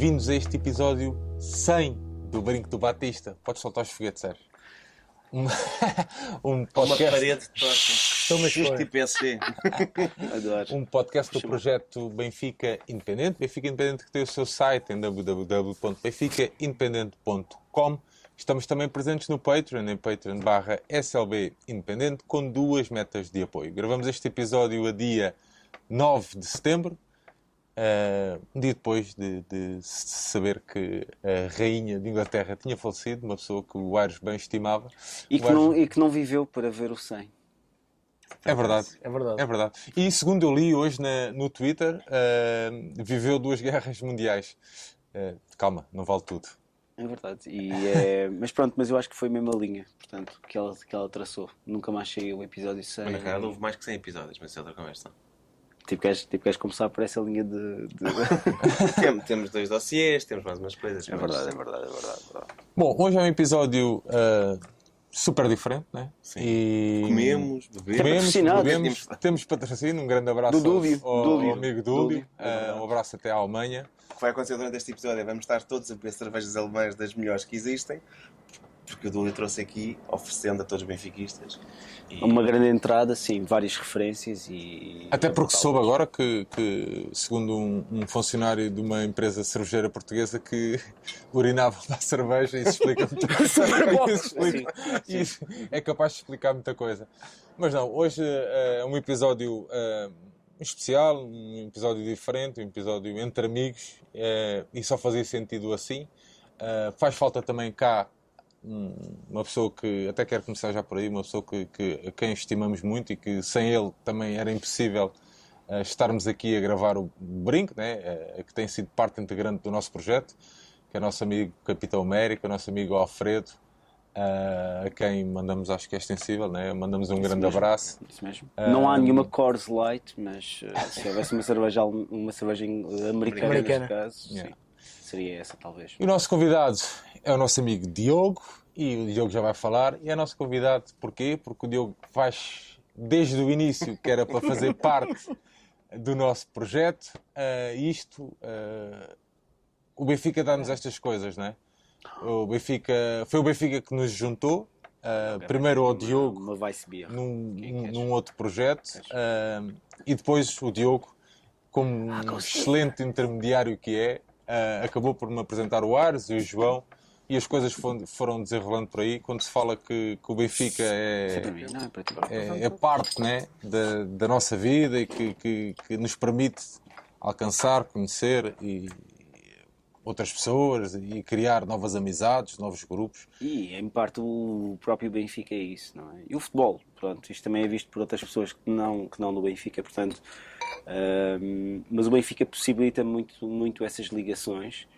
Bem-vindos a este episódio 100 do Brinco do Batista. Podes soltar os foguetes, Sérgio. Um, um Uma podcast, parede de próximo. Toma Justo história. PC. Adoro. um podcast do projeto Benfica Independente. Benfica Independente que tem o seu site em www.benficaindependente.com. Estamos também presentes no Patreon, em patreon barra SLB Independente, com duas metas de apoio. Gravamos este episódio a dia 9 de setembro, Uh, um dia depois de, de saber que a rainha de Inglaterra tinha falecido, uma pessoa que o Aires bem estimava. E que, Aires- não, e que não viveu para ver o 100. É verdade. É verdade. É verdade. E segundo eu li hoje na- no Twitter, uh, viveu duas guerras mundiais. Uh, calma, não vale tudo. É verdade. E, é... mas pronto, mas eu acho que foi mesmo a linha, portanto, que ela, que ela traçou. Nunca mais saiu o episódio 100. Mas na cara houve mais que 100 episódios, mas isso é outra conversa. Tipo, queres, tipo, queres começar por essa linha de. de- temos, temos dois dossiês, temos mais umas coisas. é mas- verdade, é verdade, é verdade. é verdade. Bom, hoje é um episódio uh, super diferente, né? Sim. E... Comemos, bebemos. Bebemos, patrocinado. bebemos, temos patrocínio, um grande abraço Do Dúlio. ao, amigo Dúlio, Dúlio, Uh, é um abraço até à Alemanha. O que vai acontecer durante este episódio é vamos estar todos a beber cervejas alemãs das melhores que existem, porque o Dúlio trouxe aqui, oferecendo a todos os benfiquistas. E- Uma grande entrada, sim, várias referências e. Até porque soube agora que, que, segundo um, um funcionário de uma empresa cervejeira portuguesa, que urinavam da cerveja e isso explica muita coisa. Isso, explica- isso é capaz de explicar muita coisa. Mas não, hoje é um episódio eh, especial, um episódio diferente, um episódio entre amigos eh, e só fazia sentido assim. Eh, faz falta também cá uma pessoa que até quero começar já por aí, uma pessoa que, que- a quem estimamos muito e que sem ele também era impossível eh, estarmos aqui a gravar o brinco, né? eh, que tem sido parte integrante do nosso projeto, que é nosso amigo Capitão América, nosso amigo Alfredo, eh, a quem mandamos, acho que é extensível, né? mandamos um grande mesmo. abraço. Isso mesmo. Não há nenhuma Coors Light, mas se houvesse uma cerveja, uma cerveja americana, Americana. neste caso, Yeah. sim, seria essa talvez. E o nosso convidado é o nosso amigo Diogo, e o Diogo já vai falar. E é nosso convidado porquê? Porque o Diogo faz desde o início que era para fazer parte do nosso projeto. Ah, isto, ah, o Benfica dá-nos estas coisas, não é? O Benfica, foi o Benfica que nos juntou, ah, primeiro ao Diogo Uma Beer. num, num- outro projeto ah, e depois o Diogo, como um consegui. excelente intermediário que é, ah, acabou por me apresentar o Ares e o João e as coisas foram, desenrolando por aí. Quando se fala que, que o Benfica é é, é é, parte né, da, da nossa vida e que, que, que nos permite alcançar, conhecer e outras pessoas e criar novas amizades, novos grupos. E em parte o próprio Benfica é isso, não é? E o futebol, pronto, isto também é visto por outras pessoas que não, que não no Benfica, portanto, mas o Benfica possibilita muito, muito essas ligações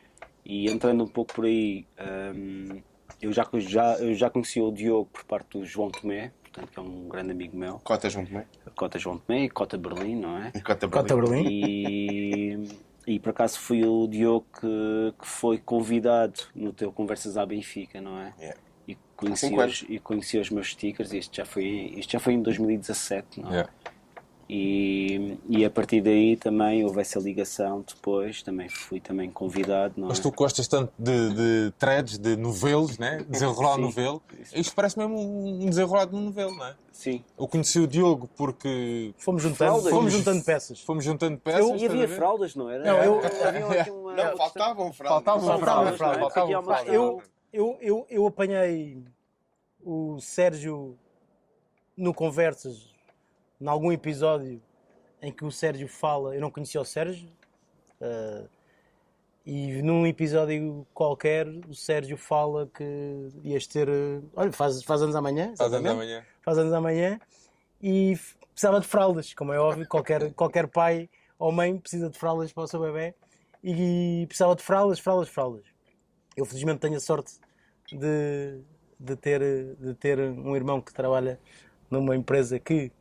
e entrando um pouco por aí, ahm, eu, já, já, eu já conheci o Diogo por parte do João Tomé, portanto, que é um grande amigo meu, Cota junto, não é? Cota João Tomé e Cota Berlim, não é? Cota Cota Berlim. E, e por acaso foi o Diogo que, que foi convidado no teu Conversas à Benfica, não é? Yeah. E conheci, os, e conheci os meus stickers, isto já foi, isto já foi em 2017, não é? Yeah. E, e a partir daí também houve essa ligação depois, também fui também convidado, não é? Mas tu gostas tanto de, de threads, de novelos, né? desenrolar Sim. novelo. Isso. Isto parece mesmo um desenrolar de um novelo, não é? Sim. Eu conheci o Diogo porque Fomos juntando, Fraldas. fomos juntando peças. fomos juntando peças. E estás a havia fraldas, não era? Não, eu- Havia aqui uma- Não, faltavam fraldas. Faltavam Faltavam fraldas, fraldas, não é? Faltavam fraldas. Eu, eu, eu apanhei o Sérgio no Conversas, em algum episódio em que o Sérgio fala, eu não conhecia o Sérgio, ah, e num episódio qualquer o Sérgio fala que ias ter. eh, Olha, faz, faz anos amanhã. Faz anos amanhã. faz anos amanhã e precisava de fraldas, como é óbvio, qualquer, qualquer pai ou mãe precisa de fraldas para o seu bebê e precisava de fraldas, fraldas, fraldas. Eu felizmente tenho a sorte de, de, ter, de ter um irmão que trabalha numa empresa que,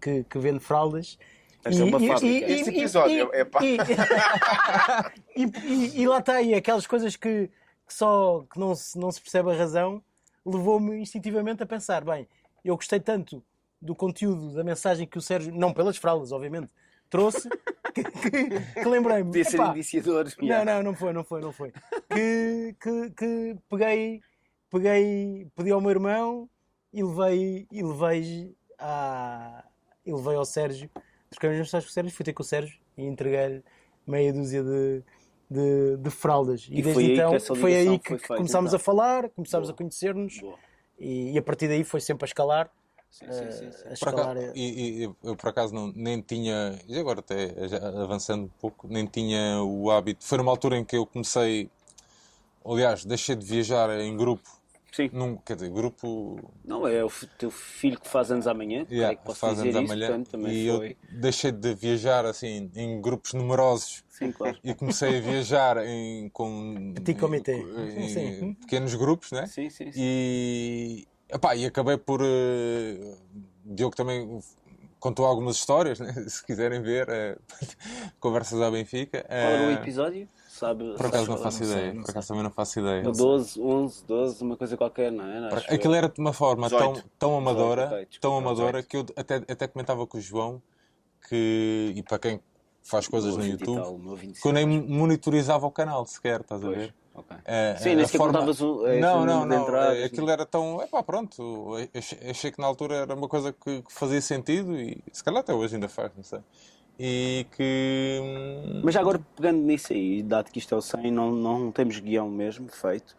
que, que vende fraldas. Esta é uma fábrica. Este episódio é pá. e, e, e- e lá está, e aquelas coisas que, que só que não se, não se percebe a razão, levou-me instintivamente a pensar: bem, eu gostei tanto do conteúdo, da mensagem que o Sérgio, não pelas fraldas, obviamente, trouxe, que, que- que lembrei-me. Podia ser indiciador. não, não, não foi, não foi, não foi. Que, que, que peguei, peguei, pedi ao meu irmão e levei, e levei, à, e levei ao Sérgio. Troquei as mensagens com o Sérgio, fui ter com o Sérgio e entreguei-lhe meia dúzia de, de, de fraldas. E, E desde foi aí que então foi aí que foi feita, começámos então. a falar, começámos Boa. a conhecer-nos e, e a partir daí foi sempre a escalar. Sim, sim, sim, sim. eh, a escalar acaso, e, e eu por acaso não, nem tinha, e agora até já avançando um pouco, nem tinha o hábito. Foi numa altura em que eu comecei, aliás, deixei de viajar em grupo. Sim. Num, quer dizer, grupo Não, é o teu filho que faz anos amanhã, yeah, creio que posso faz dizer anos isso, amanhã. portanto, também E foi. eu deixei de viajar assim em grupos numerosos Sim, claro. e comecei a viajar em, com, Petit comité. em- em Sim, sim. pequenos grupos, né? Sim, sim, sim. E, epá, e acabei por. eh, Diogo também contou algumas histórias, né? se quiserem ver. eh, conversas à Benfica. Qual era o Eh, episódio? Sabe, Por acaso não faço não sei, ideia. não Por sei. acaso também não faço ideia. No 12, 11, 12, uma coisa qualquer, não é? Acho Aquilo eu. era de uma forma tão, 18. tão amadora, 18, ok, desculpa, tão amadora 18. que eu até, até comentava com o João que, e para quem faz coisas no 20 YouTube, tal, o meu 25. que eu nem monitorizava o canal sequer, estás a ver? Eh, Sim, a nem sequer forma- contavas o- esse Não, número não, de não. entradas, Aquilo era tão. Epá, pronto. Achei, achei que na altura era uma coisa que, que fazia sentido e se calhar até hoje ainda faz, não sei. E que. hum, Mas já agora, pegando nisso aí, dado que isto é o 100, não, não temos guião mesmo feito,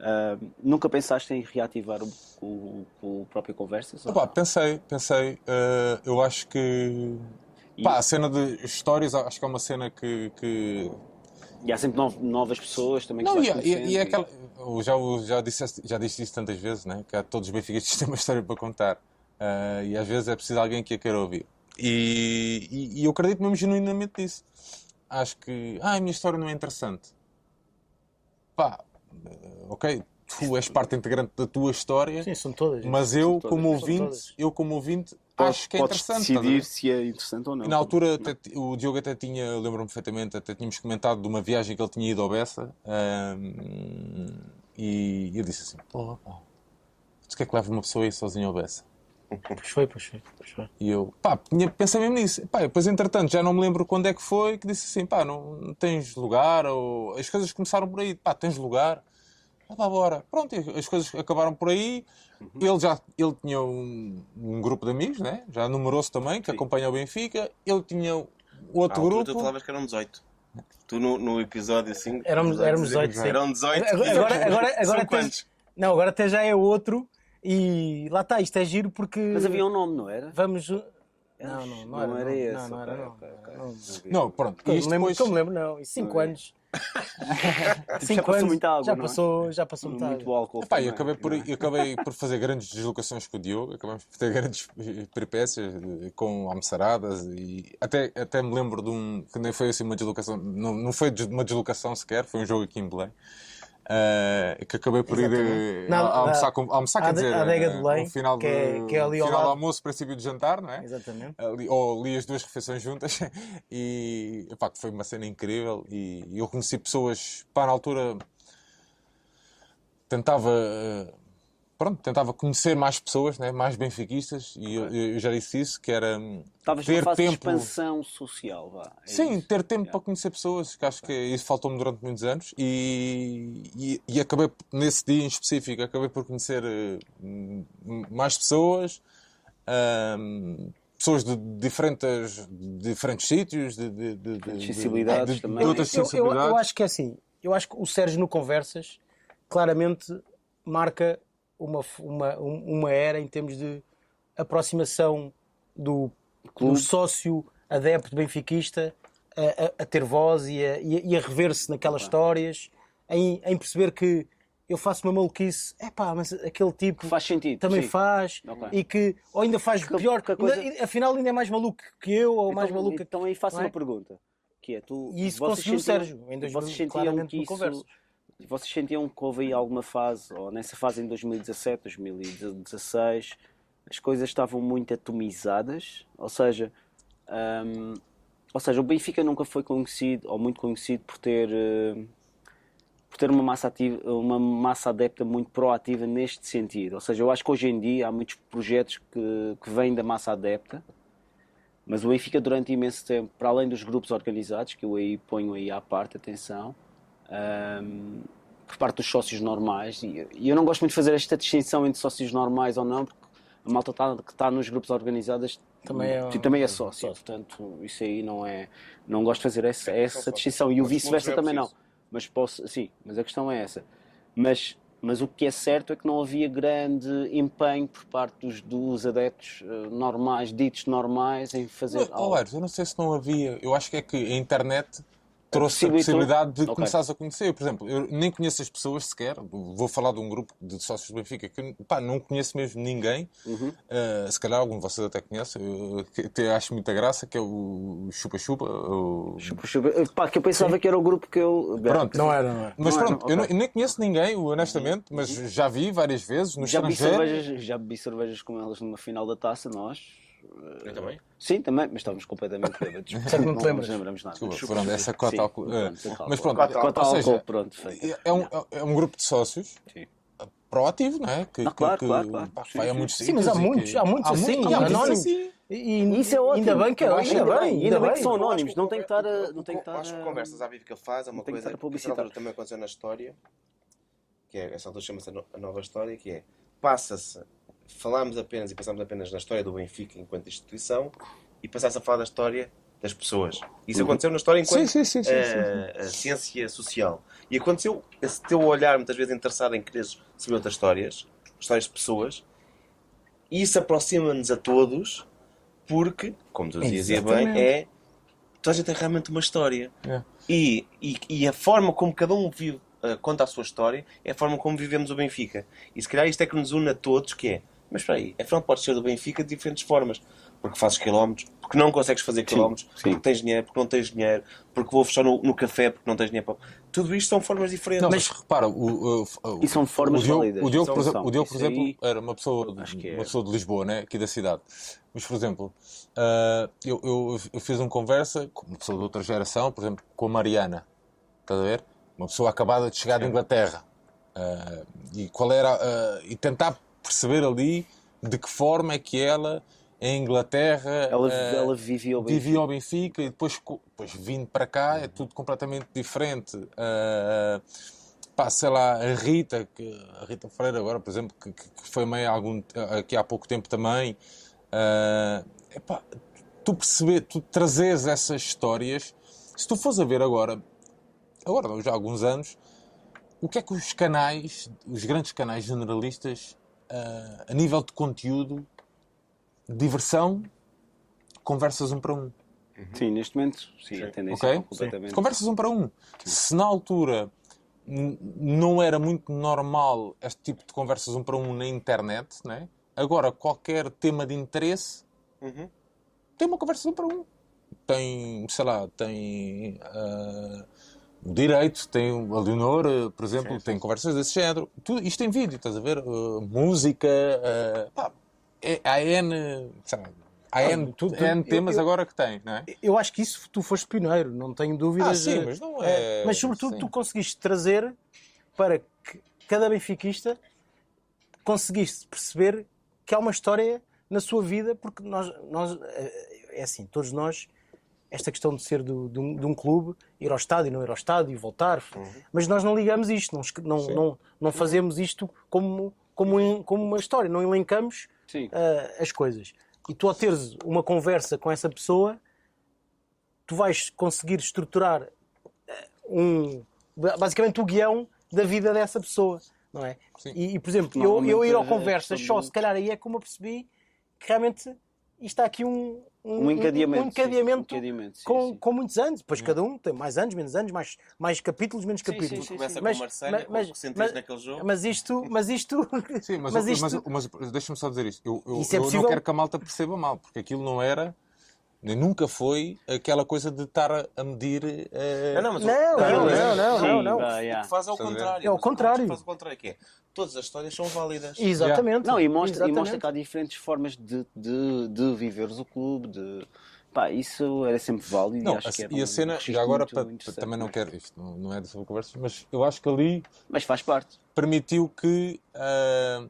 ah, nunca pensaste em reativar o, o, o próprio Conversas? não? pensei, pensei. eh, eu acho que. E- Pá, a cena de histórias, acho que é uma cena que. que... E há sempre no- novas pessoas também que Não, e, e, e é aquela. eu já, eu já, disse, já disse isso tantas vezes, né? Que há todos os benfiquistas têm uma história para contar. Ah, e às vezes é preciso alguém que a queira ouvir. E, e, e eu acredito mesmo genuinamente nisso. Acho que. Ah, a minha história não é interessante. Pá, eh, ok, tu és parte integrante da tua história, Sim, são todas. mas eu, todas, como ouvinte, eu, como ouvinte, Podes- acho que é interessante. decidir se é interessante ou não. E na altura até o Diogo até tinha, lembro-me perfeitamente, até tínhamos comentado de uma viagem que ele tinha ido ao Bessa ahm, e eu disse assim, porra, pá, o que é que leva uma pessoa a ir sozinha ao Bessa? Pois foi, pois foi, pois foi. E eu, pá, tinha- pensei mesmo nisso. Pá, depois entretanto já não me lembro quando é que foi que disse assim, pá, não, não tens lugar, ou as coisas começaram por aí, pá, tens lugar? Ah, pá, bora. Pronto, as coisas acabaram por aí. Ele já ele tinha um, um grupo de amigos, né? já numeroso também, que Sim. acompanha o Benfica. Ele tinha outro altura grupo. tu falavas que eram 18. Tu no, no episódio assim. Éramos- éramos 18, sim. Eram 18. Agora, agora, agora, agora quantos? não, agora até já é outro e lá está, isto é giro porque Mas havia um nome, não era? vamos. Não, não, não, Não era, esse, Não, não não. não. Não, pronto. Que eu isto me lembro, depois... eu me lembro, não. E 5 anos. Já Cinco passou anos, muita água, já não é? passou, já passou muita Muito água. álcool. Epá, também, acabei por, é? e acabei por fazer grandes deslocações com o Diogo, acabamos por ter grandes peripécias eh, com almoçaradas e até, até me lembro de um que nem foi assim uma deslocação, não, não foi uma deslocação sequer, foi um jogo aqui em Belém. Eh, que acabei por ir eh, Exatamente. Não, a- a almoçar, a- com, almoçar a quer de- dizer, adega de eh, Belém, um final, que é- que é ali ao final do almoço, princípio de jantar, não é? Exatamente. ali, ou li as duas refeições juntas e epá, foi uma cena incrível e eu conheci pessoas, pá, na altura tentava pronto, tentava conhecer mais pessoas, né, mais benfiquistas e eu, eu já disse isso, que era hum, ter fase de tempo expansão social, vá. é Sim, isso. ter tempo Yeah. para conhecer pessoas, que acho que isso faltou-me durante muitos anos e, e, e acabei, nesse dia em específico, acabei por conhecer eh, m- mais pessoas, ahm, pessoas de diferentes, diferentes sítios, de, de, de, de, sensibilidades de, também. de outras eu, eu, sensibilidades. eu acho que é assim. Eu acho que o Sérgio no Conversas claramente marca uma, uma, um- uma era em termos de aproximação do, do sócio adepto benfiquista a, a- a ter voz e a, e a- rever-se naquelas histórias, em, em perceber que eu faço uma maluquice, é pá, mas aquele tipo Faz sentido. também sim. faz Ok. e que ou ainda faz Que- pior, que a coisa- ainda- afinal ainda é mais maluco que eu ou mais então, maluco então aí faço é? uma pergunta. Que é, tu, E isso conseguiu o Sérgio, em 2000, vocês sentiam claramente que isso. Vocês sentiam que houve aí alguma fase, ou nessa fase em 2017, 2016, as coisas estavam muito atomizadas? Ou seja, hum, ou seja, o Benfica nunca foi conhecido, ou muito conhecido, por ter, eh, por ter uma, massa ativa, uma massa adepta muito proativa neste sentido. Ou seja, eu acho que hoje em dia há muitos projetos que, que vêm da massa adepta, mas o Benfica durante imenso tempo, para além dos grupos organizados, que eu aí ponho aí à parte, atenção, hum, por parte dos sócios normais, e, eu não gosto muito de fazer esta distinção entre sócios normais ou não, porque a malta tá, que está nos grupos organizados Também é- e também é sócio, portanto isso aí não é, não gosto de fazer essa, essa distinção, e o vice-versa é também não, mas posso, sim, mas a questão é essa, mas mas o que é certo é que não havia grande empenho por parte dos, dos adeptos eh, normais, ditos normais, em fazer Mas, algo. Aires, eu não sei se não havia. Eu acho que é que a internet trouxe a possibilidade de Ok. começares a conhecer. Eu, por exemplo, eu nem conheço as pessoas sequer. Vou falar de um grupo de sócios do Benfica que pá, não conheço mesmo ninguém. Uhum. Uh, se calhar algum de vocês até conhece. Eu, até acho muita graça, que é o Chupa Chupa. o- Chupa, chupa. Pá, que eu pensava que era o grupo que eu. Pronto. Não era, não era. Mas Não pronto, não, eu, não- ok. eu nem conheço ninguém, honestamente, mas já vi várias vezes no Já bebi, estrangeiro. cervejas, já bebi cervejas com elas numa final da taça, nós. Eu também. Sim, também, mas estávamos completamente bêbados. Certo, não te lembras? nos lembramos nada. Desculpa, pronto, essa cota Sim, álcool- é. pronto, álcool. Mas pronto, Cota ou álcool, seja, pronto, feito. É um, é um grupo de sócios Sim. proativo, não é? Que, Ah, claro, que, claro, claro. pá, Sim, vai a sim. muitos Sim, mas há sítios muitos, que- há muitos assim, muitos, há muitos anónimos. assim. E, e- Isso é ótimo. Ainda bem que, Eu ainda bem, ainda bem, ainda bem que são anónimos, que não tem que estar a- não tem que estar Acho que a- conversas à Viva faz é uma não tem que coisa a que essa altura também aconteceu na história, que é, essa altura chama-se a a nova história, que é, passa-se, falámos apenas e passámos apenas na história do Benfica enquanto instituição e passasse a falar da história das pessoas. Isso aconteceu na história enquanto Sim, sim, sim, sim, eh, a ciência social. E aconteceu esse teu olhar muitas vezes interessado em querer saber outras histórias, histórias de pessoas, e isso aproxima-nos a todos porque, como tu dizias bem, é toda a gente tem realmente uma história. É. E, e, e a forma como cada um vive, eh, conta a sua história é a forma como vivemos o Benfica. E se calhar isto é que nos une a todos, que é, mas espera aí, afinal podes ser do Benfica de diferentes formas. Porque fazes quilómetros, porque não consegues fazer quilómetros, sim. porque tens dinheiro, porque não tens dinheiro, porque vou fechar no, no café, porque não tens dinheiro para... Tudo isto são formas diferentes. Não, mas repara, o, o, o- E são formas o Diogo, válidas. o Diogo, por são. o Diogo, por exemplo aí- era uma pessoa, é. uma pessoa de Lisboa, né? aqui da cidade. Mas, por exemplo, ah, eu, eu, eu fiz uma conversa com uma pessoa de outra geração, por exemplo, com a Mariana. Estás a ver? Uma pessoa acabada de chegar da Inglaterra. Ah, e qual era. ah, e tentar perceber ali de que forma é que ela, em Inglaterra. Ela, ah, ela vivia o Benfica. ao Benfica e depois, depois vindo para cá é tudo completamente diferente. Ah, pá, sei lá, a Rita, que, a Rita Freire agora, por exemplo, que, que- foi há algum, aqui há pouco tempo também. ah, epá, tu perceber, tu trazeres essas histórias, se tu fores a ver agora, agora já há alguns anos, o que é que os canais, os grandes canais generalistas, ah, a nível de conteúdo, diversão, conversas um para um. Sim, neste momento, sim, a tendência Ok? é completamente. Conversas um para um. Se na altura não era muito normal este tipo de conversas um para um na internet, né? agora qualquer tema de interesse Uhum. tem uma conversa um para um. Tem, sei lá, tem o direito, tem a Leonor, ah, por exemplo, tem conversas desse género. Tudo, isto em vídeo, estás a ver? Ah, música, ah, pá, é, há N, há N, tu- tu- N temas eu- agora que tem, não é? Eu acho que isso tu foste pioneiro, não tenho dúvidas. Ah, sim, eh, mas não é- Mas sobretudo sim. tu conseguiste trazer para que cada benfiquista conseguiste perceber que há uma história na sua vida, porque nós, nós eh, é assim, todos nós, esta questão de ser do- de, um, de um clube, ir ao estádio, não ir ao estádio, voltar, mas nós não ligamos isto, não, não, não, não fazemos isto como, como, em- como uma história, não elencamos ah, as coisas. E tu, ao teres uma conversa com essa pessoa, tu vais conseguir estruturar eh, um, basicamente o guião da vida dessa pessoa, não é? Sim. E, e, por exemplo, eu, eu ir ao a conversas questão só, se calhar aí é como eu percebi que realmente isto há aqui um, Um encadeamento. um encadeamento sim, um encadeamento, sim, com, sim. com muitos anos. Depois cada um tem mais anos, menos anos, mais, mais capítulos, menos Sim, capítulos. sim, sim, Começa Mas- com o Marcelo, mas- mas- o que sentiste mas- naquele jogo. Mas isto, mas isto, Sim, mas, mas isto, mas, mas deixa-me só dizer isto. Eu, eu, Isso é eu possível? não quero que a malta perceba mal, porque aquilo não era, nunca foi, aquela coisa de estar a, medir. eh, Não, não, mas Não, não, não, não, O que faz é o contrário. É o contrário. Faz o contrário, que é todas as histórias são válidas. Exatamente. Não, e mostra, e mostra que há diferentes formas de, de, de viveres o clube. De... Pá, isso era sempre válido Não, e acho a- que era e a cena, já agora, muito para- interessante, também não mas- quero, isto não, não é sobre conversas, mas eu acho que ali Mas faz parte. permitiu que. pá,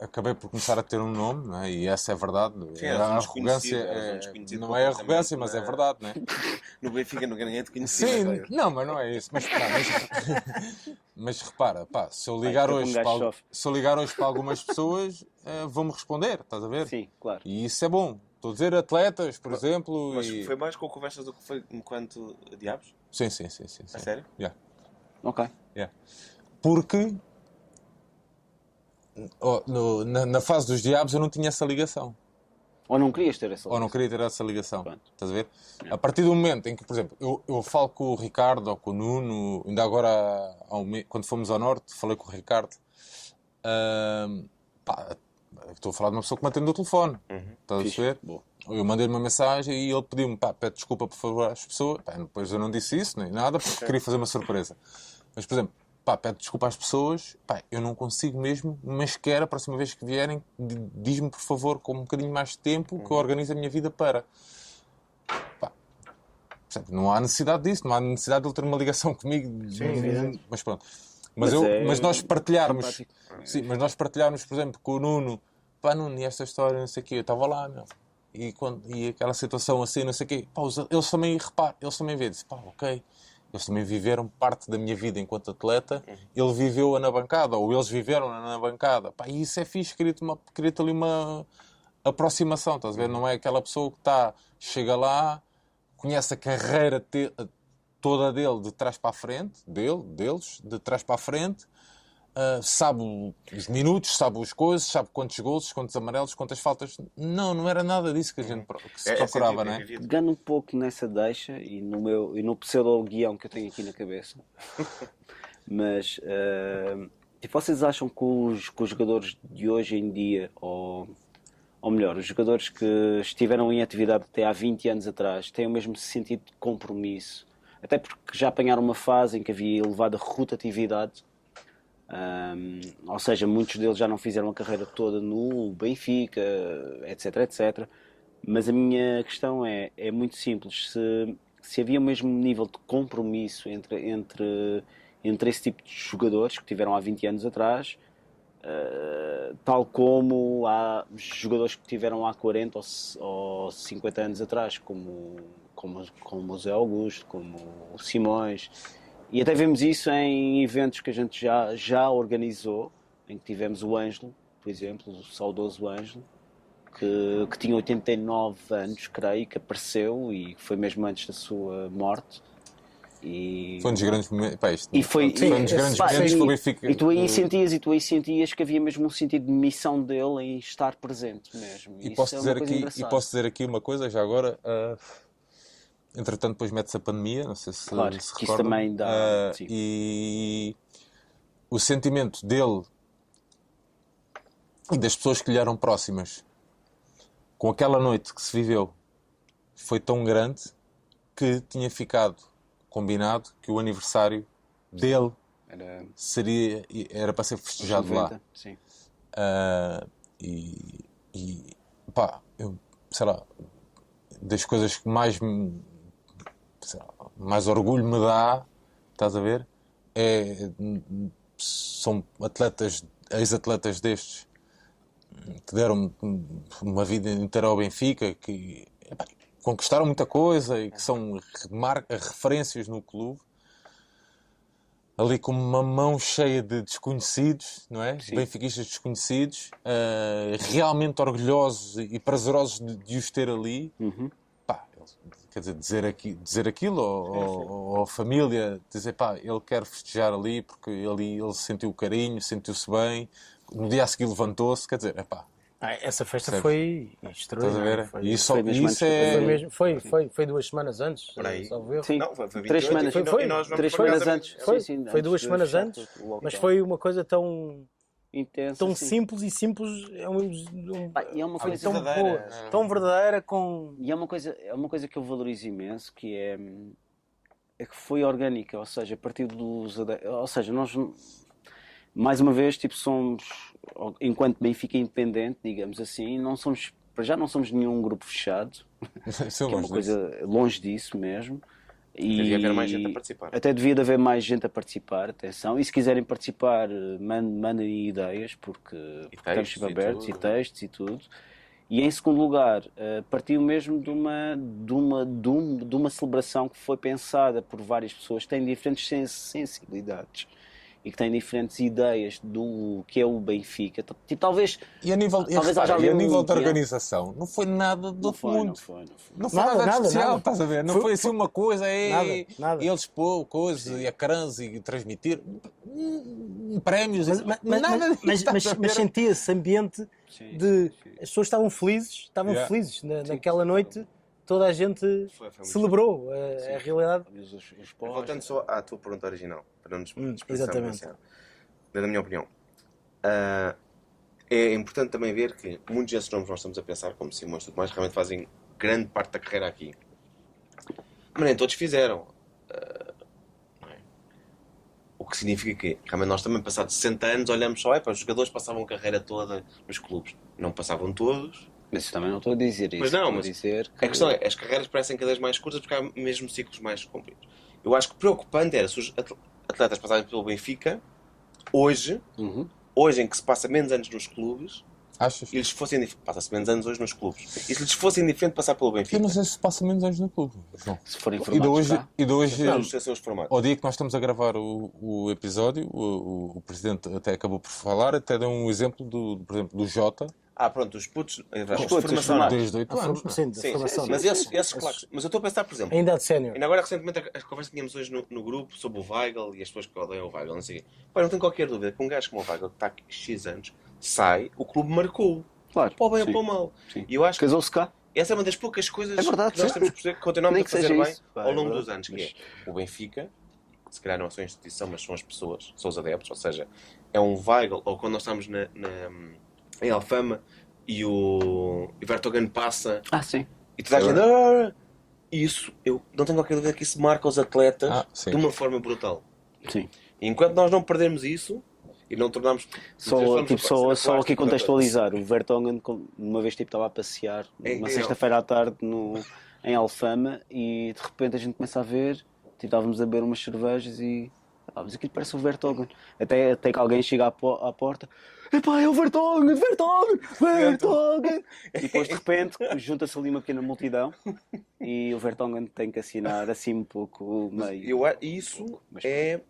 acabei por começar a ter um nome, não é? e essa é a verdade. Sim, a és um arrogância é- não é arrogância, mas é não é? verdade, não é? No Benfica nunca ninguém te conhecia. Sim, não é? não, mas não é isso. Mas, pá, mas, mas repara, pá, se eu ligar Vai, hoje fica um para, al- se eu ligar hoje para algumas pessoas, eh, vão-me responder, estás a ver? Sim, claro. E isso é bom. Estou a dizer atletas, por exemplo. Mas e- foi mais com conversas do que foi enquanto diabos? Sim, sim, sim, sim. sim. A sério? Yeah, Ok. yeah. Porque oh, no- na, na fase dos diabos eu não tinha essa ligação. Ou não querias ter essa Ou não queria ter essa ligação. Pronto. Estás a ver? A partir do momento em que, por exemplo, eu, eu falo com o Ricardo ou com o Nuno, ainda agora, me- quando fomos ao Norte, falei com o Ricardo. ahm, pá, estou a falar de uma pessoa que me atende o telefone. Estás a? Boa. Eu mandei-lhe uma mensagem e ele pediu-me, pá, pede desculpa por favor às pessoas. Pá, depois eu não disse isso, nem nada, porque queria fazer uma surpresa. Mas, por exemplo, pá, pede desculpa às pessoas, pá, eu não consigo mesmo, mas quero, a próxima vez que vierem, di- diz-me, por favor, com um bocadinho mais de tempo, que eu organizo a minha vida para. Pá, percebe? não há necessidade disso, não há necessidade de ele ter uma ligação comigo. evidente. mas pronto. Mas, Mas eu, é mas nós partilharmos, simpático. sim, mas nós partilharmos, por exemplo, com o Nuno, pá, Nuno, e esta história, não sei o quê, eu estava lá, meu. E, quando, e aquela situação assim, não sei o quê, pá, eles também, repara, eles também veem, dizem, pá, ok, eles também viveram parte da minha vida enquanto atleta, ele viveu-a na bancada, ou eles viveram-na na bancada, pá, e isso é fixe, cria-te uma- cria-te ali uma aproximação, estás a ver? Não é aquela pessoa que está, chega lá, conhece a carreira te- toda dele de trás para a frente, dele, deles, de trás para a frente, ah, sabe os minutos, sabe as coisas, sabe quantos gols, quantos amarelos, quantas faltas. Não, não era nada disso que a gente pro- que se É- é procurava, sentido, não é é? Pegando um pouco nessa deixa e no, meu, e no pseudo-guião que eu tenho aqui na cabeça, mas tipo, vocês acham que os, que os jogadores de hoje em dia, ou, ou melhor, os jogadores que estiveram em atividade até há 20 anos atrás, têm o mesmo sentido de compromisso? Até porque já apanharam uma fase em que havia elevada rotatividade. Ahm, ou seja, muitos deles já não fizeram a carreira toda no Benfica, etc, etc. Mas a minha questão é, é muito simples. Se, se havia o mesmo nível de compromisso entre, entre, entre esse tipo de jogadores que tiveram há 20 anos atrás, eh, tal como há jogadores que tiveram há 40 ou, ou 50 anos atrás, como, como, como o Zé Augusto, como o Simões. E até vemos isso em eventos que a gente já, já organizou, em que tivemos o Ângelo, por exemplo, o saudoso Ângelo, que, que tinha 89 anos, creio, que apareceu e que foi mesmo antes da sua morte. E, Foi um dos grandes momentos. Pá, isto, e foi, foi um dos grandes momentos Benfica. e tu aí sentias, e tu aí sentias que havia mesmo um sentido de missão dele em estar presente mesmo. E Isso posso, é dizer aqui, e posso dizer aqui uma coisa, já agora. ah, entretanto, depois mete-se a pandemia, não sei se, Claro, se que isso também dá- sim. e o sentimento dele e das pessoas que lhe eram próximas com aquela noite que se viveu foi tão grande que tinha ficado combinado que o aniversário dele Era seria era para ser festejado lá. 90, sim. Ah, e, e pá, eu sei lá, das coisas que mais me- lá, mais orgulho me dá, estás a ver? É, são atletas, ex-atletas destes que deram uma vida inteira ao Benfica, que epá, conquistaram muita coisa e que são referências no clube ali com uma mão cheia de desconhecidos, não é? Sim. Benfiquistas desconhecidos, eh, realmente orgulhosos e prazerosos de, de os ter ali. Uhum. Quer dizer, dizer, aqui, dizer aquilo, ou, a família, dizer, pá, ele quer festejar ali porque ali ele sentiu o carinho, sentiu-se bem, no dia a seguir levantou-se, quer dizer, é pá, Ah, essa festa Percebes? foi Estás a extraordinária. ver? Foi, E isso, foi mesmo isso é. foi, mesmo- foi, foi, foi duas semanas antes, salvo. Sim, Não, foi- foi três 28 semanas, foi- vamos três semanas antes. Foi, Sim, sim, foi duas semanas antes, mas foi uma coisa tão, intensa. tão sim. simples e simples, é um, um- Pá, e é uma coisa tão verdadeira. boa, tão verdadeira com... E é uma coisa, é uma coisa que eu valorizo imenso, que é, é que foi orgânica, ou seja, a partir dos ou seja, nós mais uma vez, tipo, somos enquanto Benfica independente, digamos assim, não somos para já não somos nenhum grupo fechado, que é uma disso. coisa longe disso mesmo. E Devia haver mais gente a participar. Até devia de haver mais gente a participar, atenção. E se quiserem participar, man- mandem ideias, porque, porque estamos textos sempre e abertos, tudo. e textos e tudo. E em segundo lugar, eh, partiu mesmo de uma, de, uma, de, um- de uma celebração que foi pensada por várias pessoas que têm diferentes sens- sensibilidades e que têm diferentes ideias do que é o Benfica. Tipo, talvez E a nível, e Talvez repara, e a nível da dia. organização, não foi nada do não foi, mundo. não foi, não foi. Não foi Nada, nada, de nada, especial, nada. estás a ver? Não Foi- foi, assim uma coisa, é, Nada, nada. eles pôr coisa e a crans e transmitir hum, prémios, Mas, mas, mas, nada mas, disso, mas, mas, mas sentia-se ambiente Sim, de... sim, sim. As pessoas estavam felizes, estavam Yeah. felizes. Na, naquela noite toda a gente Foi- foi celebrou. A, a realidade... Talvez os- os Voltando só à tua pergunta original, para não nos Hum, exatamente. assim, na minha opinião, ah, é importante também ver que muitos desses nomes nós estamos a pensar, como Simões e tudo mais, realmente fazem grande parte da carreira aqui. Mas nem todos fizeram. É? O que significa que, realmente, nós também, passados 60 anos, olhamos só, para os jogadores passavam a carreira toda nos clubes. Não passavam todos, Mas isso também não estou a dizer isso. Mas não, mas a dizer a questão é, as carreiras parecem cada vez mais curtas porque há mesmo ciclos mais compridos. Eu acho que preocupante era se os atle- atletas passarem pelo Benfica, hoje, Uhum. hoje em que se passa menos anos nos clubes, Achas? e lhes fosse indiferente, passa-se menos anos hoje nos clubes, e se lhes fosse indiferente passar pelo Eu Benfica, não sei se passa menos anos no clube. João. Se forem E de hoje, cá. e de hoje não, os seus formatos. ao dia que nós estamos a gravar o, o episódio, o, o- o Presidente até acabou por falar, até deu um exemplo, do, do, por exemplo, do Jota, Ah, pronto, os putos, eh, os putos, de os formação. formados. desde 8 a anos. é? sim, Sim, formação. mas esses, esses claro. Mas eu estou a pensar, por exemplo, Ainda de sénior. Ainda agora, recentemente, a, a conversa que tínhamos hoje no, no grupo sobre o Weigl e as pessoas que odeiam o Weigl, não sei o quê. Pá, não tenho qualquer dúvida que um gajo como o Weigl, que está aqui X anos, sai, o clube marcou. Claro. Para o bem ou para o mal. sim. E eu acho que Casou-se cá. essa é uma das poucas coisas É verdade, que nós temos que perceber que continuamos a que fazer bem isso. Ao é longo verdade. dos anos, que Mas- é o Benfica, que se calhar não são a instituição, mas são as pessoas, são os adeptos, ou seja, é um Weigl, ou quando nós estamos na, na- em Alfama e o, e o Vertogen passa Ah, sim. e toda a É gente. "Ah!" Isso, eu não tenho qualquer dúvida que isso marca os atletas Ah, de uma forma brutal. Sim. E enquanto nós não perdermos isso e não tornarmos. Só, tipo, só, só aqui contextualizar. O Vertonghen, uma vez tipo, estava a passear, É, uma é, sexta-feira à tarde, no, em Alfama, e de repente a gente começa a ver, tipo, estávamos a beber umas cervejas e. Ah, mas aquilo parece o Vertonghen. Até, até que alguém chega à, po- à porta. Epá, é o Vertonghen, Vertonghen, Vertonghen! E depois de repente junta-se ali uma pequena multidão e o Vertonghen tem que assinar assim um pouco o meio. Eu, isso Mas- é,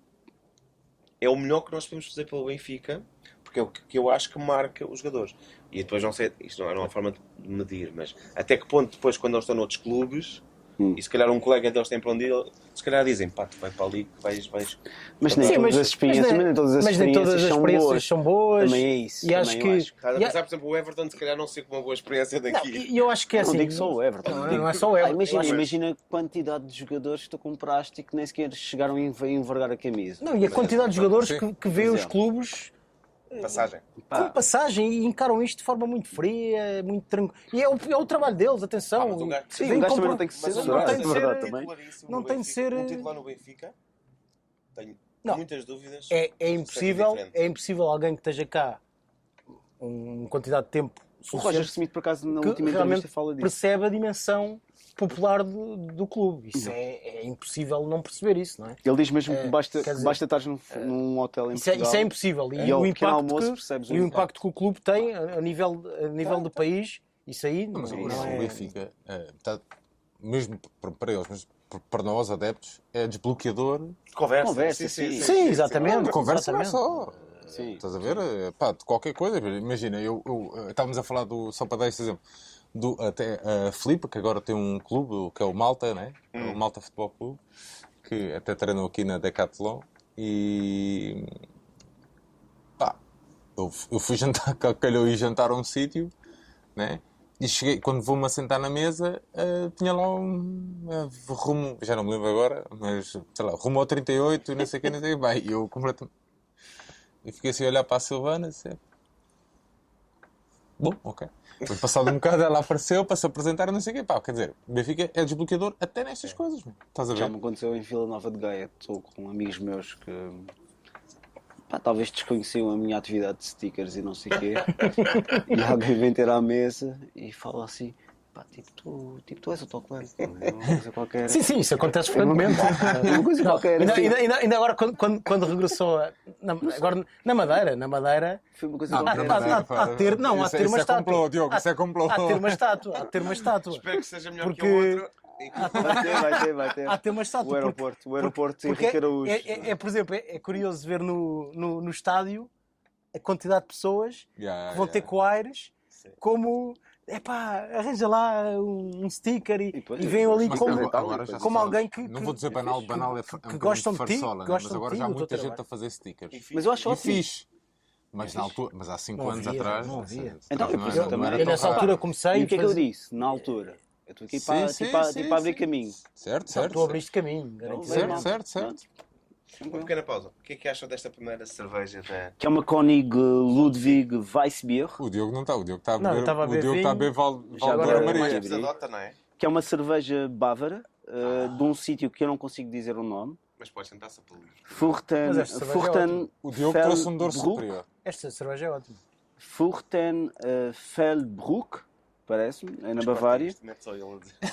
é o melhor que nós podemos fazer pelo Benfica, porque é o que que eu acho que marca os jogadores. E depois não sei, isto não é uma forma de medir, mas até que ponto depois, quando eles estão noutros clubes, Hum. e se calhar um colega deles tem para onde ir, se calhar dizem, pá, tu vai para ali vais. vais... Mas nem Sim, todas mas- as experiências, mas nem todas as mas experiências todas as são experiências boas. são boas. Também é isso. E acho que. acho. Estás a e a- pensar, por exemplo, o Everton, se calhar não ser com uma boa experiência Não, daqui. e eu acho que é não assim. digo só o Everton. Não, digo- não é só o Ah, Everton. imagina, Eu acho- imagina a quantidade de jogadores que tu compraste e que nem sequer chegaram a enver- envergar a camisa. Não, e a quantidade de jogadores que, que vê os clubes Passagem. Pá, com passagem e encaram isto de forma muito fria, muito tranquila. E é o, é o trabalho deles, atenção. Ah, mas um gajo- Sim, um gajo também comprar- não tem que ser Mas um censurado, não tem de é verdade ser- também. titularíssimo não tem de ser- Um titular no Benfica, tenho Não. muitas dúvidas. É, é impossível, é impossível alguém que esteja cá uma quantidade de tempo O Roger Smith, por acaso, na que última entrevista fala disso. percebe a dimensão popular do, do clube. Isso é, é impossível não perceber isso, não é? Ele diz mesmo que É, basta, dizer, basta estar num, num hotel em Isso é, Portugal. isso é impossível. E, E o impacto, almoço que, o e o impacto. impacto que o clube tem a, nível, a nível do país, isso aí Mas não, o não o é... Benfica, é, tá- mesmo para- eles, mas para- nós adeptos, é desbloqueador Conversa. Conversa, sim. Sim, exatamente. de conversa não é exatamente. só. Sim. Estás a ver? É, Pá, de qualquer coisa. Imagina, eu, eu, eh, estávamos a falar do, só para dar este exemplo, do até a Filipe, que agora tem um clube, que é o Malta, né? É o Malta Futebol Clube, que até treinou aqui na Decathlon. E pá, eu, eu fui jantar, calhou ir jantar a um sítio né? E cheguei, quando vou-me assentar na mesa, eh, tinha lá um eh, rumo, já não me lembro agora, mas sei lá, rumo ao 38, não sei o que, não sei o que. Bem, eu completamente. E fiquei assim a olhar para a Silvana e disse, Bom, ok. Depois passado um bocado ela apareceu para se apresentar, não sei o quê. Pá, quer dizer, o Benfica é desbloqueador até nestas coisas, meu. Estás a Já ver? me aconteceu em Vila Nova de Gaia. Estou com amigos meus que pá, talvez desconheciam a minha atividade de stickers e não sei o quê. e alguém vem ter à mesa e fala assim: pá, tipo, tu, tipo, tu és autocolante. É uma coisa qualquer. Sim, sim, isso acontece frequentemente. É uma coisa qualquer. Ainda, ainda, ainda, ainda agora, quando, quando, quando regressou a- na, agora, na Madeira, na Madeira, Foi uma coisa Não, qualquer. na há, há- há de ter, não, há é- ter uma é estátua. complô, Diogo, Há- isso é complô. Há ter uma estátua, há de ter uma estátua. Espero que seja melhor Porque- que o outro. Vai ter, vai ter, vai ter. Há ter uma estátua. O aeroporto, o aeroporto porque Henrique Araújo. é, é, é, por exemplo, é, é curioso ver no, no, no estádio a quantidade de pessoas Yeah, que vão ter yeah. coaires como epá, arranja lá um, um sticker e, E e vêm ali Mas como, agora, como alguém que, Não que- vou dizer banal, banal é, é um que bocadinho gostam de ti, farsola, né? gostam mas agora de já há muita gente trabalho. a fazer stickers. Mas eu acho ótimo. Mas, na altura, mas há 5 Não anos havia, atrás. não havia. assim, Então, eu não isso não Eu tão nessa altura comecei E o que é que eu disse? Na altura. Eu estou aqui para, sim, para, sim, para abrir caminho. Certo, Não, certo. tu abriste caminho. Certo, Não, certo, Uma pequena pausa. O que é que acham desta primeira cerveja da. Que é uma Konig Ludwig Weissbier, O Diogo não está, o Diogo está a Não, eu beber, estava a o beber Diogo está a beber Val, Já agora- Maria. mais- Mas adota, não é? que é uma cerveja bávara, uh, de um sítio que eu não consigo dizer o nome. Mas podes tentar-se pelo livro. Furten, é Furten, ótima. O Diogo Fel- trouxe um dor superior. Esta cerveja é ótima. Furten uh, Feldbruck, parece-me, é na Bavária.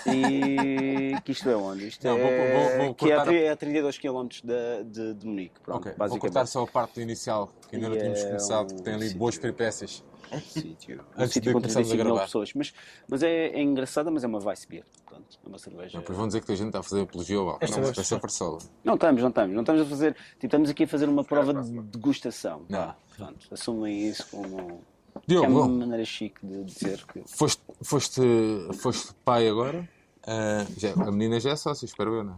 E que isto é onde? Isto Não, vou- é, vou- vou que é a, é a 32 km de, de, de Munique. Pronto, Ok, vou cortar só a parte inicial, que ainda não tínhamos é começado, o que tem ali sítio. boas peripécias. Um sítio. Um Antes sítio de com começarmos a 35 mil gravar. pessoas. Mas, mas é, é engraçada, mas é uma Weissbier. Portanto, é uma cerveja. Depois vão dizer que a gente está a fazer apologia ao álcool. Não, vez- essa farsola. Não estamos, não estamos. Não estamos a fazer. Tipo, estamos aqui a fazer uma prova de degustação. Não. Portanto, assumem isso como. Que é Diogo, uma bom, maneira chique de dizer que. foste, foste, foste pai agora. Ah, já- a menina já é sócia, espero eu, não é?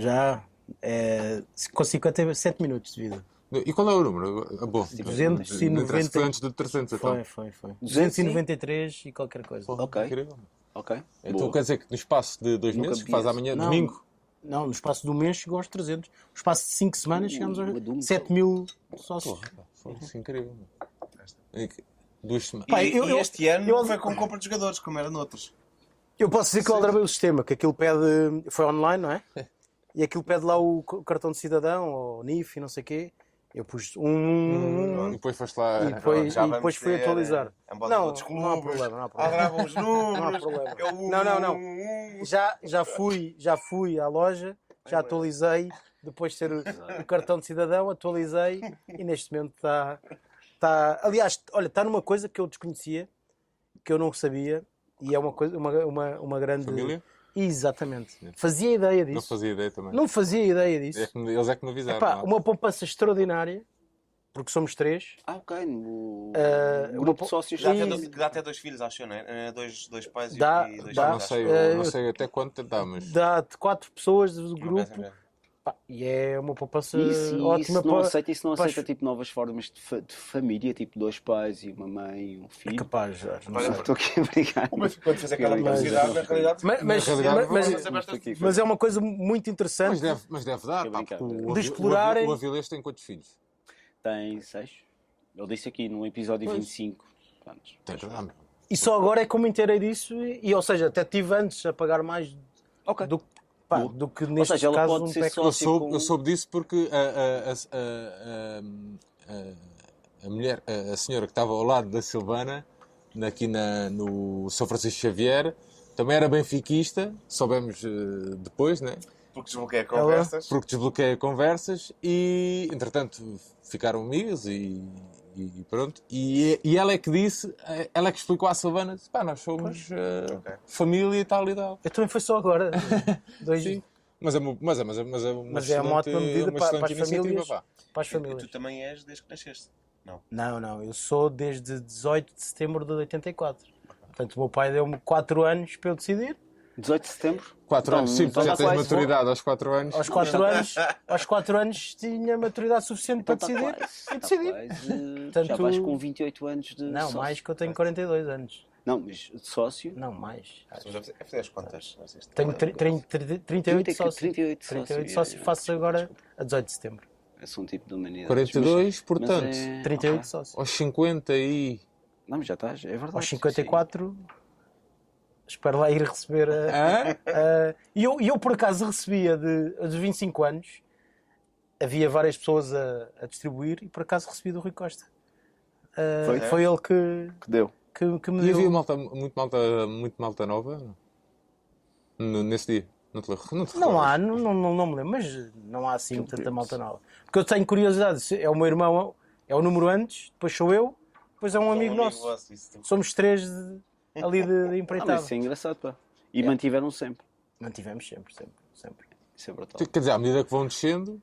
Já é, com 57 minutos de vida. E qual é o número? Ah, bom, 290. não interessa, foi antes de 300, então. Foi, foi, foi. 200 e- 293 e qualquer coisa. Ok. Incrível. Ok. Então boa. quer dizer que no espaço de dois Nunca meses, vi faz isso. amanhã, Não. domingo, Não, no espaço de um mês chegou aos 300. No espaço de 5 semanas chegamos uma aos dúvida. 7 mil sócios. Foi isso incrível. É que- Duas semanas. Pá, E, eu- e eu- este ano eu- foi com compra de jogadores, como era noutros. Eu posso dizer que eu aldrabei o sistema, que aquilo pede. Foi online, não é? E aquilo pede lá o cartão de cidadão, ou NIF e não sei o quê. Eu pus um. um, E depois foste lá. E depois- Já e depois fui atualizar. eh, Não, outros não há problema, não há problema. Os números. Não há problema. é Não, não, não. Já, já, fui, já fui à loja, já atualizei, depois de ter o, o cartão de cidadão, atualizei e neste momento está. Está aliás, olha, está numa coisa que eu desconhecia, que eu não sabia, e é uma, coisa, uma, uma, uma grande. Família? Exatamente. Fazia ideia Não disso. fazia ideia também. Não fazia ideia É disso. me- eles é que me avisaram. Epá, não é? uma poupança extraordinária, porque somos três. Ah, ok. No Eh, grupo uma de sócios. Dá até, Sim. dois, dá até dois filhos, acho, não é? Eh, Dois, dois pais e- Dá, e dois dá. Não filhos. sei, eu Eh, não sei até quanto dá, mas. Dá de quatro pessoas do Não grupo. pensa mesmo. Pá, e é uma poupança Isso, ótima isso não para. aceita, isso não para- aceita tipo novas formas de, fa- de família, tipo dois pais e uma mãe e um É filho. capaz, já, não. Estou aqui a brincar. O Benfica, quando fez aquela Mas- publicidade, na realidade. Mas, mas, realidade, mas- vamos fazer bastante- mas é uma coisa muito interessante. Mas deve, mas deve dar, pá, o, De explorarem- o Avilés tem quantos filhos? Tem seis. Ele disse aqui no episódio 25. Portanto, Tem que dar, meu. E só agora é que eu me inteirei disso. E, e, ou seja, até tive antes a pagar mais ok. do, pá, do que neste seja, ela caso pode um ser pack. só- Eu Sócio soube, com- eu soube disso porque a, a, a, a, a, a mulher, a, a senhora que estava ao lado da Silvana, aqui na, no São Francisco Xavier, também era benfiquista, soubemos eh, depois, né? Porque desbloqueia conversas. porque desbloqueia conversas e, entretanto, ficaram amigas e, e- e pronto. E, e ela é que disse, ela é que explicou à Silvana, pá, nós somos eh, Ok. família e tal e tal. Eu também foi só agora. Dois, Sim. Mas é, uma- mas é, mas é, mas é uma Mas é uma ótima medida uma para- para as famílias. pá. para as E famílias. tu também és desde que nasceste. Não, não, eu sou desde 18 de setembro de 84. Portanto, o meu pai deu-me 4 anos para eu decidir. 18 de setembro? 4 Então, anos, sim, então já tens maturidade aos 4 anos. Aos 4 anos, aos 4 anos tinha maturidade suficiente para Então está decidir e está decidi. quase. Já vais com 28 anos de Não, sócio. mais que eu tenho 42 anos. Não, mas de sócio. Não, mais. Estamos a fazer- a fazer as contas. Não sei se- Tenho tri- tri- tri- 38 sócios. 38 38 sócios. sócios, faço agora a 18 de setembro. Sou um tipo de humanidade. 42, portanto, Mas é- 38 ok. sócios. aos 50 e. Não, mas já estás, é verdade. Aos 54, espero lá ir receber a. Hã? a- E eu, eu, por acaso, recebia de, dos 25 anos, havia várias pessoas a, a distribuir e por acaso recebi do Rui Costa. Ah, Foi? foi ele que, Que deu. que, que me E havia deu. malta, muito, malta, muito malta nova no- nesse dia. Não te, não te Não há, não, não, não, me lembro, mas não há assim tanta malta nova. Porque eu tenho curiosidade, é o meu irmão, é o número antes, depois sou eu, depois é um amigo nosso. Somos três de- ali de, de Ah, empreitada. mas isso é engraçado, pá. E mantiveram sempre. Mantivemos sempre, sempre, sempre. Isso é brutal. Quer dizer, à medida que vão descendo,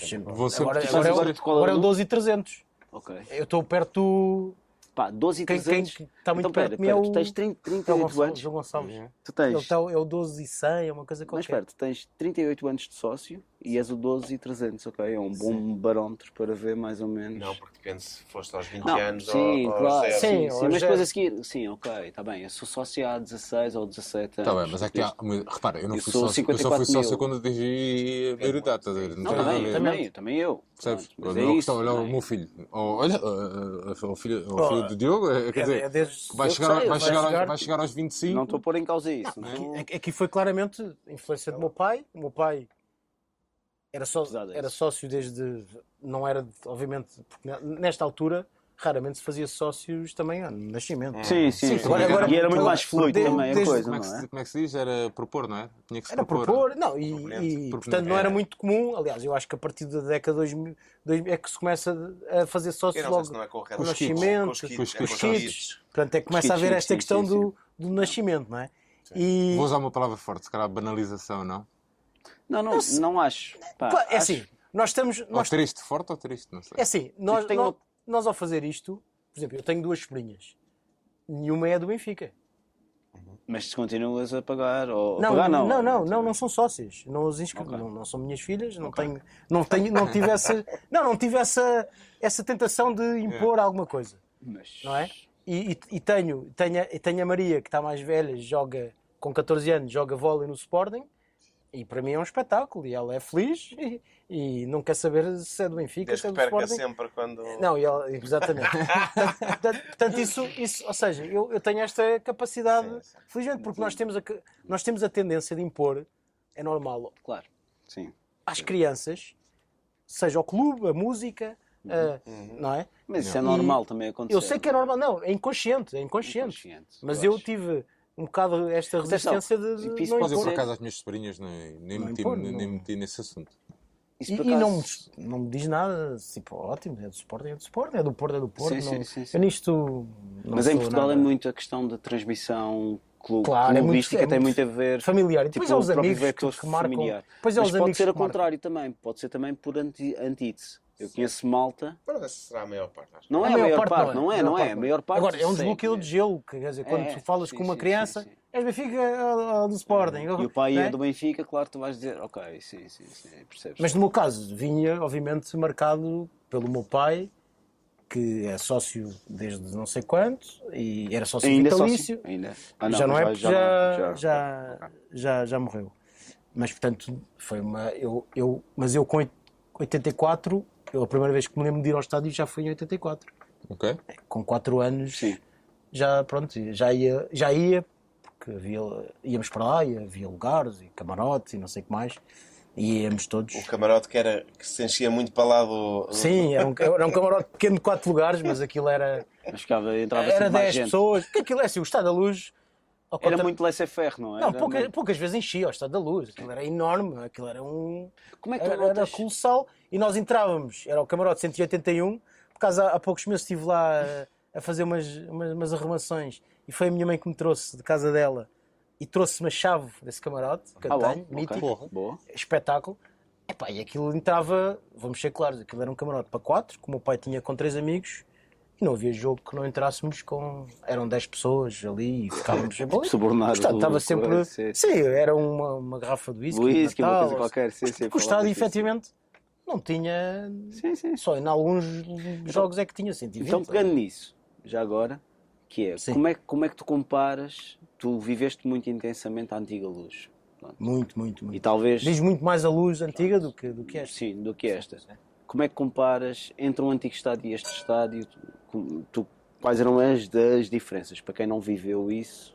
sempre. Vou sempre Agora, precisar agora, é o- é agora é o o 12 e 300. Ok. Eu estou perto do. Pá, 12 e Quem, quem 300. está muito então, perto pera, é pera, o. tu tens 30, é o 38 Gonçalves, anos. João Gonçalves. Tu tens. Ele está, é o 12 e 100, é uma coisa Mas qualquer. espera, tu tens 38 anos de sócio e és o 12 e 300, ok? É um bom barómetro para ver mais ou menos. Não, porque depende se foste aos 20 Não, anos sim, ou, ou claro, zero. Sim, sim, sim, mas depois a seguir, sim, ok, está bem, eu sou sócio há 16 ou 17 anos. Está bem, mas aqui há. Repara, eu não Eu fui sou sócio. Eu só 54 fui sócio mil. quando atingi a maioridade, estás a ver? Não, também, também, também eu. Percebes? Pronto, é o que isso, olha o meu filho. Olha, o filho, o Oh, filho do Diogo, é, quer É, dizer, é vai chegar, vai, chegar, aos- chegar- vai chegar aos 25. Não estou a pôr em causa isso. Não, Aqui, aqui foi claramente influência do meu pai. O meu pai era, só, disso. era sócio desde. Não era, obviamente, porque nesta altura raramente se fazia sócios também no nascimento. Sim, sim, sim. agora- agora- e era muito mais fluido desde- também a coisa, Como é, não que é? se, como é que se diz? Era propor, não é? Tinha que se Era propor. propor, não, e, e, portanto não era É. muito comum. Aliás, eu acho que a partir da década de 2000, 2000 é que se começa a fazer sócios logo não é com o nascimento, Com os kits, com os é kits. Portanto, é que começa a haver esta questão do, do nascimento, não é? E, Vou usar uma palavra forte, se calhar banalização, não? Não, não, não acho. Pá, Claro, é acho- assim, nós estamos. Ou Nós, triste, forte ou triste, não sei. é assim, nós, tenho nós, uma- nós ao fazer isto, por exemplo, eu tenho duas sobrinhas, nenhuma é do Benfica. Mas se continuas a pagar ou Não, pagar, não, não, não, não, não, são sócios. Não os inscrevi, Ok. não, não são minhas filhas, não tenho, não tenho, não tive essa, não, não tive essa, essa tentação de impor alguma coisa, Mas, não é? E, e- e tenho, tenho, a- e tenho a Maria que está mais velha, joga com 14 anos, joga vôlei no Sporting. E para mim é um espetáculo e ela é feliz e, e não quer saber se é do Benfica, Desde se é que do perca Sporting. sempre quando. Não, e ela- exatamente. Portanto, portanto, isso, isso, ou seja, eu, eu tenho esta capacidade, Sim, sim. felizmente, porque nós temos, a, nós temos a tendência de impor, é normal, claro, sim. às crianças, seja o clube, a música, a- não é? Mas isso é E normal também acontecer. Eu sei que é normal, não, é inconsciente, é inconsciente. Inconsciente, Mas eu eu acho. tive um bocado esta resistência de, de e isso não pode Eu, por acaso, às minhas sobrinhas nem, nem, Não meti, impor, nem, nem não. meti nesse assunto. Isso E, e não, acaso- não me diz nada, tipo, ótimo, é do Sporting, é do Sporting, é do Porto, é do Porto. Sim, não- sim, sim, sim. Eu nisto não Mas em Portugal é nada muito a questão da transmissão clu- Claro, é muito- é tem muito a ver. familiar. E depois tipo, é os amigos que, que marcam. familiar. Depois é Mas pode ser ao marcam. contrário também, pode ser também por anti, antítese. Eu conheço malta, Mas essa será a maior parte. acho. não é a maior parte, não é, não é, a maior parte. Agora, é um desbloqueio é. de gelo, que, quer dizer, quando É, tu falas com uma criança, és Benfica ou do Sporting. E o pai não é é? do Benfica, claro, tu vais dizer, ok, sim, sim, sim, percebes. Mas no meu caso, vinha, obviamente, marcado pelo meu pai, que é sócio desde não sei quanto, e era sócio ainda é vitalício. sócio? Ainda. Ah, já não é porque já, já, já, já, já, morreu. Mas portanto, foi uma. Eu, eu, mas eu com oit- 84, eu, a primeira vez que me lembro de ir ao estádio já foi em 84. Ok? Com 4 anos Sim. já pronto, já ia, já ia, porque havia, íamos para lá e havia lugares e camarotes e não sei o que mais. E íamos todos. O camarote que, era, que se enchia muito para lá do. Sim, era um, era um camarote pequeno de 4 lugares, mas aquilo era, Mas ficava, entrava era sempre mais 10 gente. pessoas. Porque aquilo é assim, o Estado da Luz. Ao Era contra- muito laissez-faire, não é? Não, Era poucas, muito- poucas vezes enchia o Estado da Luz. Aquilo era enorme, aquilo era um. Como é que tu Era, era colossal. E nós entrávamos, era o camarote 181, por causa há, poucos meses estive lá a, a fazer umas, umas, umas arrumações e foi a minha mãe que me trouxe de casa dela e trouxe uma chave desse camarote que eu Ah, tenho, bom, mítico. Boa. espetáculo. Epá, e aquilo entrava, vamos ser claros, aquilo era um camarote para quatro, que o meu pai tinha com três amigos. Não havia jogo que não entrássemos com. Eram 10 pessoas ali e ficávamos sempre ali. Subornar O estádio o- estava sempre. sim, Sim, era uma, uma garrafa de whisky. Whisky, uma coisa qualquer, sim, sim. Porque o estádio, efetivamente, não tinha. Sim, sim. Só em alguns jogos é que tinha 120. Então, pegando nisso, já agora, que é Sim. como, é como é que tu comparas, tu viveste muito intensamente a antiga luz. Pronto. Muito, muito, E muito. talvez Diz muito mais a luz antiga do que, do que esta. sim, do que esta. Como é que comparas entre um antigo estádio e este estádio? Tu, quais eram as das diferenças? Para quem não viveu isso,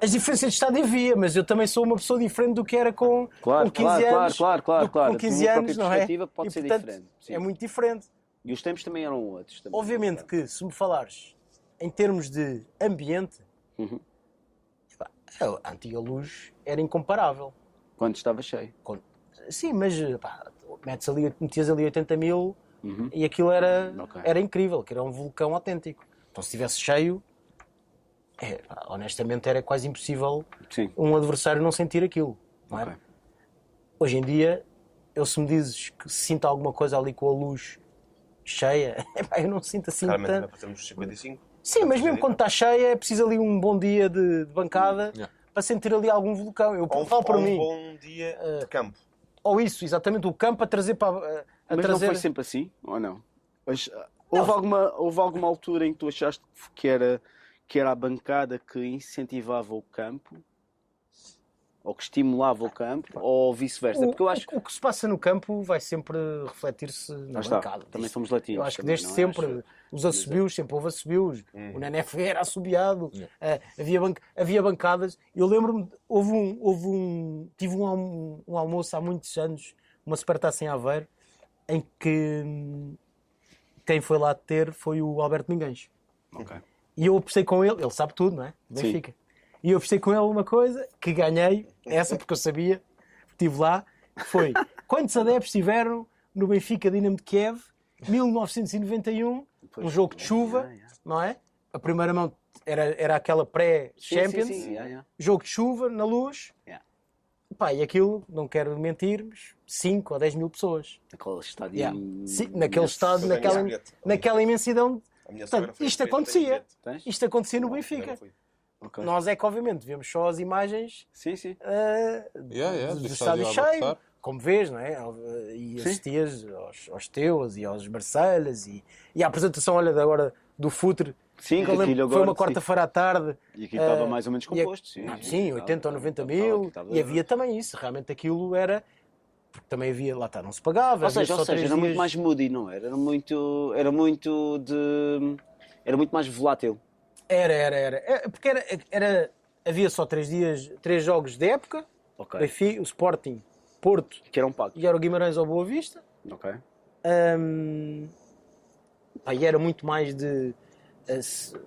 As diferenças de estádio havia, mas eu também sou uma pessoa diferente do que era com, Claro, com 15 claro, anos. claro, claro, claro. Com A 15 tua anos, não é? pode E, ser portanto, diferente, sim. É muito diferente. e os tempos também eram outros. também. Obviamente que, se me falares em termos de ambiente, Uhum. epá, a antiga luz era incomparável. Quando estava cheio. Com- Sim, mas pá, metes ali, metias ali 80 mil Uhum. e aquilo era, Ok. era incrível, que era um vulcão autêntico. Então, se estivesse cheio, é, honestamente era quase impossível Sim. um adversário não sentir aquilo. Não é? Hoje em dia, eu se me dizes que sinto alguma coisa ali com a luz cheia, eu não sinto assim Claramente tanto. para termos de 55. Sim, mas mesmo quando está cheia, é preciso ali um bom dia de, de bancada Yeah. para sentir ali algum vulcão. Eu Ou um, falo para ou um mim. bom dia de campo. Ou isso, exatamente, o campo a trazer para. A- Mas trazer... não foi sempre assim, ou não? Mas, ah, houve, alguma, houve alguma altura em que tu achaste que era, que era a bancada que incentivava o campo? Ou que estimulava o campo? Ou vice-versa? O, Porque eu acho o, o que se passa no campo vai sempre refletir-se na está, bancada. também somos latinos. Eu acho que desde é? sempre, Acho- os assobios, sempre houve assobios. Hum. O Nenef era assobiado. Eh, havia, ban- havia bancadas. Eu lembro-me, houve um, houve um. Tive um, um almoço há muitos anos, uma supertaça em Aveiro, em que hum, quem foi lá ter foi o Alberto Ninguém. Ok. E eu apostei com ele, ele sabe tudo, não é? Benfica. E eu apostei com ele uma coisa que ganhei, essa porque eu sabia, estive lá, que foi quantos adeptos tiveram no Benfica Dinamo de Kiev, 1991, Pois, um jogo de chuva, não é? A primeira mão era, era aquela pré-Champions, jogo de chuva, na luz. Pá, e aquilo, não quero mentir, mas 5 ou 10 mil pessoas. Aquele estádio. Yeah. Sim, naquele tenho naquela, naquela imensidão. Portanto, isto acontecia. Isto acontecia no Não, Benfica. não fui. Ok. Nós é que, obviamente, vemos só as imagens Sim, sim. eh, Yeah, yeah, do do estádio estádio cheio, como vês, não é? E Sim. assistias aos, aos teus e aos Marselhas e, e a apresentação, olha, agora do Futre. Sim, que aquilo que foi agora, uma quarta-feira à tarde. E aquilo estava eh, mais ou menos composto. Sim, Não, sim, sim, estava- 80 ou 90 estava- mil. E havia também isso. Realmente aquilo era. Porque também havia, lá está, não se pagava. Ou seja, ou seja era muito dias- mais moody, não era? Era muito, era muito de. Era muito mais volátil. Era, era, era. É, Porque era, era, havia só três dias, três jogos de época. Ok. Benfica, o Sporting, Porto Que era um pacto. e era o Guimarães ao Boa Vista. Ok. Hum, pá, e era muito mais de. Eh,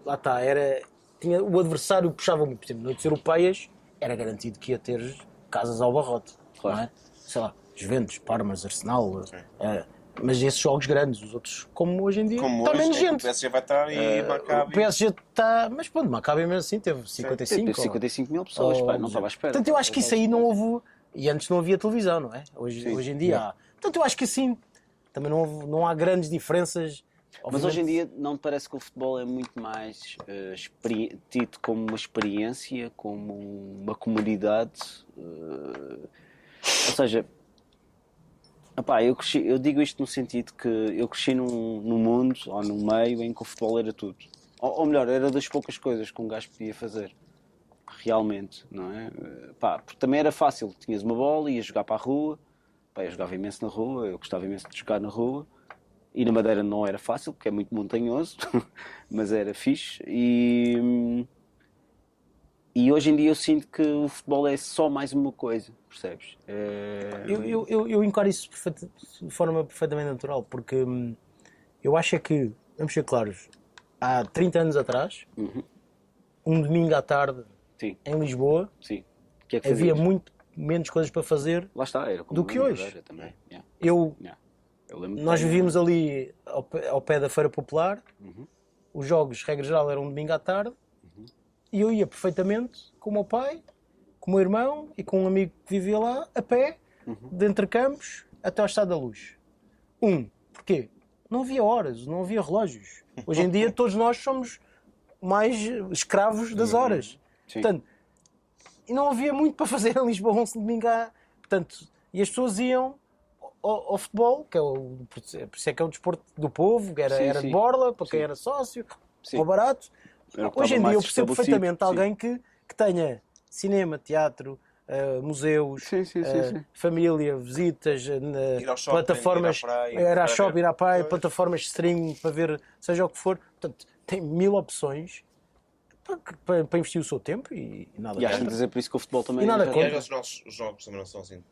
lá está, era. Tinha, o adversário puxava muito. Por exemplo, noites europeias era garantido que ia ter casas ao barrote. Claro. Não é? Sei lá, Juventus, Parmas, Arsenal. eh, mas esses jogos grandes, os outros, como hoje em dia, Como está hoje, menos é que o gente. PSG vai estar e O Maccabi. PSG está. Mas pronto, Maccabi mesmo assim teve 55. Teve ou- 55 mil pessoas, ou- pá, não estava à espera. Portanto, eu acho que isso aí não houve. E antes não havia televisão, não é? Hoje, Sim. hoje em dia há. Portanto, eu acho que assim também não, houve- não há grandes diferenças. Mas hoje em dia não te parece que o futebol é muito mais experi- tido como uma experiência, como uma comunidade. eh, ou seja, epá, eu, cresci- eu digo isto no sentido que eu cresci num, num mundo ou num meio em que o futebol era tudo. Ou, ou melhor, era das poucas coisas que um gajo podia fazer. Realmente, não é? Eh, Pá, porque também era fácil. Tinhas uma bola, ias jogar para a rua. Pá, eu jogava imenso na rua, eu gostava imenso de jogar na rua. E na Madeira não era fácil, porque é muito montanhoso, mas era fixe. E, e hoje em dia eu sinto que o futebol é só mais uma coisa, percebes? É... Eu, eu, eu, eu encaro isso de forma perfeitamente natural, porque hum, eu acho é que, vamos ser claros, há 30 anos atrás, Uhum. um domingo à tarde Sim, em Lisboa, sim. Que é que havia muito menos coisas para fazer. Lá está, era como do que hoje. Madeira Também. yeah, Eu, yeah. Nós vivíamos ali ao pé, ao pé da Feira Popular, Uhum. os jogos, regra geral, eram domingo à tarde, e eu ia perfeitamente com o meu pai, com o meu irmão e com um amigo que vivia lá, a pé, Uhum. de entre campos, até ao Estado da Luz. Um, porquê? Não havia horas, não havia relógios. Hoje em dia todos nós somos mais escravos das horas. Uhum. Sim. Portanto, e não havia muito para fazer em Lisboa um domingo à... Portanto, e as pessoas iam ao, ao futebol, que é o, por isso é que é um desporto do povo, que era, Sim, era sim. de borla, para quem Sim. era sócio, Sim. ao barato. Era Hoje em dia eu percebo perfeitamente sim. alguém que, que tenha cinema, teatro, eh, museus, Sim, sim, sim, sim. família, visitas, ao shopping, plataformas, ir à praia, ir à para shopping, ir à praia, Pois. plataformas de streaming para ver seja o que for. Portanto, tem mil opções para, para- para investir o seu tempo e, e nada E acho que dizer por isso que o futebol também. E nada E contra. vezes os nossos jogos também não são assim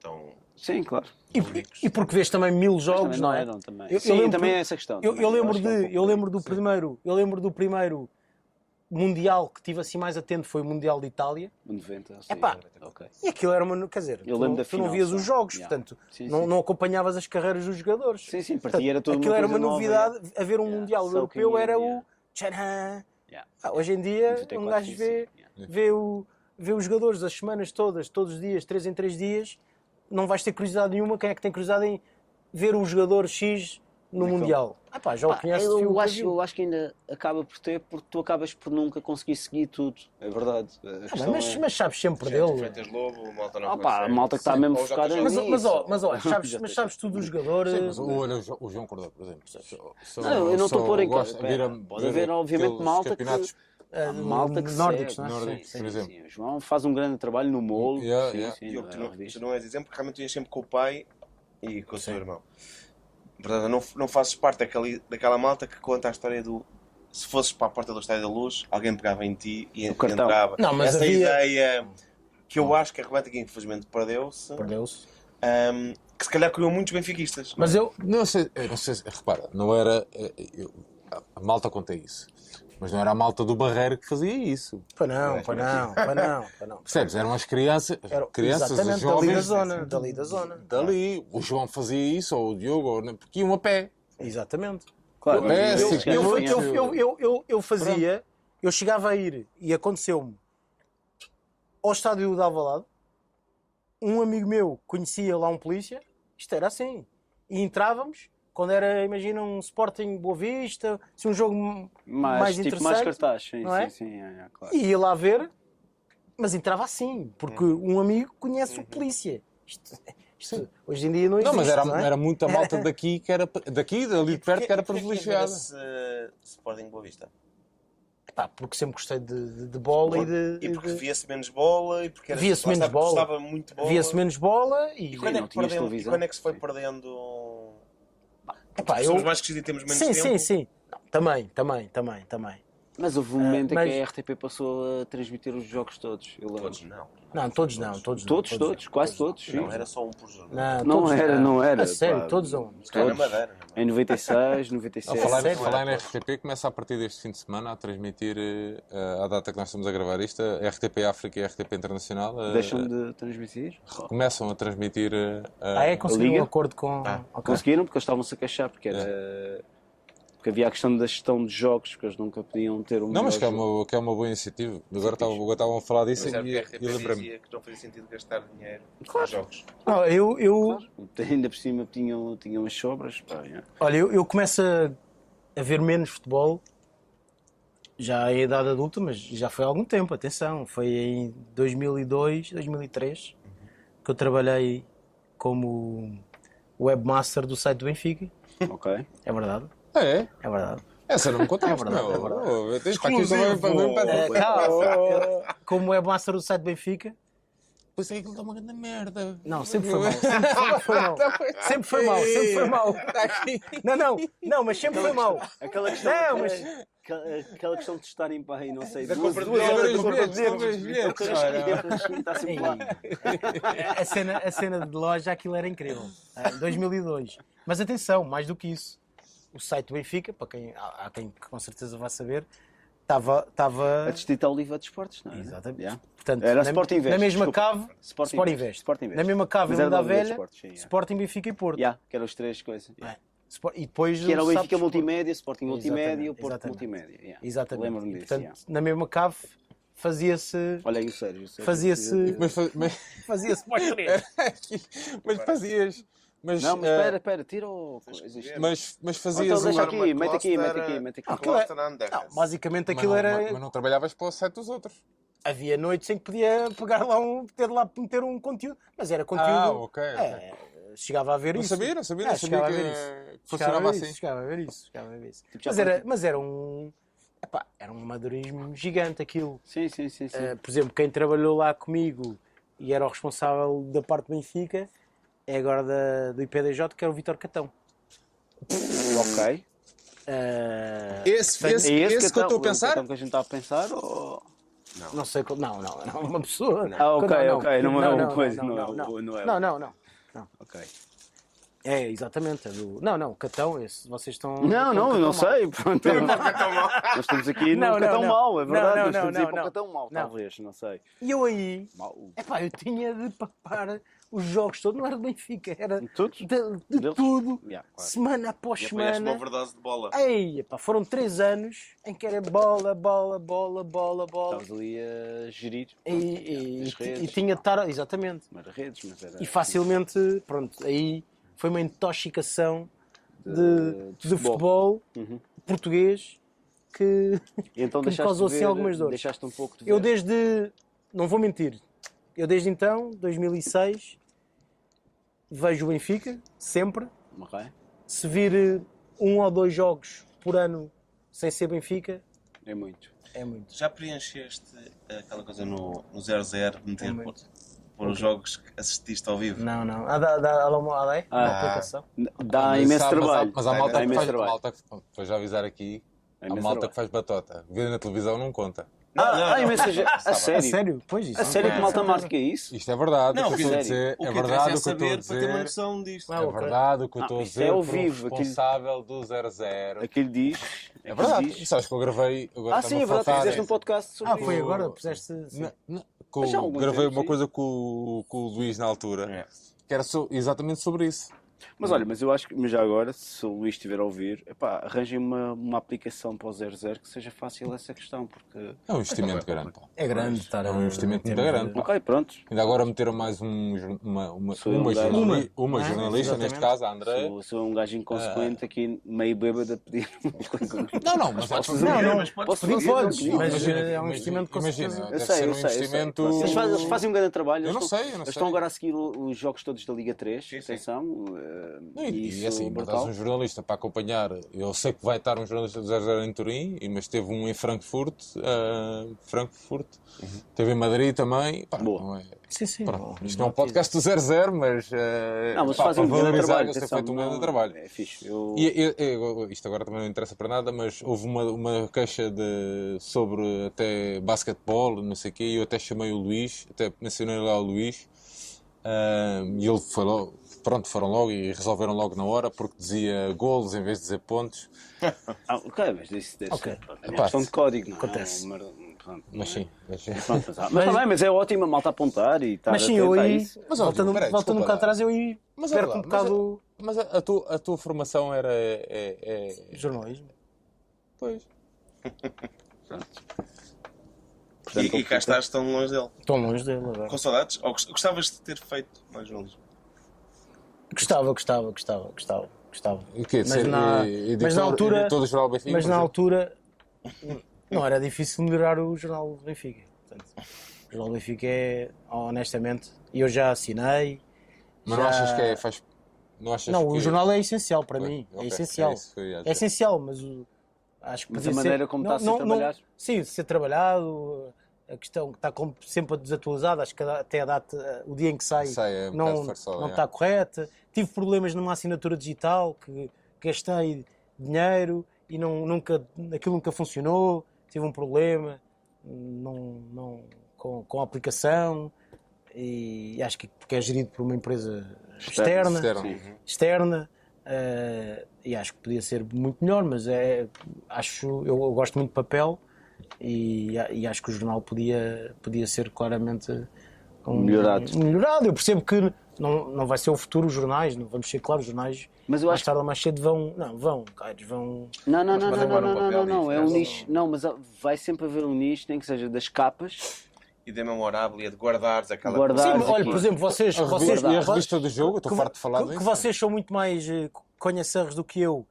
tão. Sim, claro. E, e porque vês também mil jogos, também não não é? eram também. Eu- eu Sim, lembro- também é essa questão. Eu, eu lembro que é um de, eu lembro do primeiro, eu lembro do primeiro mundial que tive assim mais atento foi o mundial de Itália. 90. sim. Epá. Ok. E aquilo era uma, quer dizer, Eu tu, lembro não, da tu não final vias só. os jogos, Yeah. portanto, Sim, não, sim. não acompanhavas as carreiras dos jogadores. Sim, sim, Portanto, era tudo aquilo era uma nova, novidade, haver um Yeah. mundial Soaking europeu era yeah. o Tcharam. Yeah. Ah, hoje em dia, 94, um gajo sim, vê, sim, yeah. vê, o, vê os jogadores as semanas todas, todos os dias, três em três dias, não vais ter curiosidade nenhuma. Quem é que tem curiosidade em ver o jogador X no Naquele- Mundial? Ah, pá, já o Pá, conheces. eu, a acho, eu acho que ainda acaba por ter, porque tu acabas por nunca conseguir seguir tudo. É verdade. Ah, mas, é- mas sabes sempre Gente, dele. Freitas Lobo, o malta não Ah, pá, a malta que está mesmo focada Mas, nisso. mas, ó, mas, ó, sabes, mas sabes tu do jogador. Sim, mas olha o o João Cordeiro, por exemplo. Só- só- Não, eu não estou a pôr em causa. Pode ver haver, obviamente, malta que. Campeonatos eh, Malta que nórdicos, segue, é? nórdicos, Sim, por exemplo. sim. O João faz um grande trabalho no molo. Yeah, sim, yeah. sim, Diogo, tu não é tu não és exemplo, porque realmente tu ias sempre com o pai e com o seu irmão. Portanto, não, não fazes parte daquela, daquela malta que conta a história do. Se fosses para a porta do Estádio da Luz, alguém pegava em ti e, entrava. Não, mas Essa havia- ideia que eu acho que a Rebenta que infelizmente perdeu-se, Perdeu-se. ahm, que se calhar criou muitos benfiquistas. Mas eu, Não sei, eu não sei, se- repara, não era. eh, eu- a- a malta conta isso. Mas não era a malta do Barreiro que fazia isso. Pá não, pá não, pá não, pá não. Percebes? Eram as crianças, Era- crianças exatamente, jovens. dali da zona, dali da zona. Dali. O João fazia isso, ou o Diogo, ou, não- porque iam a pé. Exatamente. Claro, Eu- eu- eu- Eu, eu, eu, eu, eu, eu fazia, eu chegava a ir e aconteceu-me ao estádio de Alvalade, um amigo meu conhecia lá um polícia, isto era assim, e entrávamos, quando era, imagina, um Sporting Boa Vista, se um jogo mais, mais tipo, interessante, mais cartaz. Sim, não é? sim, sim. É, é, claro. e ia lá ver, mas entrava assim, porque um amigo conhece o polícia. Isto, isto hoje em dia não existe, Não, mas era, não é? era muita malta daqui, que era, daqui, dali de perto, que era privilegiada. era-se, Sporting Boa Vista? Pá, porque sempre gostei de, de- de bola e de... E porque de- via-se menos bola e porque era- Via-se menos bola. Gostava muito de bola. Via-se menos bola e... E quando, é não que perdendo, e quando é que se foi Sim. perdendo? Epá, eu... Somos mais crescidos e temos menos Sim, tempo. sim, sim. Não, também, também, também, também. Mas houve um momento mas- em que a RTP passou a transmitir os jogos todos. Todos não. Não, todos não, todos não. Todos, todos, quase todos. Não, era só um por jogo. Não, Não era, não era, A sério, todos não. Era na todos. Madeira. não é? Em 96, A 97. falar, sério? falar na RTP, começa a partir deste fim de semana a transmitir, eh, a data que nós estamos a gravar isto, a RTP África e a RTP Internacional. eh, Deixam de transmitir? Começam a transmitir. eh, Ah, é? Conseguiram um acordo com... Ah. Conseguiram porque eles estavam-se a queixar, porque era. Porque havia a questão da gestão de jogos, que eles nunca podiam ter um. Não, mas que é uma, que é uma boa iniciativa. Agora estavam a falar disso Mas e, porque a e lembrei-me. dizia que não fazia sentido gastar dinheiro nos jogos. Não, eu, eu, Ainda por cima tinham, tinham as sobras. Pá, é. olha, eu, eu começo a, a ver menos futebol já em idade adulta, mas já foi há algum tempo, atenção. Foi em 2002, 2003 que eu trabalhei como webmaster do site do Benfica. Ok. É verdade, É, é verdade. essa não me contaste, É verdade, meu. é verdade. Oh, tenho para aqui também para vem para É, como webmaster do site do Benfica, Pois é, aquilo está uma grande merda. Não, sempre foi mal. Sempre foi mal. Sempre foi mal, sempre foi mal. Não, não, não, mas sempre foi mal. Aquela questão, Não, mas- aquela, questão de estarem para aí, não sei, Da duas, compra de bilhetes, de da compra compra de de bilhetes. lá. A cena, a cena de loja, aquilo era incrível. Em 2002. Mas atenção, mais do que isso. O site do Benfica, para quem, há há quem que com certeza vai saber, estava. estava A Distrito Oliva de Esportes, não é? Exatamente. Yeah. Portanto, Era na, Sport Invest, na mesma desculpa. cave, Sport Sport, Invest, Invest. Sport Invest. Na mesma cave, era da Velha, sim, yeah. Sporting, Benfica e Porto. Yeah, que eram as três coisas. yeah. É. Sport- E depois Que era o Benfica Sport. Multimédia, Sporting Multimédia e o Porto exatamente. Multimédia. yeah. Exatamente. Lembro-me disso. portanto, yeah. na mesma cave fazia-se. Olha aí o Sérgio. o Sérgio Fazia-se- Mas, mas, Fazia-se os três. mas fazias. Mas, Não, mas eh, espera, espera, tira o mas, mas Ou fazias então deixa aqui, mete aqui, mete aqui, mete aqui. Aquilo é- Anderlecht. Não, basicamente Mas aquilo não, era. mas- mas não trabalhavas para o site dos outros. Havia noites em que podia pegar lá um, ter lá meter um conteúdo, mas era conteúdo. Ah, ok. É, chegava a ver Não isso. sabia, não sabia, É, não sabia chegava que, funcionava ver assim. isso, chegava a ver isso, chegava a ver isso. Tipo, Mas era, mas era um. epá, era um amadorismo gigante aquilo. Sim, sim, sim. sim. Uh, por exemplo, quem trabalhou lá comigo e era o responsável da parte do Benfica é agora da, do IPDJ, que é o Vitor Catão. ok. Uh, Esse, É esse, esse, esse que eu estou a o pensar? cartão que a gente está a pensar? Ou... não sei como. Não, não, não. Uma pessoa. Ah, ok, não, ok, não é não, uma não, coisa, não, não é não, o- não. não é o- Não, não, não. Ok. É, exatamente. é do... Não, não, Catão, esse. Vocês estão. Não, não, não mal. sei. Pronto. Nós estamos aqui Não, num não, catão não. mau, é Não, verdade. não, Nós estamos não, aí para um não. catão Não. talvez, não sei. E eu aí. Mau. Epá, eu tinha de papar os jogos todos, não era do Benfica, era de, de Deles? tudo, Yeah, claro. semana após E uma semana. overdose de bola. Ei, epá, foram três anos em que era bola, bola, bola, bola, bola. Estavas ali a gerir E, e, e, redes. e tinha de estar, exatamente. mas redes, mas era E facilmente, pronto, aí foi uma intoxicação de, de, futebol, Uhum. português que então que me causou, de assim, ver- algumas dores. Deixaste um pouco de ver. eu desde, não vou mentir, eu desde então, 2006, vejo o Benfica, sempre. Ok. Se vir eh, um ou dois jogos por ano sem ser Benfica, É muito. é muito. Já preencheste aquela coisa no, no 00, meter É por, por os jogos que assististe ao vivo? Não, não. Ah, dá, dá, uma- dá, Ah. uma aplicação. Dá Mas imenso há- mas há- trabalho. Mas há malta que imenso faz. trabalho. malta que- Vou já avisar aqui. Dá A malta que trabalho. faz batota. Ver na televisão não conta. Não, Ah, não, ah, não. imensa gente. A A sério? sério? Pois isso. A sério que É. malta marca isso? Isto é verdade. Não, o que eu estou a sério. dizer. O É que interessa verdade é o que eu estou a saber para ter uma dizer. noção disto. Ah, É verdade o que eu Ah, estou a dizer. é ao um vivo, aquilo- responsável do 00. Aquilo diz. É aquilo verdade. diz. E sabes que eu gravei. Agora Ah, sim, é verdade. Fizeste um podcast sobre Ah, foi isso. agora? Puseste. há gravei tempo, uma sim. coisa com, o- com o Luís na altura. É. Que era so- exatamente sobre isso. Mas olha, mas eu acho que, mas já agora, se o Luís estiver a ouvir, epá, arranjem uma, uma aplicação para o 00 que seja fácil essa questão, porque. É um investimento grande. pá. É grande estar É um investimento muito grande. pá. Ok, pronto. Ainda agora meteram mais um, uma, uma, Sou uma, jornali- uma Uma, jornalista, exatamente. neste caso, a André. Sou, sou um gajo inconsequente aqui, meio bêbado, a pedir uma coisa. Não, não, mas Posso é- fazer? Não, não, mas podes posso fazer, fazer? podes, mas é um investimento com imagina, Eu sei, eu um sei. Eles fazem, um grande trabalho. Eu não estão, sei, eu não eles sei. estão agora a seguir os jogos todos da Liga 3, Sim, sim. atenção. E, isso e assim, brutal. mandares um jornalista para acompanhar. Eu sei que vai estar um jornalista do 00 em Turim, e- mas teve um em Frankfurt. ah, Frankfurt. Teve em Madrid também. Pá, Boa. não é- Sim, sim. pronto, isto não é um podcast do 00, mas. ah, Não, mas pá, fazem um para grande trabalho. atenção, feito um grande não- trabalho. É fixe. Eu... E, e- e- isto agora também não interessa para nada, mas houve uma, uma queixa de, sobre até basquetebol, não sei o quê, e eu até chamei o Luís, até mencionei lá o Luís, ah, e ele foi logo, pronto, foram logo e resolveram logo na hora, porque dizia golos em vez de dizer pontos, Ah, ok, mas isso deve Ok. ser. pronto, É uma questão de código, não é? acontece. Uma- pronto, mas sim. Mas, sim. Pronto, mas, mas, tá bem, mas é ótimo a malta apontar e estar Mas sim, eu a aí, isso. Mas, voltando, peraí, voltando um bocado lá. atrás, eu aí Mas, perco olha um lá, mas bocado Mas a, a tua, a tua formação era. É, é, é- jornalismo. Pois. E, e cá estás tão longe dele. Estou longe dele agora. Com saudades? Ou gost- gostavas de ter feito mais jornalismo? Gostava, gostava, gostava, gostava, gostava. O quê? De Mas ser na- eh, editor, mas na altura- editor do Jornal Benfica? Mas na altura não era difícil melhorar o jornal do Benfica. Portanto, o jornal do Benfica é, honestamente, eu já assinei. Mas não já- achas que é. Faz, não, achas Não, que... o jornal é essencial para Ok, mim. É essencial. é isso ia É dizer. essencial, mas o- acho que Mas a maneira ser- como não- está a ser não- não- trabalhado? sim, ser trabalhado, a questão que está sempre desatualizada, acho que até a data, o dia em que sai, Sei, é um não, não é. está correta. Tive problemas numa assinatura digital que gastei dinheiro e não, nunca, aquilo nunca funcionou. Tive um problema não, não, com, com a aplicação e acho que porque é gerido por uma empresa externa, Externo. Sim. externa eh, e acho que podia ser muito melhor, mas é, acho, eu, eu gosto muito de papel e, e acho que o jornal podia, podia ser claramente um- Melhorado. melhorado. Eu percebo que não, não vai ser o futuro os jornais, não vamos ser claro, os jornais Mas eu mais acho tarde ou mais cedo vão, não, vão, Caires, vão Não, não, não, não, não, um não, não, não, é um diferente. nicho. Não, mas vai sempre haver um nicho, nem que seja das capas. E da memorável, de guardares aquela Guardar- Sim, Ah, mas, olha, por exemplo, vocês, A vocês e a revista do jogo, estou que, farto de falar que, disso. que vocês são muito mais eh, conhecedores do que eu.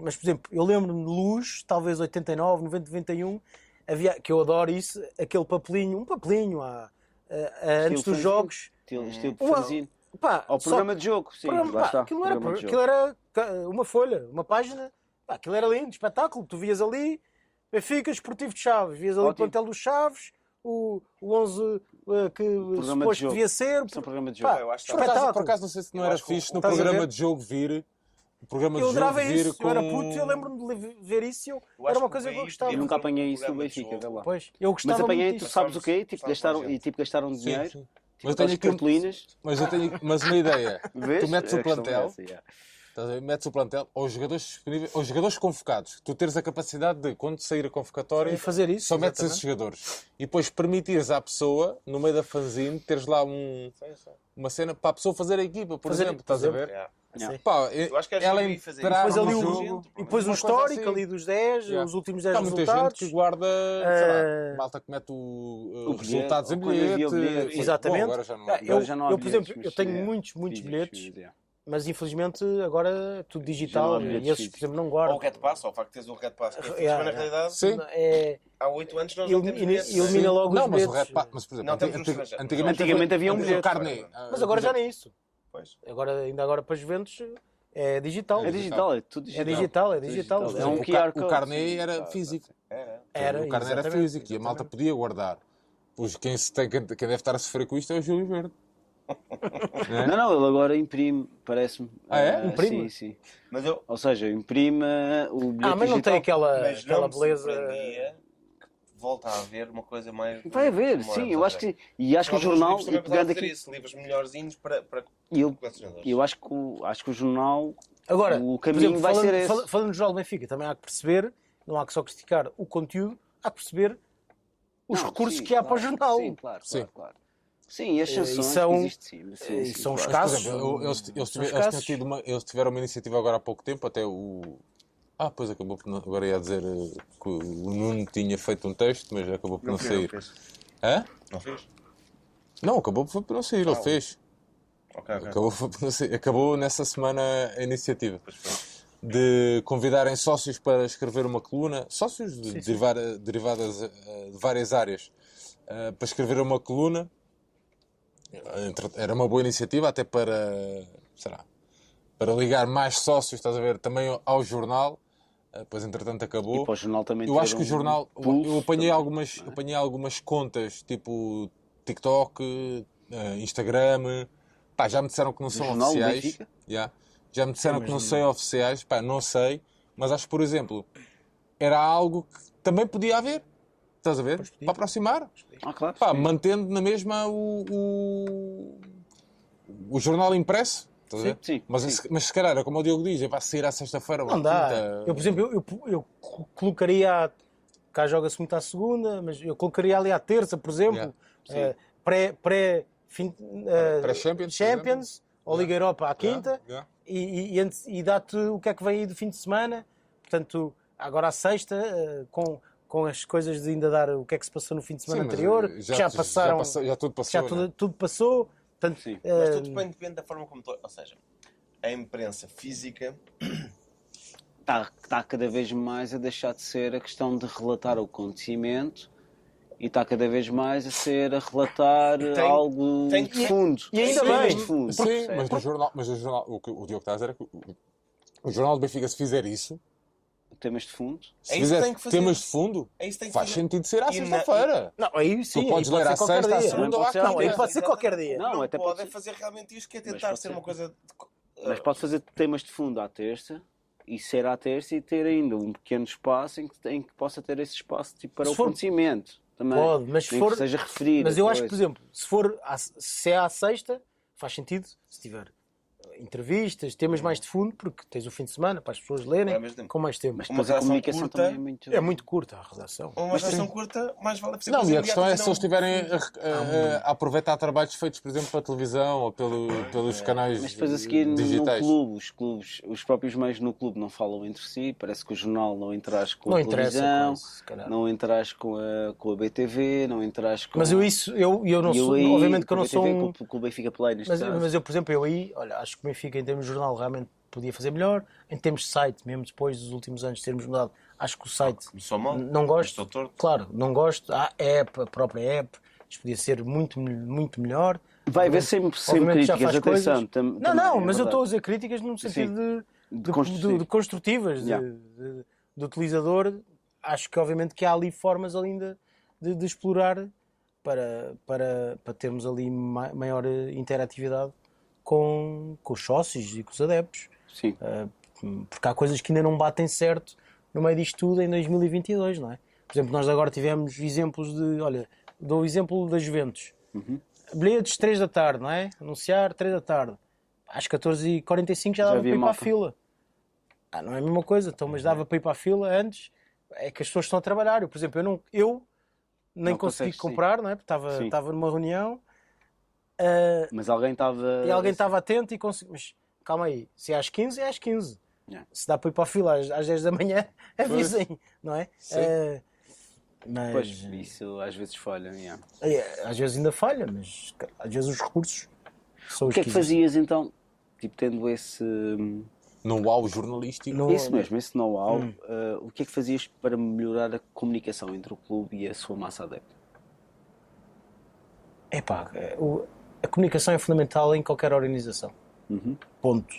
Mas, por exemplo, eu lembro-me de Luz, talvez 89, 90, 91, havia, que eu adoro isso, aquele papelinho, um papelinho há, eh, eh, antes dos jogos. Estilo, estilo de Uma- fanzine. Pá, Ao só- programa de jogo, sim. programa- pá, está. aquilo, era, programa de aquilo era uma folha, uma página, pá, aquilo era lindo, espetáculo. Tu vias ali, Benfica, Esportivo de Chaves. Vias ali o Ótimo. plantel dos Chaves, o, o 11 eh, que jogo. devia ser. Isso é um programa de Pá, jogo. Eu acho que Por acaso, espetáculo. por acaso não sei se não Eu era acho que o- fixe no Estás programa de jogo vir. O programa Eu de jogo isso, com... eu era puto, eu lembro-me de ver isso e eu, Eu era uma coisa o que eu gostava. Eu nunca apanhei isso do Benfica, vê lá. Pois, eu gostava Mas apanhei, muito tu sabes o quê? Tipo, gastaram, e tipo, gastaram Sim, dinheiro. sim. Mas eu aquelas tenho aqui, cartolinas. mas eu tenho mas uma ideia. Vês? Tu metes o plantel, é essa, yeah. Estás a ver? Metes o plantel aos jogadores disponíveis, aos jogadores convocados. Tu teres a capacidade de, quando sair a convocatória, E fazer isso, só metes exatamente. esses jogadores. E depois permitires à pessoa, no meio da fanzine, teres lá um, uma cena para a pessoa fazer a equipa, por Fazer- exemplo. Estás a por ver? Yeah. Yeah. Pá, Eu acho que era ela fazer. Depois ali o, jogo. e depois o histórico assim. ali dos 10, Yeah. os últimos 10 Há muita resultados. gente que guarda, Eh, sei lá, malta que mete o, uh, o os resultados em bilhete, ou bilhete. Exatamente. Bom, agora já não Ah, há. eu- Agora já não há eu, por bilhetes, exemplo, eu tenho é muitos, muitos físicos, bilhetes. mas, yeah. Mas infelizmente agora é tudo digital não e bilhetes esses, por exemplo, não Ou guardam. o Red Pass, ou o facto de teres o Red Pass. Que é Yeah, mas na realidade, Sim. É, há 8 anos nós não temos elimina, bilhetes. elimina logo Não, os mas o bilhetes. Red Pass, mas por exemplo, Não, antigamente, Antigamente havia um bilhete. Mas agora já nem é isso. Pois. Agora, ainda agora para Juventus é digital. É digital, é tudo É digital. digital, é digital. É um o, QR code. o carnê era físico. Era. Era, o carnê era exatamente, físico e a malta podia guardar. Pois quem, se tem, quem, deve estar a sofrer com isto é o Júlio Verde. Não é? Não, não, ele agora imprime, parece-me. Ah, é? Ah, Imprime? Sim, sim. Mas eu, Ou seja, imprime o bilhete Ah, mas não tem aquela, mas aquela beleza. surpreendia volta a haver uma coisa mais. Vai haver, sim, eu acho que sim. E acho que o jornal, e pegando aqui, isso, livros melhorzinhos para, para eu, eu acho que o, acho que o jornal, Agora, o caminho exemplo, vai falando, ser esse. fala- falando no Jornal do Benfica, também há que perceber, não há que só criticar o conteúdo, há que perceber os Não, recursos sim, que há para o claro, jornal. Sim, claro, Sim. claro, claro. Sim, e as Eh, sanções e são- existem, sim. sim, eh, sim, e são claro. os casos. exemplo, eles, eles, eles tiveram uma iniciativa agora há pouco tempo, até o. Ah, pois acabou por não, agora ia dizer eh, que o Nuno tinha feito um texto, mas acabou por não, não sair. fez. Hã? Não fez? Não, acabou por não sair, ele Ah, fez. Ok, ok. Acabou, não acabou nessa semana a iniciativa de convidarem sócios para escrever uma coluna, sócios de derivar- derivadas eh, de várias áreas, eh, para escrever uma coluna. Era uma boa iniciativa, até para, sei lá, para ligar mais sócios, estás a ver, também ao jornal. Eh, Pois, entretanto, acabou. E para o jornal também Eu acho que o jornal. pulso, eu apanhei também, algumas, é? apanhei algumas contas, tipo TikTok, eh, Instagram. Pá, já me disseram que não são jornal oficiais. Benfica? Já. Já me disseram que não são oficiais. Pá, não sei. Mas acho que, por exemplo, era algo que também podia haver. Estás a ver? Para aproximar. Ah, claro. Pá, mantendo na mesma o, o, o jornal impresso. Sim, sim, mas, sim. se- mas se calhar, é como o Diogo diz, vai sair à sexta-feira. ou à Não dá. quinta. Eu, por exemplo, eu, eu, eu co- colocaria. Cá joga-se muito à segunda, mas eu colocaria ali à terça, por exemplo. Yeah. eh, pré, pré, fim, eh, Pré-Champions, por Champions, ou Liga Europa à Yeah, quinta. yeah. e, e, e antes- e dá-te o que é que vem aí do fim de semana. Portanto, agora à sexta, eh, com, com as coisas de ainda dar o que é que se passou no fim de semana Sim, anterior, que já, passaram, já, passou- já tudo passou. tudo, né? tudo passou. Portanto, Sim. Mas eh, tudo depende, depende da forma como tu. Ou seja, a imprensa física. está, está cada vez mais a deixar de ser a questão de relatar o acontecimento e está cada vez mais a ser a relatar Tem- algo tem de fundo. e ainda bem, de fundo. Sim, mas no jornal, mas no jornal o que o Diogo está a dizer é que o, o jornal do Benfica, se fizer isso, Temas de fundo. se É isso que tem que fazer. temas de fundo, É isso que tem que faz fazer. sentido ser à sexta-feira. não, aí sim, Tu podes ler à sexta, à segunda ou à ser Não, aí quinta. pode ser qualquer dia. Não, Não, até pode pode é ser- fazer realmente isto, que é tentar ser ser. uma coisa. de- Mas pode fazer temas de fundo à terça e ser à terça e ter ainda um pequeno espaço em que, em que possa ter esse espaço tipo, para Se o for- acontecimento. Também. Pode, mas se for- que seja referido. Mas eu acho que, por exemplo, se for à, se é à sexta, faz sentido se tiver entrevistas, temas mais de fundo, porque tens o fim de semana para as pessoas lerem tempo. com mais tempo. Mas Uma a redação comunicação curta- também é muito. É muito curta a redação. Uma geração curta, mais vale fazer Não, e a questão é se eles estiverem a, a- a aproveitar trabalhos feitos, por exemplo, pela televisão ou pelo, pelos canais Mas depois a seguir no- no digitais. clube, os clubes, os próprios meios no clube não falam entre si, parece que o jornal não interage com Não a televisão, calhar. não interage com a, com a BTV, não interage com Mas eu isso, eu, eu não E eu sou, aí, obviamente que eu com a não sou BTV, um... com, com o Benfica Play neste Mas, caso. mas eu, por exemplo, eu aí, olha, acho que o Benfica em termos de jornal realmente podia fazer melhor. Em termos de site, mesmo depois dos últimos anos termos mudado, acho que o site Só mal. não gosto. Claro, não gosto. A app, a própria app, isto podia ser muito, muito melhor. Vai haver sempre, sempre críticas, atenção. coisas. tam- Não, não, é mas eu estou a dizer críticas no sentido de, De de, constru- de- de construtivas, de- Yeah. de- do utilizador acho que obviamente que há ali formas ainda de, de explorar para, para, para termos ali ma- maior interatividade com, com os sócios e com os adeptos. Sim. Uh, porque há coisas que ainda não batem certo no meio disto tudo em 2022, não é? Por exemplo, nós agora tivemos exemplos de, olha, dou o exemplo da Juventus. Bilhetes 3 da tarde, não é? Anunciar 3 da tarde. Às 14h45 já dava havia para ir para a fila. Ah, não é a mesma coisa, então, mas dava para ir para a fila antes. É que as pessoas estão a trabalhar. Eu, por exemplo, eu, não, eu nem Não consegui consegues, sim. comprar, não é? Porque estava, Sim. estava numa reunião. Ah, Mas alguém estava. e alguém estava atento e conseguiu. Mas calma aí, se é às 15, é às 15. Yeah. Se dá para ir para a fila às, às 10 da manhã, avisem, não é? Eh, mas Pois, isso às vezes falha. yeah. às vezes ainda falha, mas às vezes os recursos são O os que é que existem. fazias então? Tipo, tendo esse. No uau jornalístico. Não- Isso mesmo, esse know-how. Hum. uh, o que é que fazias para melhorar a comunicação entre o clube e a sua massa adepta? Epá, eh, o- a comunicação é fundamental em qualquer organização. Uhum. Ponto.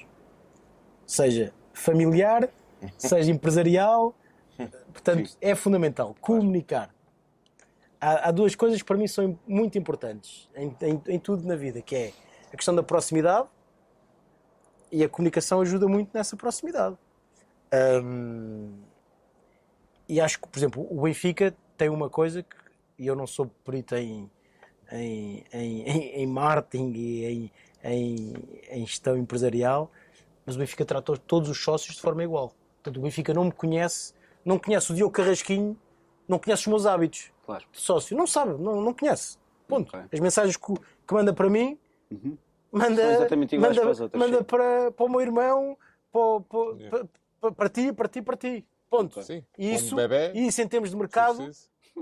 Seja familiar, seja empresarial, portanto, é fundamental comunicar. Há, há duas coisas que para mim são muito importantes em, em- em tudo na vida, que é a questão da proximidade e a comunicação ajuda muito nessa proximidade. Hum, e acho que, por exemplo, o Benfica tem uma coisa que e eu não sou perito em, em, em, em, marketing e em, em, em gestão empresarial, mas o Benfica tratou todos os sócios de forma igual. Portanto, o Benfica não me conhece, não conhece o Diogo Carrasquinho, não conhece os meus hábitos Claro. de sócio, não sabe, não, não conhece. Ponto. Ok. As mensagens que, que manda para mim, Uhum. manda, manda, para outras, manda para, para o meu irmão, para, para, Yeah. para, para, para ti, para ti, para ti. Ponto. Sim. E Um isso, e isso em termos de mercado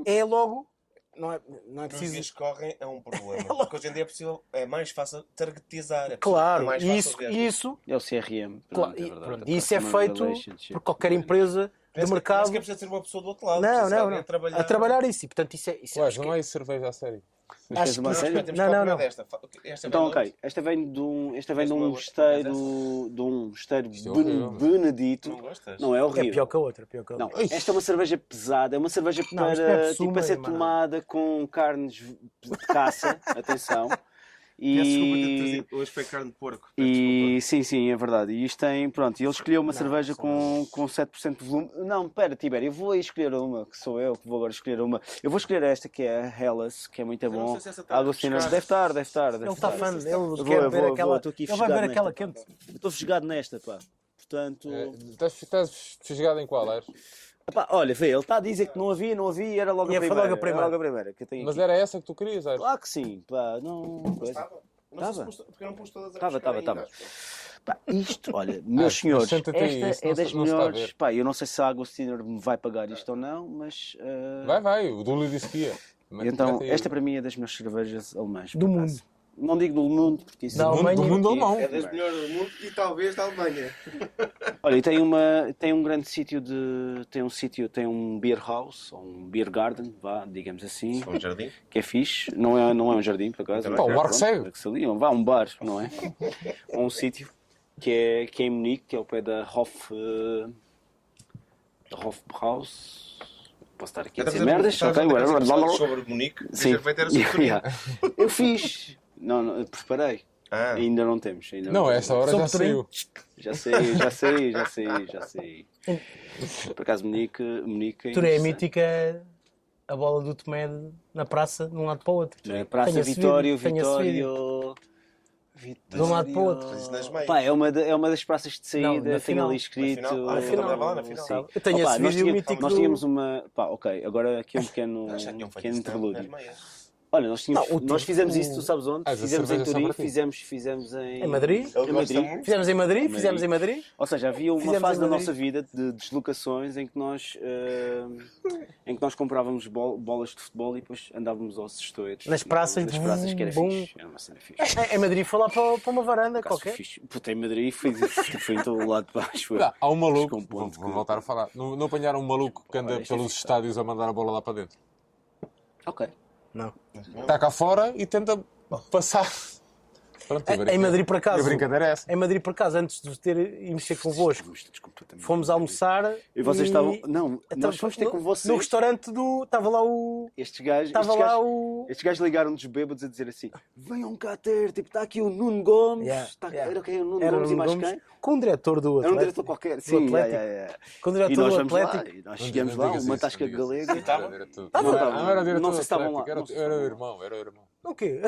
é logo. Não é, não é Os preciso. dias que correm é um problema. Porque hoje em dia é possível, é mais fácil targetizar. É Claro, mais e fácil isso, ver. isso, É o CRM. claro, pronto, e, é verdade, pronto, a e isso é feito por qualquer empresa de sequer- nem mercado. sequer precisa ter uma pessoa do outro lado. Não, não, não. A trabalhar. A trabalhar isso. E portanto, isso é. Isso é Ué, não que- é cerveja a sério. Mas acho uma que- Não, Não, não, não. desta. Esta Então, vem de ok. Esta vem de um, esta vem de Tens um esteiro, de um Isto é Ben- Benedito. Não gostas? Não é É horrível. pior que a outra. Pior que a Não, outra. esta é uma cerveja pesada, é uma cerveja Não, para, tipo, para ser tomada com carnes de caça, atenção. Peço desculpa ter E, trazido. Hoje foi carne de porco. Peço e sim, sim, é verdade. E isto tem, pronto, e ele escolheu uma Não, cerveja com, com 7% de volume. Não, pera, Tibério, eu vou aí escolher uma, que sou eu que vou agora escolher uma. Eu vou escolher esta que é a Hellas, que é muito Eu bom. sei se essa está Agostina, a deve estar, deve estar. Deve Ele está estar. fã, ele quer vou, eu ver vou, aquela. vou, estou aqui ele vai ver fisgado aquela nesta. quente. Estou fisgado nesta, pá. Portanto. É, Estás, estás fisgado em qual era? Epá, olha, vê, ele está a dizer que não havia, não havia e era logo E a foi primeira. logo a primeira. Era logo a primeira que eu tenho Mas aqui. era essa que tu querias, era? Claro que sim, pá, não. Estava. Estava. porque não pus todas a Estava, estava, estava. acho. Pá, isto, olha, meus mas senhores, esta isso é das não melhores. Pá, eu não sei se a Agostiner me vai pagar isto ou não, mas. eh, Vai, vai, o Dúlio disse que ia. Mas Então, esta para mim é das melhores cervejas alemãs. Do mundo. Não digo do mundo, porque isso Da do mundo, Alemanha do mundo alemão. É das melhores do mundo e talvez da Alemanha. Olha, e tem, uma, tem um grande sítio de. Tem um sítio, tem um beer house, ou um beer garden, vá, digamos assim, Um jardim. que é fixe. Não é, não é um jardim, por acaso. Então, pá, o bar que segue. é que se ali, vá, um bar, não é? Ou um sítio que é, que é em Munique, que é ao pé da Hof. eh, da Hofbrauhaus. Posso estar aqui a dizer merdas? Estás Ok, a dizer whatever. episódios sobre Munique. Sim. Yeah. Eu fiz. Não, não, preparei. Ah, Ainda não temos. Ainda Não, temos. esta hora Sobre já saiu. Já sei, já sei, já sei, já sei. Por acaso, Munique. Munique é é interessante. mítica a bola do Tomé na praça, de um lado para o outro. É, Praça esse Vitório, esse vídeo. Vitório. De um lado para o outro. Meias. Pá, é uma, de- é uma das praças de Não, saída, na tem final. ali escrito. Na final. Ah, na final. Lá na final. Sim. Eu tenho Opa, esse nós vídeo tínhamos, mítico Nós do- tínhamos uma. Pá, ok, agora aqui um pequeno, feito pequeno interlúdio. Olha, nós, tínhamos, Não, o nós tu- fizemos isso, tu sabes onde? Ah, as fizemos em Turim, fizemos, fizemos em, Em Madrid? Em Madrid. Fizemos em Madrid, Madrid. fizemos em Madrid. Ou seja, havia uma Fizemos fase da nossa vida de deslocações em que nós, eh, em que nós comprávamos bol- bolas de futebol e depois andávamos aos estoeiros. Nas praças, Nas praças, que era bum. fixe. Era uma cena fixe. Em- Madrid foi lá para, para uma varanda qualquer. fixe. Puta, em Madrid foi, foi em todo o lado de baixo. Não, há um maluco, Com um vou, ponto vou que- voltar a falar. Não, não apanharam um maluco que anda é pelos estádios a mandar a bola lá para dentro? Ok. Não. Cá fora e tenta passar. Pronto, a Em brinca- Madrid, por acaso. A brincadeira é essa. Em Madrid, por acaso, antes de ter e mexer convosco, fomos almoçar. E vocês estavam. Não, Então, nós fomos ter no- com vocês. No restaurante do. Estava lá o. Estes gajos. Estava lá o. Estes gajos ligaram-nos bêbados a dizer assim: venham cá ter, tipo, está aqui o Nuno Gomes. Yeah, está- yeah. Era quem? O Nuno Era Gomes e o mais Gomes, quem? com o diretor do Atlético. Era um diretor qualquer. do Sim, yeah, Atlético. yeah, yeah. Com o E diretor nós do Atlético. e nós chegamos lá, uma tasca galega. Não era- era diretor Não sei se estavam atlético, lá, era- o irmão, era o irmão. O quê?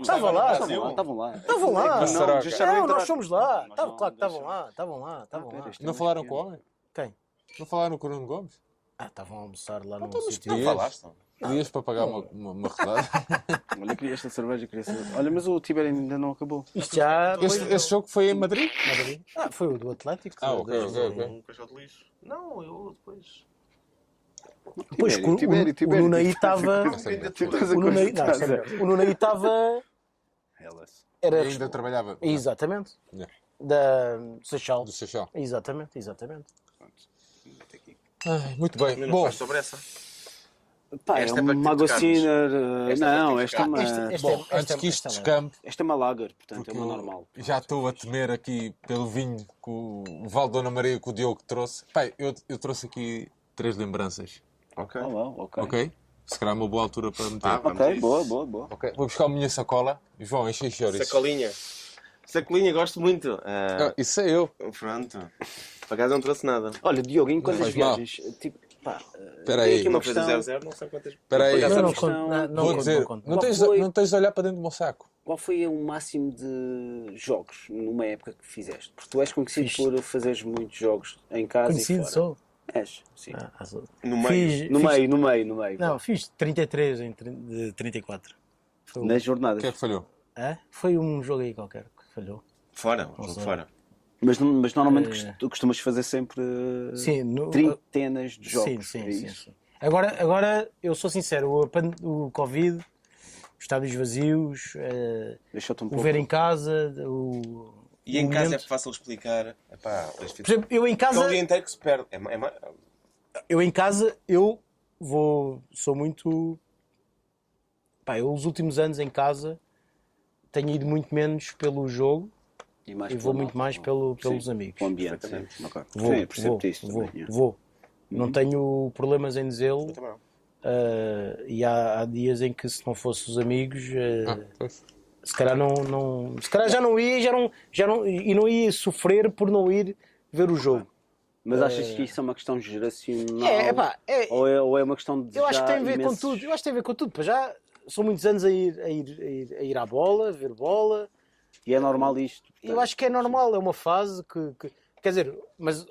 Estavam lá, estavam lá. Estavam lá. Não, entrar. nós fomos lá. Claro que estavam lá. Estavam lá. Estavam pera, lá. isto é Não falaram com o homem? Quem? Não falaram com o Nuno Gomes? Ah, estavam a almoçar lá Então, no mas sítio. Não Dias. falaste? Dias para pagar uma, uma, uma rodada. Olha, queria esta cerveja, queria saber. Olha, mas o Tibério ainda não acabou. Isto já. Este, este jogo foi em Madrid? Madrid. Ah, foi o do Atlético. Ah, ok, ok. Um caixote de lixo. Não, eu depois. Pois, Tibério, o- Tibério, o, Tibério, o Nuno aí Tibério. estava. O Nuno aí, não, constatar. sério, o Nuno aí estava. Elas. Era. Ainda trabalhava Exatamente. Yeah. Da Seixal. do Seixal. Exatamente, exatamente. Ai, muito bem. Bom, sobre essa. Pá, Esta é é uma te água tocarmos. Ciner. Esta é Não, esta é uma. Bom, antes que isto descampe, Esta é uma lager, portanto é uma normal. já estou a temer aqui pelo vinho que o Valdona Maria que o Diogo trouxe. Pai, eu, eu trouxe aqui três lembranças, Ok. Oh, well, ok. ok? Se calhar é uma boa altura para meter. Ah, Ok, isso. boa, boa, boa. Ok, Vou buscar a minha sacola. João, enche os chouriços. Sacolinha. Sacolinha, gosto muito. Ah, Ah, isso é eu. pronto. Por acaso não trouxe nada. Olha, Diogo, em quantas faz mal. viagens? Tipo, pá, uh, Espera aí. aqui uma Não fez a questão. 0-0, não sei quantas. Espera aí. Acaso Não, não, não, não Vou conto, dizer, não conto. não tens, foi? não tens de olhar para dentro do meu saco. Qual foi o máximo de jogos numa época que fizeste? Porque tu és conhecido Fiz. por fazeres muitos jogos em casa Conhecido e fora. sou. És, sim. Ah, sou. No meio. Fiz, No fiz- meio, no meio, no meio. Não, fiz 33 em tri- de 34. Foi, Nas O jornadas. que é que falhou? Hã? Foi um jogo aí qualquer que falhou. Fora, um jogo fora. Mas, mas normalmente Eh, tu costumas fazer sempre uh, Sim, no- trintenas de jogos. Sim, sim, é sim, sim. Agora, agora, eu sou sincero, o, o Covid, os estádios vazios, eh, um o pouco. ver em casa, o. E em casa é fácil explicar. Epá, Por exemplo, eu em É casa, o dia inteiro que se perde. É, é, eu em casa, eu vou, sou muito. Pá, eu os últimos anos em casa tenho ido muito menos pelo jogo E, mais e vou muito mais não? pelo, pelos Sim, amigos. O ambiente, sim. Vou, sim, percebo vou, isso vou, também. yeah. vou. Não tenho problemas em dizê-lo. eh, e há, há dias em que se não fosse os amigos, eh, Ah, pois. Se calhar não, não. Se calhar já não ia, já não, já não, e não ia sofrer por não ir ver o jogo. Mas achas que isso é uma questão geracional? É, epá, é, Ou é, ou é uma questão de eu acho que tem a ver com imensos- tudo. Eu acho que tem a ver com tudo. Para já são muitos anos a ir, a ir, a ir, a ir à bola, a ver bola. E é normal isto. Eu acho que é normal, é uma fase que, que- quer dizer, mas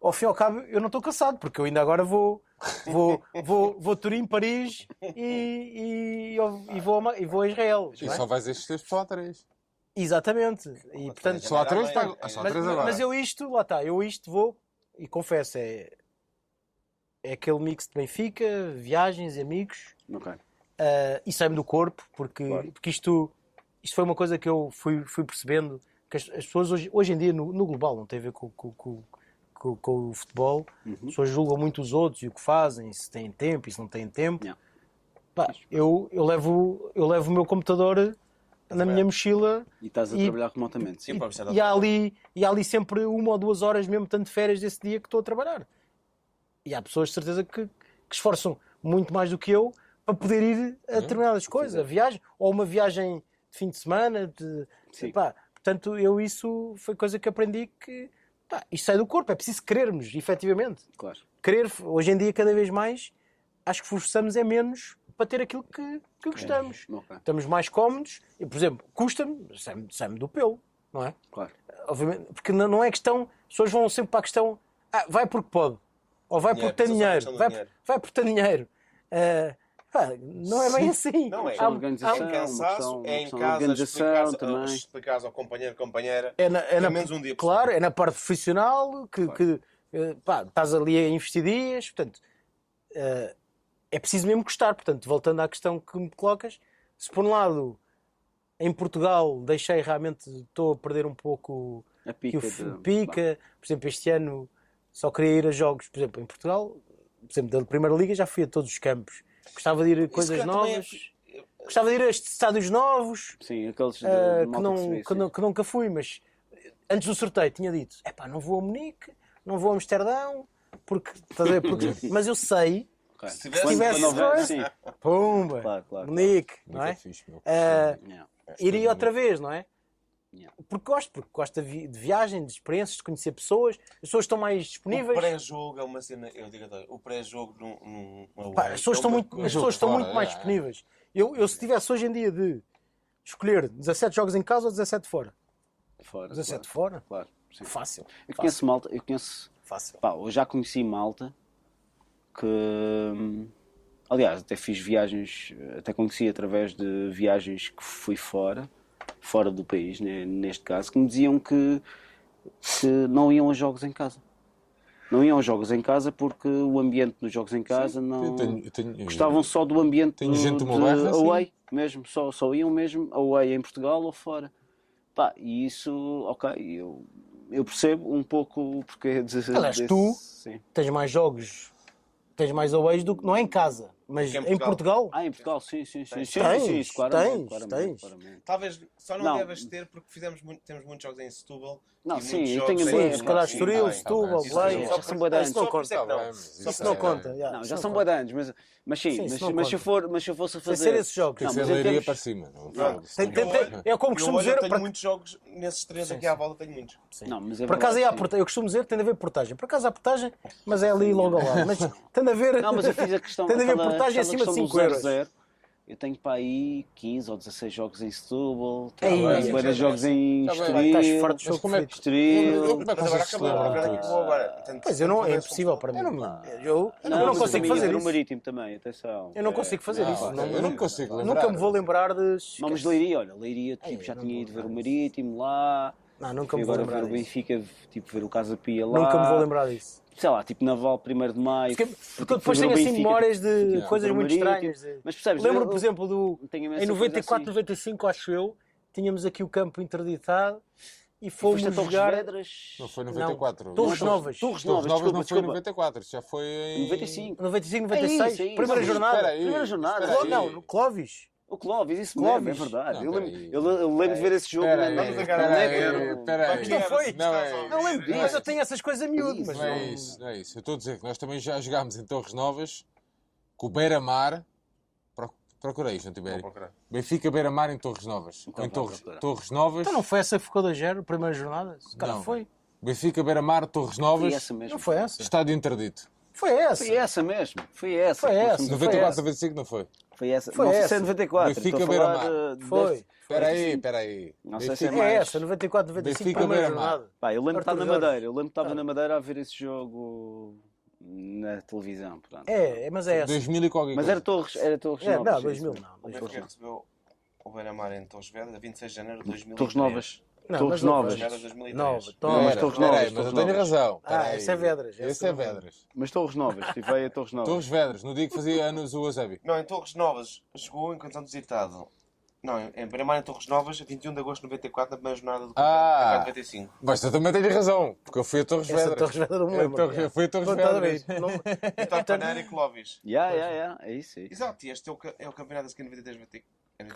ao fim e ao cabo eu não estou cansado, porque eu ainda agora vou vou vou, vou Turim, Paris e, e, e vou, e vou a Israel. E não é? só vais estes três só há três. Exatamente. E portanto, Só há três, tá- só há mas, três agora. mas eu isto, lá está, eu isto vou e confesso, é, é aquele mix de Benfica, viagens, amigos. Ok. Uh, e sai-me do corpo, porque, Claro. porque isto, isto foi uma coisa que eu fui, fui percebendo que as, as pessoas hoje, hoje em dia, no, no global, não tem a ver com, com, com, com- com o futebol, Uhum. as pessoas julgam muito os outros e o que fazem, se têm tempo e se não têm tempo. Yeah. Pá, eu, eu, levo, eu levo o meu computador na minha mochila E estás a E- trabalhar remotamente. Sim, precisar e há, ali, e há ali sempre uma ou duas horas, mesmo tanto de férias desse dia que estou a trabalhar. E há pessoas de certeza que, que esforçam muito mais do que eu para poder ir a determinadas coisas, a viagem, ou uma viagem de fim de semana. De, Sim. pá, portanto, eu isso foi coisa que aprendi que pá, isto sai do corpo, é preciso querermos, efetivamente. Claro. Querer, hoje em dia, cada vez mais, acho que forçamos é menos para ter aquilo que, que gostamos. Ok. Estamos mais cómodos e, por exemplo, custa-me, sai-me sai-me do pelo, não é? Claro. Obviamente, porque não não é questão, as pessoas vão sempre para a questão, ah, vai porque pode, ou vai Dinheiro, porque tem dinheiro, vai, dinheiro. vai porque tem dinheiro. Ah, não é bem assim. Não é. Há- organização, É em questão- cansaço, uma é em questão casa, organização explicares, também. explicares ao companheiro, companheira. é na, é na- menos um dia claro, semana. é na parte profissional que, que, eh, pá, estás ali a investir dias, portanto, eh, é preciso mesmo gostar. Portanto, voltando à questão que me colocas, se por um lado em Portugal deixei realmente, estou a perder um pouco A que pica. o de- pica, por exemplo, este ano só queria ir a jogos, por exemplo, em Portugal, por exemplo, da Primeira Liga já fui a todos os campos. Gostava de ir a se coisas também é- novas. Gostava de ir a estes estádios novos, Sim, aqueles de malta que, não, se que, não- que nunca fui, mas antes do sorteio tinha dito: epá, não vou a Munique, não vou a Amsterdão, porque, ver? Porque- mas eu sei. Se tivesse- Quando- tivesse coisa- sim, pumba, Claro, claro, Munique, Muito não é? fixe. Eh, Yeah. iria outra vez, não é? Yeah. Porque gosto, porque gosto de, vi- de viagem, de experiências, de conhecer pessoas, as pessoas estão mais O disponíveis. pré-jogo é uma cena, eu digo o pré-jogo num, num, Pá, as pessoas é estão muito, as pessoas estão muito mais disponíveis. Eu, eu se tivesse hoje em dia de escolher 17 jogos em casa ou 17 fora, Fora, 17 claro, fora, claro, sim. fácil. Eu conheço malta, eu conheço Fácil. Pá, eu já conheci malta que. Aliás, até fiz viagens, até conheci através de viagens que fui fora, fora do país, né, neste caso, que me diziam que, que não iam a jogos em casa. Não iam a jogos em casa porque o ambiente dos jogos em casa não. Eu tenho- eu tenho- Gostavam só do ambiente Tenho gente do meu de assim. away, mesmo, só, só iam mesmo away em Portugal ou fora. Pá, e isso, ok, eu, eu percebo um pouco o porquê de. Aliás, desse- tu- Sim. Tens mais jogos, tens mais aways do que. Não é em casa, mas é em em Portugal. Ah, em Portugal, sim, sim, sim. sim, Tens, sim, isso, claramente, tens, claramente, tens. claramente. Talvez só não, Não. deves ter porque fizemos muito, temos muitos jogos em Setúbal. Não, e sim, eu tenho a ideia, se calhar Estoril, tá Setúbal, tá. Isso já são bué de Ah, anos. Isso não é conta. Tá isso não é- conta. Não, já são conta. bué de anos, mas, mas sim, mas, se eu for, mas se eu fosse a fazer... ser esses jogos. Tem Não, que mas ser leiria para cima. Tem- tem- tem- é como Eu, costumo dizer. eu tenho para- muitos jogos nesses três aqui à volta, tenho muitos. Não, mas é Por acaso é a. Eu costumo dizer que tem de haver portagem. Por acaso há portagem, mas é ali logo ao lado. Mas tem de haver. Não, mas eu fiz a questão... tem de haver aquela- portagem aquela acima de questão 5 do euros. 0-0. Eu tenho para aí 15 ou 16 jogos em Setúbal, Ei, tenho é, bué de jogos em Tá bem. Estoril, Estás forte jogo como é que- Estoril... É Mas agora acabou, agora é Pois eu não, é impossível para mim. Eu, eu Não, não mas consigo fazer o isso. Marítimo também, atenção. Eu não É. consigo fazer Não, isso. Não- eu não consigo Nunca lembrar. me vou lembrar de. Não, mas Leiria, olha, Leiria, tipo, já eu não tinha ido ver o Marítimo lá, Não, nunca me vou agora lembrar ver o disso. Benfica, tipo, ver o Casa Pia lá. Nunca me vou lembrar disso. Sei lá, tipo Naval 1 de Maio. Porque, fui, porque tipo, depois tenho assim memórias de tipo, coisas muito estranhas. Mas percebes? Lembro, eu- por exemplo, do. Em coisa 94, assim. 95, acho eu, tínhamos aqui o campo interditado e fomos a Torres jogar. Vedras. Não foi 94. Torres Não, Novas. Torres Torres Novas, Novas desculpa, não foi em desculpa. 94, já foi em 95. 95, É 96. isso, é isso. Primeira jornada. aí, Primeira jornada. Não, no Clóvis. O Clóvis, isso Clóvis. mesmo, é verdade. Não, eu, lembro, peraí. eu, eu lembro de ver esse jogo Espera na aí, na- Vamos na enganar, net. espera aí, eu- espera aí. Mas não foi. Não é Não lembro disso. Não é Mas eu tenho essas coisas a miúdo. Mas Não é não- isso, não é isso. Eu estou a dizer que nós também já jogámos em Torres Novas com o Beira-Mar. Pro- Procurei isto, não tiver. Benfica Beira-Mar em Torres Novas. Então em Torres. Torres Novas. Então não foi essa que ficou da Gero, primeira jornada? Se calhar Não. foi. Benfica Beira-Mar, Torres Foi Novas. essa mesmo. Não foi essa? Estádio interdito. Foi essa. Foi essa mesmo. Foi essa. Foi essa. Foi 94, essa. 95 não foi. Foi essa. Foi não sei se essa. é 94. Benfica a Beira-Mar. de- Foi. Espera aí, espera aí. Não sei se é Benfica- É mais. essa, 94, 95, Benfica Beira-Mar. jornada. Pá, eu lembro estar Arthur na. Madeira. Eu lembro de estar Ah. na Madeira a ver esse jogo na televisão. Portanto. É, mas é essa. 2000 e qualquer Mas era Torres, era Torres É, Novas. não, sim, 2000 sim. não. O Benfica recebeu o Beira-Mar em Torres Vedras a 26 de janeiro de 2003. Torres Novas. Não, Torres Novas. foi. Vedras 2003. Nova, Não, mas Torres aí, Novas, mas eu tenho Novas. razão. Ah, aí. esse é Vedras, esse é é. Vedras. Mas Torres Novas. Estive a Torres Novas. Torres Vedras, no dia que fazia anos o Eusébio. Não, em Torres Novas chegou em condição visitado. Não, em Beira-Mar em Torres Novas, a 21 de agosto de 94, na primeira jornada do Ah. campeonato de 95. Mas eu também tenho razão, porque eu fui a Torres Vedras. Torres Vedras não me Eu lembro. Torres- yeah. eu fui a Torres Vedras. Vitor Paneira e Clóvis. Yeah, yeah, yeah. É isso, é isso. Exato, e este é o, é o campeonato da seguinte 93 93.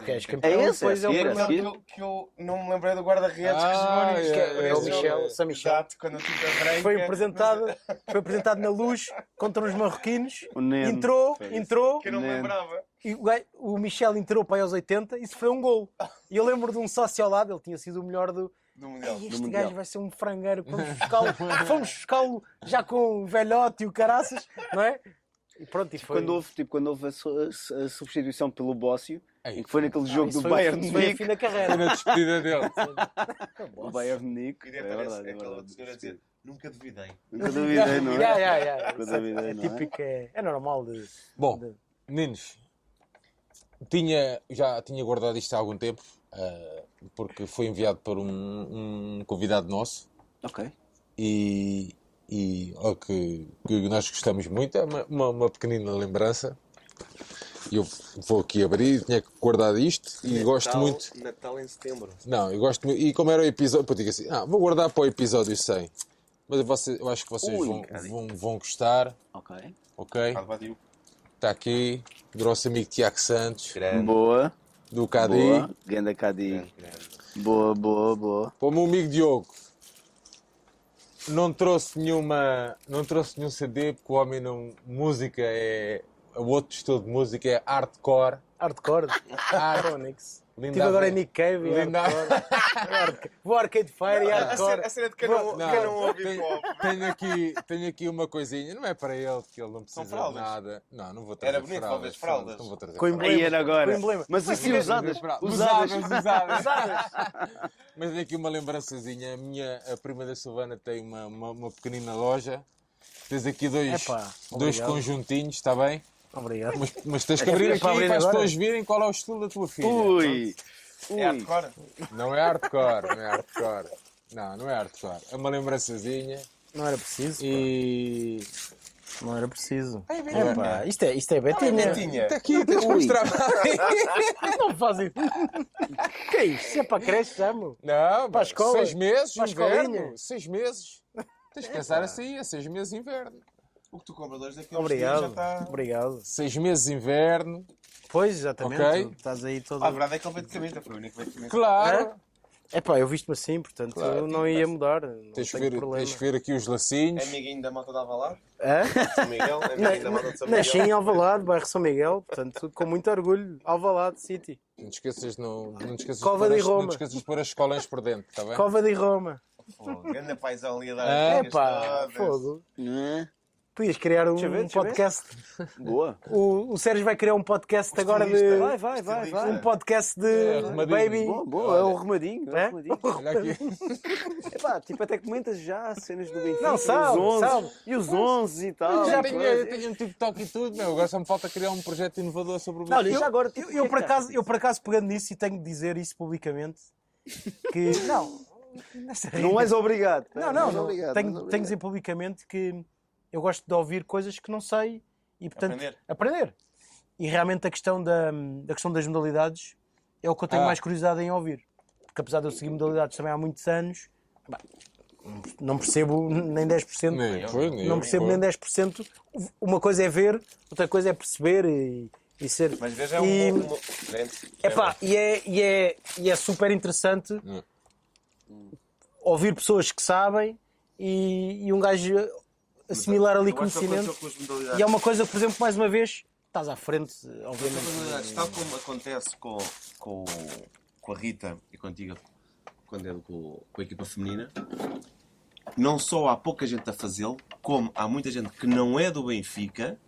Que és É campeão, esse, depois é é o primeiro. é que, eu, que eu não me lembrei do guarda-redes Ah, que jogou nisto. é, é o Michel. São Michel. Exato, quando eu tive a branca. Foi apresentado, foi apresentado na luz contra os marroquinos. O Neno. Entrou, Foi entrou, Que eu não me lembrava. e o, o Michel entrou para aí aos 80 e sofreu um gol. E eu lembro de um sócio ao lado, ele tinha sido o melhor do. Do Mundial. "Ei, este Mundial. gajo vai ser um frangueiro, vamos buscá-lo já com o velhote e o caraças, não é? E pronto, e foi. Quando houve, tipo, quando houve a, a- a substituição pelo Bócio, Ei, que foi naquele jogo do Bayern de isso foi a Munique. fim da carreira. Foi na despedida dele. O Bayern de Munique. E É verdade, é aquela verdade. senhora a dizer, nunca duvidei. Nunca duvidei, não é? Yeah, yeah, yeah. Nunca é- duvidei, é não é? típico, é, é normal de. Bom, de- meninos, tinha, já tinha guardado isto há algum tempo, ah, porque foi enviado por um, um convidado nosso Ok. e, e ó, que, que nós gostamos muito, é uma, uma, uma pequenina lembrança. Eu vou aqui abrir, tinha guardado isto e gosto muito. Natal em setembro. Não, eu gosto muito. E como era o episódio, eu digo assim, ah, vou guardar para o episódio 100. Mas você, eu acho que vocês Ui, vão, vão, vão gostar, Ok. ok? Está aqui, do nosso amigo Tiago Santos, Grande, Boa. do Cadi. Boa. Ganda Cadi. grande, grande. Boa, boa, boa. Para o meu amigo Diogo, não trouxe nenhuma, não trouxe nenhum CD porque o homem não, música é, o outro estilo de música é hardcore. Hardcore. Chronix. Linda Estive agora a em ver. Nick Cave e Linda- hardcore. Vou Arcade Fire e A hardcore. a cena de quem não, Não, não ouve tenho, tenho aqui, tenho aqui uma coisinha, não é para ele, que ele não precisa de nada. Não, não vou trazer Era bonito, talvez, fraldas. Não vou trazer Com fraldas. emblema. Agora. Com emblema. Mas assim usadas. usadas, Usadas. usadas. Mas tem aqui uma lembrançazinha. A minha a prima da Silvana tem uma, uma, uma pequenina loja. Tens aqui dois, Epá, dois conjuntinhos, está bem? Obrigado. Mas, mas tens que abrir É aqui para abrir para as pessoas verem qual é o estilo da tua filha. Ui. Ui. É hardcore? Não é hardcore, não é hardcore. Não, não é hardcore. É uma lembrançazinha Não era preciso. pá. e. Não era preciso. É, pá, isto é, isto é Betinha. Betinha. Está aqui, tens que mostrar. Não fazem. que é isto? Isso é para creche meu. Não, Para a escola. seis meses, Para a inverno. Seis meses. Tens que pensar assim, é seis meses inverno. O que tu compras dois daqui a dias já Obrigado. está... Obrigado. Seis meses inverno. Pois, exatamente. Ok. tu Estás aí todo. Ah, a verdade é que ele veio de camisa, foi o único que veio de camisa. Claro. É pá, eu visto-me assim, portanto Claro, eu não ia mudar. Não Tens que, tenho ver, problema. tens que ver aqui os lacinhos. É amiguinho da malta de Alvalade? Hã? São Miguel? É amiguinho da malta de São Nasci Miguel? em Alvalade, bairro São Miguel, portanto, com muito orgulho. Alvalade City. Não te esqueças, não, não te esqueças Cova de pôr de as- Roma. Não te esqueças de pôr as escolas por dentro, está bem? Cova de Roma. Pô, Grande paizão ali a dar É as É dicas pá, todas. fogo. Né? Podias criar um eu ver, eu ver. podcast. Boa. O, o Sérgio vai criar um podcast agora de. Vai, vai, vai, vai. Um podcast de É, arrumadinho. Baby. Boa, boa. É o remadinho. É o É? remadinho. Olha aqui. Epá, tipo, até comentas já cenas do Benfica. Não, sabe, os 11, sabe. E os 11 e tal. Já e tenho, eu tenho um TikTok e tudo, meu. Agora só me falta criar um projeto inovador sobre o Benfica. já agora, Eu, eu, por acaso, eu por acaso pegando nisso e tenho de dizer isso publicamente que não, Não és obrigado. não, não, és não. obrigado, tenho, não és tenho de dizer publicamente que eu gosto de ouvir coisas que não sei e portanto Aprender. aprender. E realmente a questão da, da questão das modalidades é o que eu tenho Ah. mais curiosidade em ouvir. Porque apesar de eu seguir modalidades também há muitos anos, bah, não percebo nem 10%. Nem, foi, nem não percebo foi. nem 10%. Uma coisa é ver, outra coisa é perceber e, e ser. Mas veja, é um E- bom... Gente, Epá, e, é, e, é, e é super interessante Hum. ouvir pessoas que sabem e, e um gajo assimilar ali que conhecimento. E é uma coisa que, por exemplo, mais uma vez, estás à frente, obviamente. Tal como acontece com, com, com a Rita e contigo, quando é com, com a equipa feminina, não só há pouca gente a fazê-lo, como há muita gente que não é do Benfica,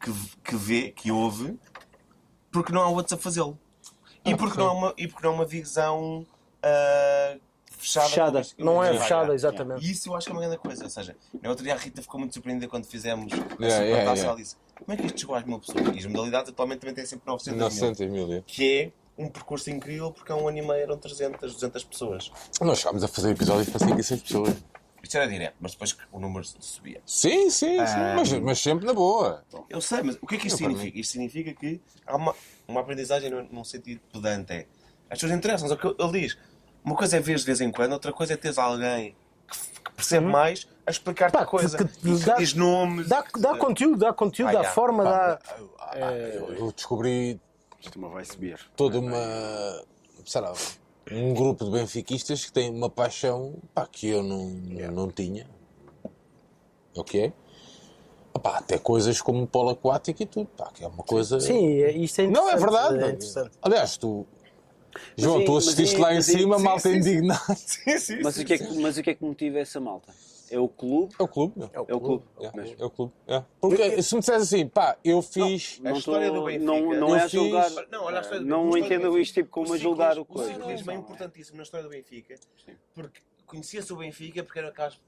que, que vê, que ouve, porque não há outros a fazê-lo. E, porque não há uma, e porque não há uma visão ah, fechada. Fechada. como- Não é fechada, exatamente. E isso eu acho que é uma grande coisa. Ou seja, no outro dia a Rita ficou muito surpreendida quando fizemos a Yeah, segunda yeah, taça. yeah. Ela disse: Como é que isto chegou às mil pessoas? E as modalidades atualmente também têm sempre 900 mil. 900 mil. é. Que é um percurso incrível porque há um ano e meio eram 300, 200 pessoas. Nós chegámos a fazer episódios para 5 e 6 pessoas. Isto era direto, mas depois o número subia. Sim, sim, sim. Ah. Mas, mas sempre na boa. Eu sei, mas o que é que isto Eu, significa? Isto significa que há uma, uma aprendizagem num, sentido pedante. É, as pessoas interessam-se. É o que Ele diz: uma coisa é ver de vez em quando, outra coisa é teres alguém que, que percebe mais a explicar-te Pá, a coisa. que- que E que dá- diz nomes. Dá, dá conteúdo, dá conteúdo, Ah, dá yeah. forma, dá. Ah, eu, descobri Isto não vai subir. toda uma. sei lá, um grupo de benfiquistas que tem uma paixão pá, que eu não, não tinha. Ok? Pá, até coisas como polo aquático e tudo. Pá, que é uma coisa. Sim, é- isto é Não, interessante. é verdade. É interessante. Aliás, tu. João, tu assististe lá em mas cima, malta indignada. Sim, sim, Mas sim, o, que é que, mas o que é que motiva essa malta? É o clube? É o clube, meu. É o clube. É, mesmo. é o clube. é. Porque se me disseres assim, pá, eu fiz. A história do Benfica. Não, não é a fiz- julgar. Não, olha a história do não Benfica. O entendo isto tipo como a julgar o O coisa. ciclismo é importantíssimo na história do Benfica, porque conhecia-se o Benfica porque era aquelas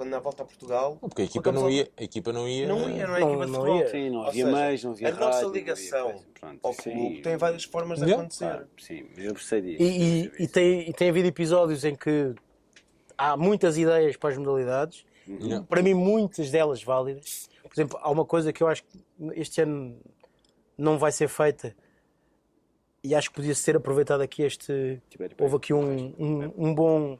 quando na volta a Portugal Porque a equipa não ia. A equipa não ia. não ia, não é Não- equipa de não futebol. ia. Sim, não havia seja, meios, não havia a nossa não ligação ao clube tem várias formas de acontecer. Sim, eu percebi disso. E, e- e tem, e tem havido episódios em que há muitas ideias para as modalidades, Yeah. para mim, muitas delas válidas. Por exemplo, há uma coisa que eu acho que este ano não vai ser feita e acho que podia ser aproveitado aqui este. Houve aqui um, um, um bom.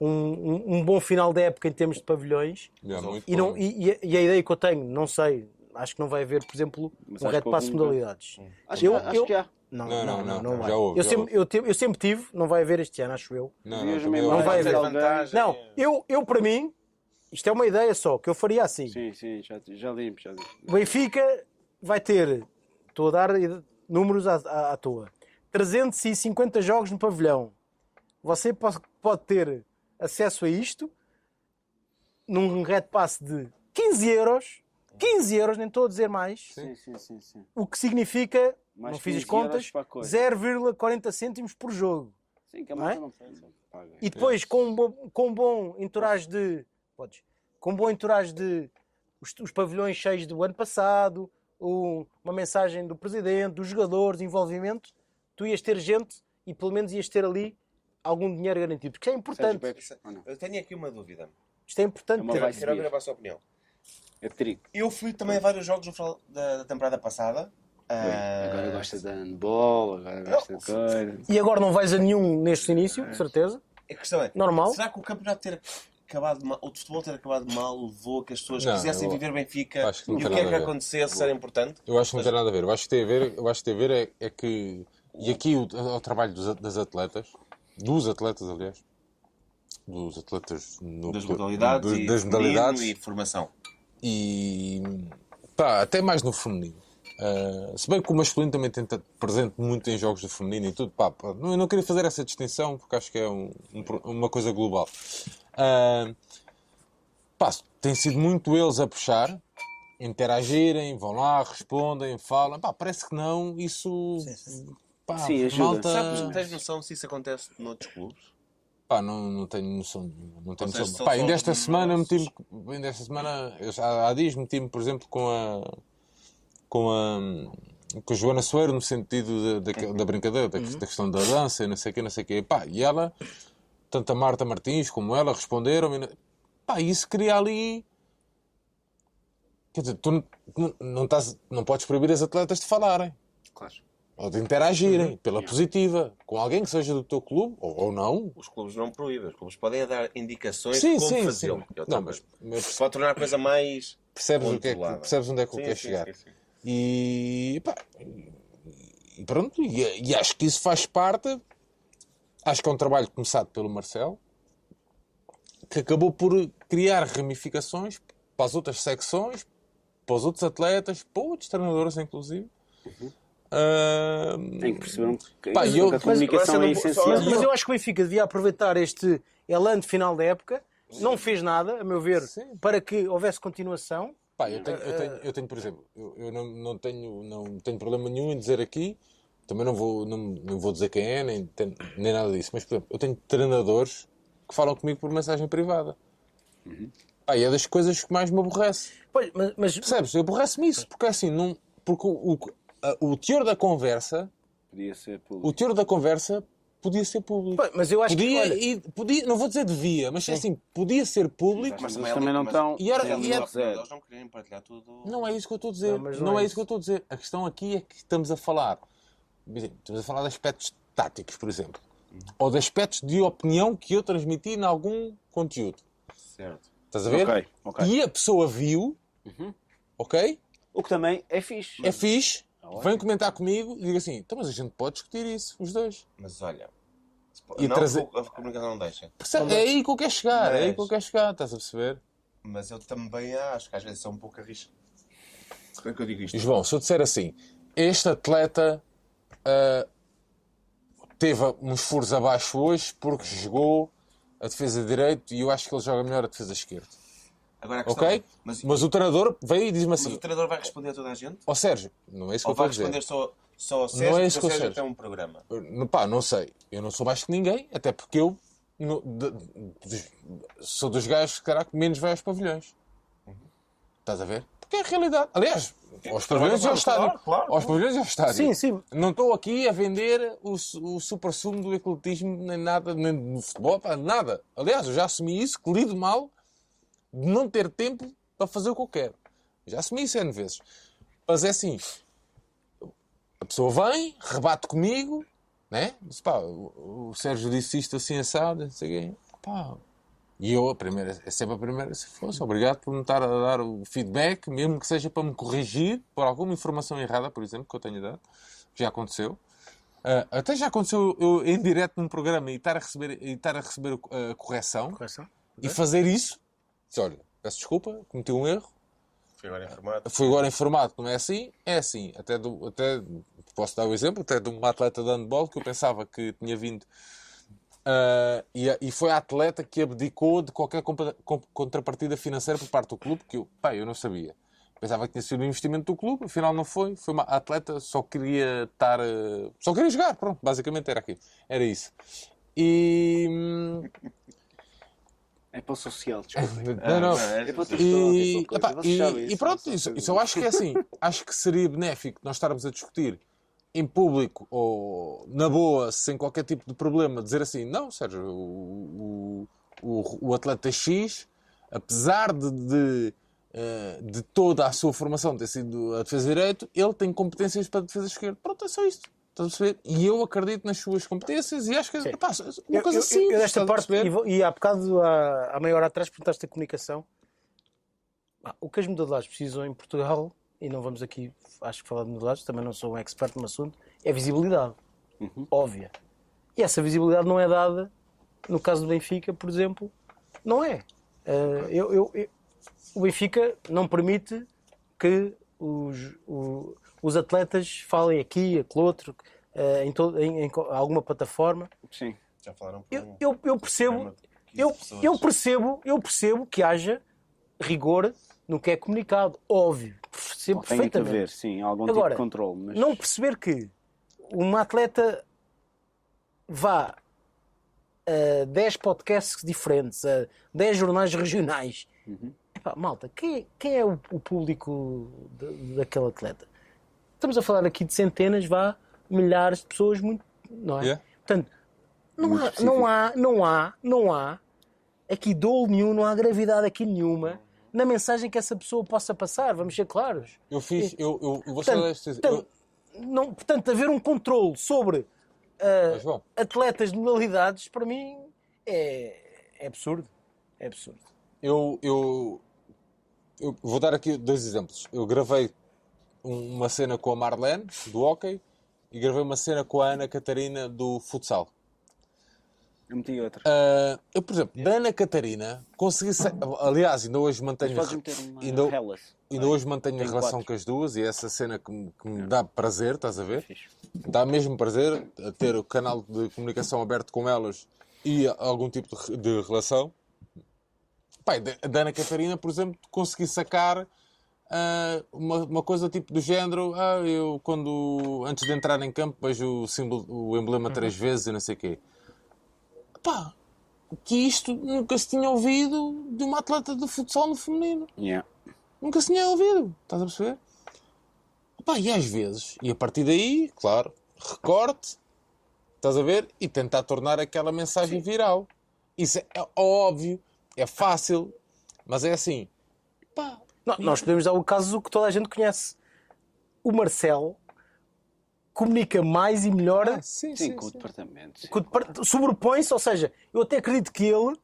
Um, um- um bom final da época em termos de pavilhões Yeah, muito e, não, e, e a- ideia que eu tenho, não sei, acho que não vai haver, por exemplo, Mas um red pass de modalidades. Acho, Eu- que, acho eu- que há. Não, Não, não, não, não, não, não vai. já houve, eu, já sempre, houve. eu, te- eu sempre tive, não vai haver este ano, acho eu. Não, mesmo eu- Não vai é haver. vantagem. Não, eu, eu para mim, isto é uma ideia só, que eu faria assim. Sim, sim, já, já limpo, já limpo. Benfica vai ter, estou a dar números à, à, à toa, 350 jogos no pavilhão. Você pode, pode ter acesso a isto num red pass de 15 euros. 15 euros, nem estou a dizer mais. Sim, sim, sim. sim. O que significa, Mais não fiz as 15 euros contas, para a coisa. 0,40 cêntimos por jogo. Sim, que a Não é? não pensa. E depois, com um bom, com um bom entourage de. Podes. Com um bom entourage de. Os, os pavilhões cheios do ano passado, o- uma mensagem do presidente, dos jogadores, envolvimento, tu ias ter gente e pelo menos ias ter ali algum dinheiro garantido. Porque isto é importante. Eu tenho aqui uma dúvida. Isto é importante. É ter- vai- Quero ouvir a vossa opinião. É trigo. Eu fui também a vários jogos no final da, da temporada passada. Ah, Agora gosta de handball, agora gosta de coisa. E agora não vais a nenhum neste início, de certeza. A questão é, Normal. será que o campeonato ter acabado mal, ou de futebol ter acabado mal, levou a que as pessoas Não, quisessem eu viver Benfica acho que e o que é que acontecesse era importante? Eu acho que não tem nada a ver. Eu acho que tem a ver, eu acho que tem a ver é, é que. E aqui o, o trabalho dos, das atletas, dos atletas, aliás, dos atletas no, Das modalidades, do- e, das modalidades e formação. e pá, até mais no feminino. Ah, se bem que o masculino também tem presente muito em jogos do feminino e tudo, pá, pá, não, eu não queria fazer essa distinção porque acho que é um- um uma coisa global. Ah, pá, tem sido muito eles a puxar, interagirem, vão lá, respondem, falam. Pá, parece que não, isso. Pá, Sim, ajuda. malta. Sabes, tens noção se isso acontece noutros clubes? Pá, não, não tenho noção. Não tenho seja, noção. Pá, ainda esta semana meti-me. Ainda esta semana, eu já há dias meti-me, por exemplo, com a. com a. com a Joana Soeiro, no sentido da, da, da brincadeira, da, da questão da dança e não sei o quê, não sei o quê. Pá, e ela, tanto a Marta Martins como ela, responderam. E, pá, isso cria ali. Quer dizer, tu não, não, estás, não podes proibir as atletas de falarem. Claro. Ou de interagirem, Uhum. pela positiva, com alguém que seja do teu clube, ou, ou não. Os clubes não proíbem, os clubes podem dar indicações Sim, de como sim, fazê-lo. sim. É Não, mas, mas Pode tornar a coisa mais. percebes, o que é que, percebes onde é que eu Sim, quero sim, chegar. sim. E, pá, e pronto, e, e acho que isso faz parte. Acho que é um trabalho começado pelo Marcelo que acabou por criar ramificações para as outras secções, para os outros atletas, para outros treinadores, inclusive. Tem que perceber que, Pá, que eu- a mas comunicação agora é essencial. Mas, mas eu acho que o Benfica devia aproveitar este elan de final da época. Não fez nada, a meu ver, Sim. para que houvesse continuação. Pá, eu tenho, eu tenho, eu tenho por exemplo, eu, eu não, não, tenho, não tenho problema nenhum em dizer aqui, também não vou, não, não vou dizer quem é, nem, nem nada disso, mas, por exemplo, eu tenho treinadores que falam comigo por mensagem privada. Pá, e é das coisas que mais me aborrece. Pois, mas, mas- Percebes? Aborrece-me isso, porque assim, não, porque o, o, o teor da conversa, Podia ser o público. teor da conversa podia ser público. pois, mas eu acho Podia, que. olha, e, podia, não vou dizer devia, mas assim, podia ser público. Mas também eles também não mas- estão. E era- e era- zero. Eles não querem partilhar tudo. Não é isso que eu estou a dizer. Não, Não, mas não é é isso que eu estou a dizer. A questão aqui é que estamos a falar. Estamos a falar de aspectos táticos, por exemplo. Ou de aspectos de opinião que eu transmiti em algum conteúdo. Certo. Estás a ver? Ok, ok. E a pessoa viu, ok? O que também é fixe. É fixe, ótimo. vem comentar comigo e diga assim: então, mas a gente pode discutir isso, os dois. Mas olha. E não, trazer- a comunicação não deixa. Percebe? É aí que eu quero chegar, é aí Mas- que eu quero chegar, estás a perceber? Mas eu também acho que às vezes são um pouco arrisco. Como é que eu digo isto? João, se eu disser assim, este atleta ah, teve uns furos abaixo hoje porque jogou a defesa de direito e eu acho que ele joga melhor a defesa esquerda. Agora questão Ok? é, mas, Mas o treinador veio e diz-me mas assim: o treinador vai responder a toda a gente? Ó Sérgio, não é isso que eu Ou vai estou a responder dizer. só, só ao Não Sérgio, é porque isso o que eu Sérgio sei. tem um programa? Não, Pá, não sei. Eu não sou mais que ninguém, até porque eu no- de- dos- sou dos gajos que, caraca, menos vai aos pavilhões. Estás a ver? Porque é a realidade. Aliás, aos pavilhões e ao claro, estádio. claro, Aos pavilhões e ao estádio. Sim, sim. Não estou aqui a vender o, o super sumo do ecletismo, nem nada, nem do futebol, pá, nada. Aliás, eu já assumi isso, que lido mal de não ter tempo para fazer o que eu quero. Já assumi isso N vezes. Mas é assim, a pessoa vem, rebate comigo, né? Diz, pá, o, o Sérgio disse isto assim assado, não sei quê. Pá, E eu, a primeira, é sempre a primeira, se fosse, obrigado por me estar a dar o feedback, mesmo que seja para me corrigir por alguma informação errada, por exemplo, que eu tenha dado. Já aconteceu. Ah, até já aconteceu eu em direto num programa e estar a receber, e estar a receber a correção Correção? e fazer isso. Diz, olha, peço desculpa, cometi um erro, Fui agora informado. fui agora informado que não é assim, é assim. Até, do, até posso dar o exemplo, até de uma atleta de handball que eu pensava que tinha vindo ah, e, e foi a atleta que abdicou de qualquer contrapartida financeira por parte do clube, que eu, pá, eu não sabia. Pensava que tinha sido um investimento do clube, afinal não foi. Foi uma atleta, só queria estar. ah, Só queria jogar, pronto, basicamente era aquilo. Era isso. E. É para o social, desculpa. Não, não. É para o teu E, epá, e- sabem e isso, pronto, isso, isso eu acho que é assim. Acho que seria benéfico nós estarmos a discutir em público ou na boa, sem qualquer tipo de problema, dizer assim: não, Sérgio, o, o, o, o atleta X, apesar de, de, eh, de toda a sua formação ter sido a defesa de direito, ele tem competências para a defesa esquerda. Pronto, é só isto. Estás a perceber? E eu acredito nas suas competências e acho que Sim. epá, uma Eu, coisa eu, simples. eu desta estás a parte, e, vou- e há bocado, há, há meia hora atrás, perguntaste a comunicação. Ah, O que as modalidades precisam em Portugal, e não vamos aqui, acho que falar de modalidades, também não sou um expert no assunto, é visibilidade. Óbvia. E essa visibilidade não é dada, no caso do Benfica, por exemplo, não é. Ah, eu- eu- eu- o Benfica não permite que os, o- os atletas falem aqui, aquele outro, ah, em, todo- em- em alguma plataforma. Sim. Já falaram por Eu, um eu, eu percebo, programa de 15 eu, eu percebo, eu percebo que haja rigor no que é comunicado, óbvio, percebo Tem que haver, perfeitamente. sim, algum Agora, tipo de controle. Mas... Não perceber que uma atleta vá a 10 podcasts diferentes, a 10 jornais regionais. Uhum. Epá, malta, quem, é- quem é o, o público de- daquele atleta? Estamos a falar aqui de centenas, vá, milhares de pessoas, muito, não é? Yeah. Portanto, não Muito há, específico. não há, não há, não há aqui dolo nenhum, não há gravidade aqui nenhuma na mensagem que essa pessoa possa passar, vamos ser claros. Eu fiz, eu, eu, eu vou ser Portanto, eu- portanto, não, portanto, haver um controle sobre Mas, João, atletas de modalidades, para mim, é, é absurdo. É absurdo. eu, eu, eu vou dar aqui dois exemplos. Eu gravei uma cena com a Marlene, do hockey, e gravei uma cena com a Ana Catarina, do futsal. Eu meti outra. Ah, eu, por exemplo, da Ana Catarina, consegui... Aliás, ainda hoje mantenho... Uma ainda, ainda hoje mantenho a relação quatro. com as duas, e é essa cena que me, que me dá prazer, estás a ver? Dá mesmo prazer ter o canal de comunicação aberto com elas e algum tipo de, de relação. Pai, da Ana Catarina, por exemplo, consegui sacar ah, uma, uma coisa tipo do género. Ah, eu quando antes de entrar em campo vejo o, símbolo, o emblema três vezes e não sei o quê. Pá, que isto nunca se tinha ouvido de uma atleta de futsal no feminino. Yeah. Nunca se tinha ouvido. Estás a perceber? Pá, e às vezes, e a partir daí, claro, recorte, estás a ver? E tentar tornar aquela mensagem viral. Isso é, é óbvio, é fácil, mas é assim. Pá, Não, nós podemos dar o caso que toda a gente conhece. O Marcelo comunica mais e melhor, ah, sim, Sim, sim, com o departamento. sim. sobrepõe-se, ou seja, eu até acredito que ele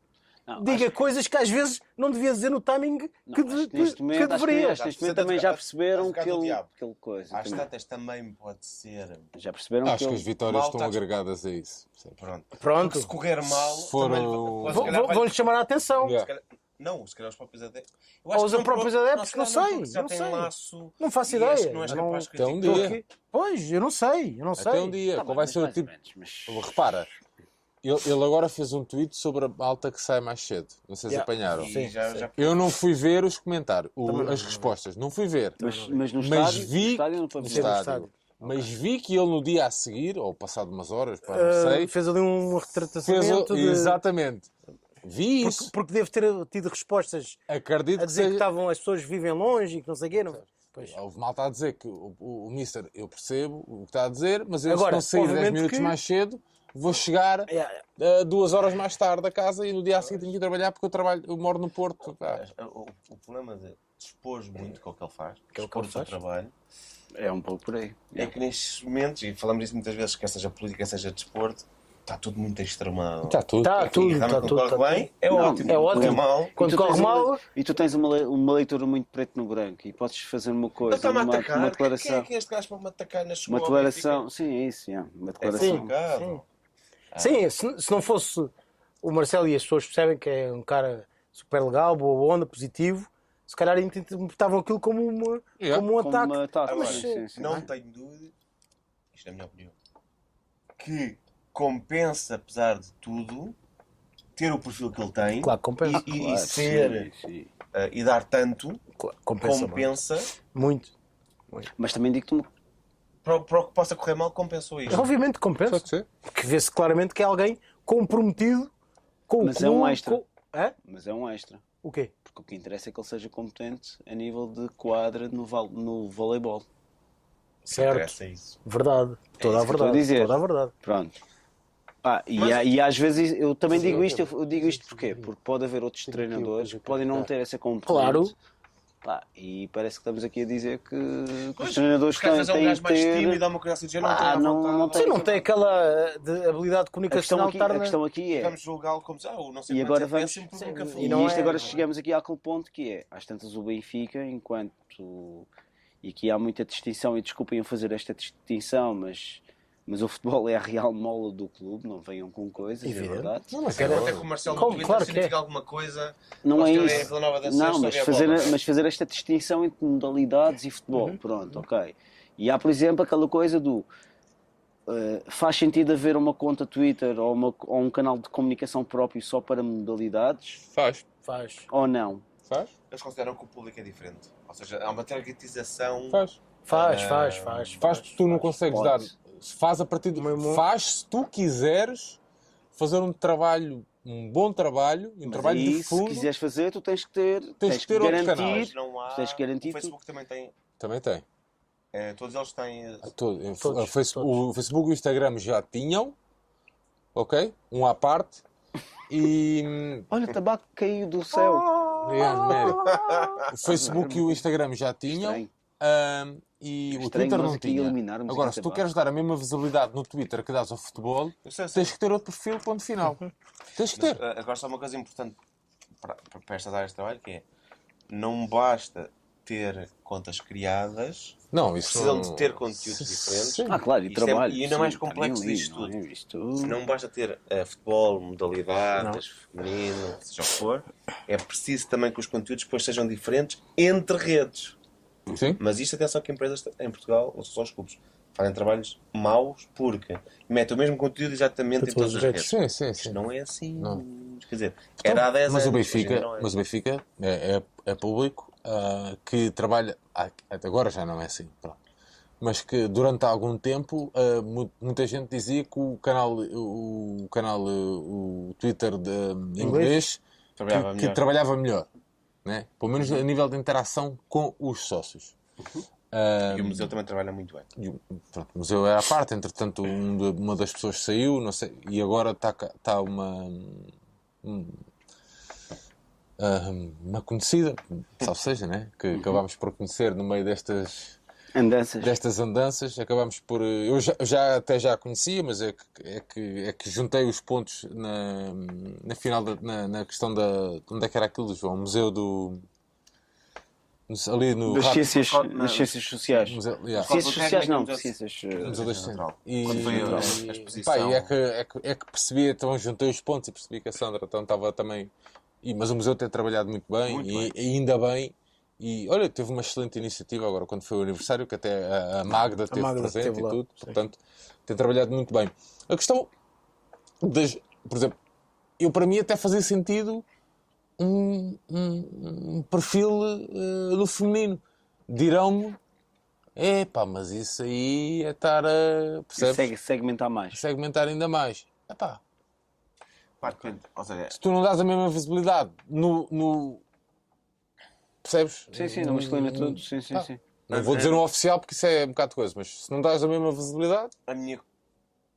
Não, diga acho- coisas que às vezes não devia dizer no timing não, que, de- que neste momento, que deveria. neste momento também já perceberam que do ele, diabo. que ele coisa. Às também. tantas também pode ser. Já perceberam Acho que que as vitórias estão agregadas a isso. Pronto. Pronto. Porque se correr mal, Foram- também, Vão- Vão-lhe chamar a atenção. Yeah. Não, se calhar os próprios adeptos. Eu Ou os não próprios adeptos, não sei, Já não tem sei. laço. Não faço ideia. Não és Não- capaz de Até um dia. Porque- Pois, eu não sei, eu não sei. Até um dia, Tá qual vai ser o tipo. menos, mas- Repara, ele, ele agora fez um tweet sobre a malta que sai mais cedo. Não sei se Yeah. apanharam. E já- já- Eu não fui ver os comentários, o- as respostas. Não fui ver. Mas, mas no Mas estádio, vi- no estádio não foi no estádio. estádio. Mas vi que ele no dia a seguir, ou passado umas horas, pá, não Ah, sei, fez ali um retratação fez de... Exatamente. Vi Porque, isso. porque deve ter tido respostas Acredito a que dizer que seja... estavam, as pessoas vivem longe e que não sei o quê. Não... Pois. Houve malta a dizer que o, o, o Mister, eu percebo o que está a dizer, mas eu Agora, se não sair 10 obviamente minutos que- mais cedo, vou chegar Yeah, ah, duas horas mais tarde a casa e no dia a seguir tenho que ir trabalhar porque eu, trabalho, eu moro no Porto. pá. O, o problema de dispor muito com o que ele faz, Que é o que ele o seu faz. trabalho, É um pouco por aí. é que nestes momentos, e falamos disso muitas vezes, quer seja política, quer seja desporto, está tudo muito extremado. Está tudo. Está Aqui, tudo, está quando tudo. corre está bem, tudo. é Não, ótimo. é Quando ótimo. corre mal, Quando corre uma- mal, e tu tens uma, le- uma leitura muito preto no branco e podes fazer uma Ele coisa, está-me a uma, atacar. uma Quem é declaração. que é este gajo para me atacar na Uma chegou ao declaração, sim, é isso, yeah, uma É declaração. folgado. sim. Sim, se, se não fosse o Marcelo e as pessoas percebem que é um cara super legal, boa onda, positivo, se calhar interpretavam aquilo como, uma, Yeah. como um Como ataque. uma tática, Agora, sim, sim, sim. Não tenho dúvida, isto é a minha opinião, que compensa, apesar de tudo, ter o perfil que ele tem Claro, compensa. e, e- e Claro, ser sim, sim. eh, e dar tanto, Claro, compensa, compensa, muito. Mas também digo-te uma para, o- para o que possa correr mal, compensou isto. Obviamente compensa. Porque vê-se claramente que é alguém comprometido com Mas o é um extra. com- Hã? mas é um extra. O quê? Porque o que interessa é que ele seja competente a nível de quadra no, val- no voleibol. Certo. Interessa isso. Verdade. Toda a isso que eu estou a verdade. dizer. Toda a verdade. Pronto. Pá, e, Mas- e às vezes eu também Sim, digo isto, eu, eu digo isto porquê? Porque pode haver outros treinadores que podem não ter essa competência. Claro. Pá, e parece que estamos aqui a dizer que, que os treinadores às têm, vezes é um têm gajo que mais ter. tímido, há uma coisa assim, de género, não tem não- tem- Sim, não tem aquela eh, de habilidade A questão, aqui, a na- questão aqui é. Vamos julgá-lo como se, ah, o não sei E agora é vamos. Sim. E, não isto é- agora chegamos aqui àquele ponto que é, às tantas o Benfica, enquanto. E aqui há muita distinção, e desculpem eu fazer esta distinção, mas, mas o futebol é a real mola do clube, não venham com coisas, é verdade. Não, mas Quero- é Até que o Marcelo Como? Twitter Claro que significa é. alguma coisa. Não é que eu isso. Nova da Não, mas fazer, bola. mas fazer esta distinção entre modalidades e futebol. Uhum. Pronto, ok. E há, por exemplo, aquela coisa do. eh, faz sentido haver uma conta Twitter ou, uma- ou um canal de comunicação próprio só para modalidades Faz. Faz. ou não? Faz. Eles consideram que o público é diferente. Ou seja, há uma targetização. Faz. Faz, Ah, faz, faz. Faz porque tu não consegues Pode. dar. Faz a partir de. Irmão- Faz se tu quiseres fazer um trabalho, um bom trabalho, um Mas trabalho aí, de se fundo. quiseres fazer, tu tens que ter, tens, que ter garantir. canal. Mas não há. Tens que garantir o Facebook também tem. Também tem. eh, todos eles têm. eh, Todo- Todos, a Face- todos. O Facebook e o Instagram já tinham, ok? Um à parte. E. Olha, o tabaco caiu do céu. Médio. O Facebook e o Instagram já tinham. E o Twitter não tinha. Agora, se tu queres dar a mesma visibilidade no Twitter que dás ao futebol, sei, sei. tens que ter outro perfil, ponto final. Tens que Mas, ter. eh, agora só uma coisa importante para, para estas áreas de trabalho que é não basta ter contas criadas, Não, isso precisam não... de ter conteúdos diferentes. Sim. Ah, claro, e Isto é- trabalho. e ainda sim, mais complexo disto não é? tudo. Não basta ter eh, futebol, modalidades, feminino, seja o que for. É preciso também que os conteúdos depois sejam diferentes entre redes. Sim. Mas isto, atenção, que empresas em Portugal, ou só os clubes, fazem trabalhos maus porque metem o mesmo conteúdo exatamente Para em todas as redes. Sim, sim, Isto sim. não é assim. Não. Quer dizer, era há 10 mas anos. o Benfica, é. mas o Benfica é, é, é público ah, que trabalha, ah, até agora já não é assim, pronto. mas que durante algum tempo mu- muita gente dizia que o canal, o, o canal, o Twitter de inglês, Trabalhava que, que trabalhava melhor, né? pelo menos a nível de interação com os sócios. Ah, E o museu também trabalha muito bem. e o- pronto, o museu é à parte, entretanto um uma das pessoas saiu, não sei, e agora está está uma um- uma conhecida, salvo seja, né? que acabámos por conhecer no meio destas Andanças. destas andanças, acabámos por eh, eu já, já até já a conhecia, mas é que, é que é que juntei os pontos na, na final da, na, na questão da onde é que era aquilo, João, o museu do ali no Das ciências, das ciências sociais. museu, yeah. Ciências sociais não, Museu- ciências. Museu eh, da. Natural. E, Quando foi a- a e- exposição. pá, e é, que, é, que, é que percebi, então juntei os pontos e percebi que a Sandra então, estava também. E, mas o museu tem trabalhado muito bem Muito e, bem. e ainda bem. E olha, teve uma excelente iniciativa agora quando foi o aniversário, que até a, a Magda teve Magda presente esteve e lá, tudo. sim. Portanto, tem trabalhado muito bem. A questão das. Por exemplo, eu para mim até fazia sentido um, um, um perfil eh, no feminino. Dirão-me, epá, mas isso aí é estar a. Percebes? segmentar mais. segmentar ainda mais. Epá, Pá, depende. Ou seja, se tu não dás a mesma visibilidade no. no- percebes? Sim, sim, não masculino é tudo. Sim, sim, Ah. sim. Não vou dizer no oficial porque isso é um bocado de coisa, mas se não dás a mesma visibilidade. a minha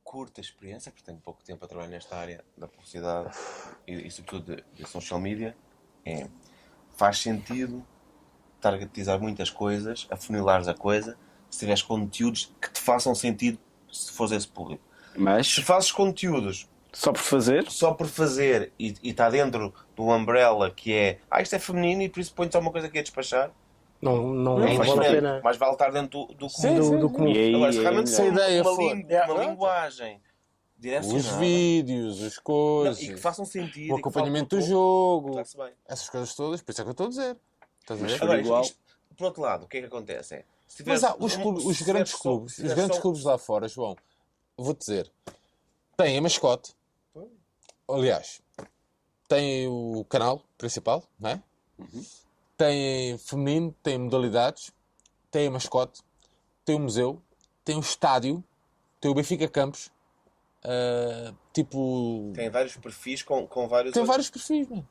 curta experiência, porque tenho pouco tempo a trabalhar nesta área da publicidade e, e sobretudo de, de social media, é faz sentido targetizar muitas coisas, afunilares a coisa, se tiveres conteúdos que te façam sentido se fores esse público. Mas Se fazes conteúdos só por fazer, só por fazer e está dentro do umbrella que é ah, isto é feminino e por isso põe só uma coisa que é despachar, Não, não, é não vale a indiferente. pena. Mas vale estar dentro do, do comum. do, do comum. e aí Agora, se é realmente ideia uma, lin- Yeah. uma linguagem Os vídeos, os não, coisas, e que façam sentido, o acompanhamento do jogo, essas coisas todas, por isso é que eu estou a dizer. Estás a ver? Agora, igual. isto- por outro lado, o que é que acontece? É, se Mas há os, clubes- os grandes clubes, os grandes só- clubes lá fora, João, vou-te dizer, têm a mascote, aliás, têm o canal principal, não é? Têm feminino, têm modalidades, têm a mascote, têm o museu, têm o estádio, têm o Benfica Campos, ah, tipo, Tem vários perfis com, com vários. tem outros- vários perfis, mano.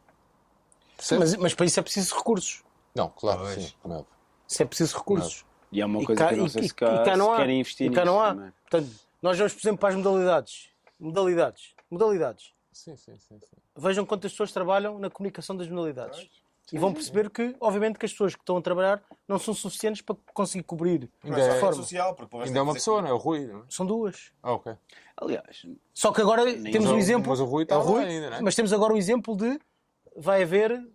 Mas, mas para isso é preciso recursos. Não, claro, Pois. sim, como é. Isso é preciso recursos. E é uma E coisa cá- que eu não e- sei e- se cá, e cá não se há. querem investir E cá nisso não há. também. Portanto, nós vamos, por exemplo, para as modalidades. Modalidades. Modalidades. Sim, sim, sim. sim. Vejam quantas pessoas trabalham na comunicação das modalidades. E vão perceber que, obviamente, que as pessoas que estão a trabalhar não são suficientes para conseguir cobrir Ainda é é- forma. social, Ainda é uma tem que pessoa, não é? O Rui, não é? São duas. Ah, ok. Aliás, Só que agora temos um exemplo. mas o Rui é está o lá Rui, ainda, não é? Mas temos agora o exemplo de vai haver,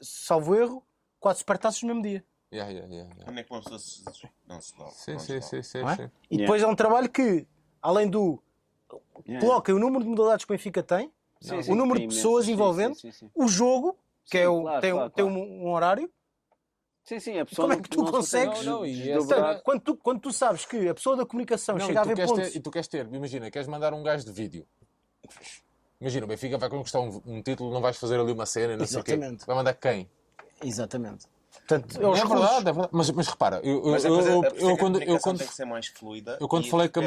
salvo erro, quatro supertaças no mesmo dia. Yeah, yeah, yeah, yeah. Como é que uma pessoa se... não se dá? Sim, sim, é? sim. E depois é um trabalho que, além do. yeah. Coloquem o número de modalidades que o Benfica tem, Sim, o sim, número tem de pessoas imensos, sim, envolvendo, sim, sim, sim. o jogo, que Sim, é o, claro, tem, claro, tem claro. Um, um horário. Sim, sim, a pessoa Como é que tu não se consegues? consegue Não, não, e desdobrar. essa- Quando tu, quando tu sabes que a pessoa da comunicação Não, chega e, a tu ver pontos. ter, e tu queres ter, imagina, queres mandar um gajo de vídeo. Imagina, o Benfica vai conquistar um, um título, não vais fazer ali uma cena, não sei o quê. Exatamente. Vai mandar quem? Exatamente. Portanto, é É, verdade, é verdade. Mas, mas repara, eu, eu, Mas a eu, eu, é eu a quando, eu quando tem que ser mais fluida. eu quando e, falei que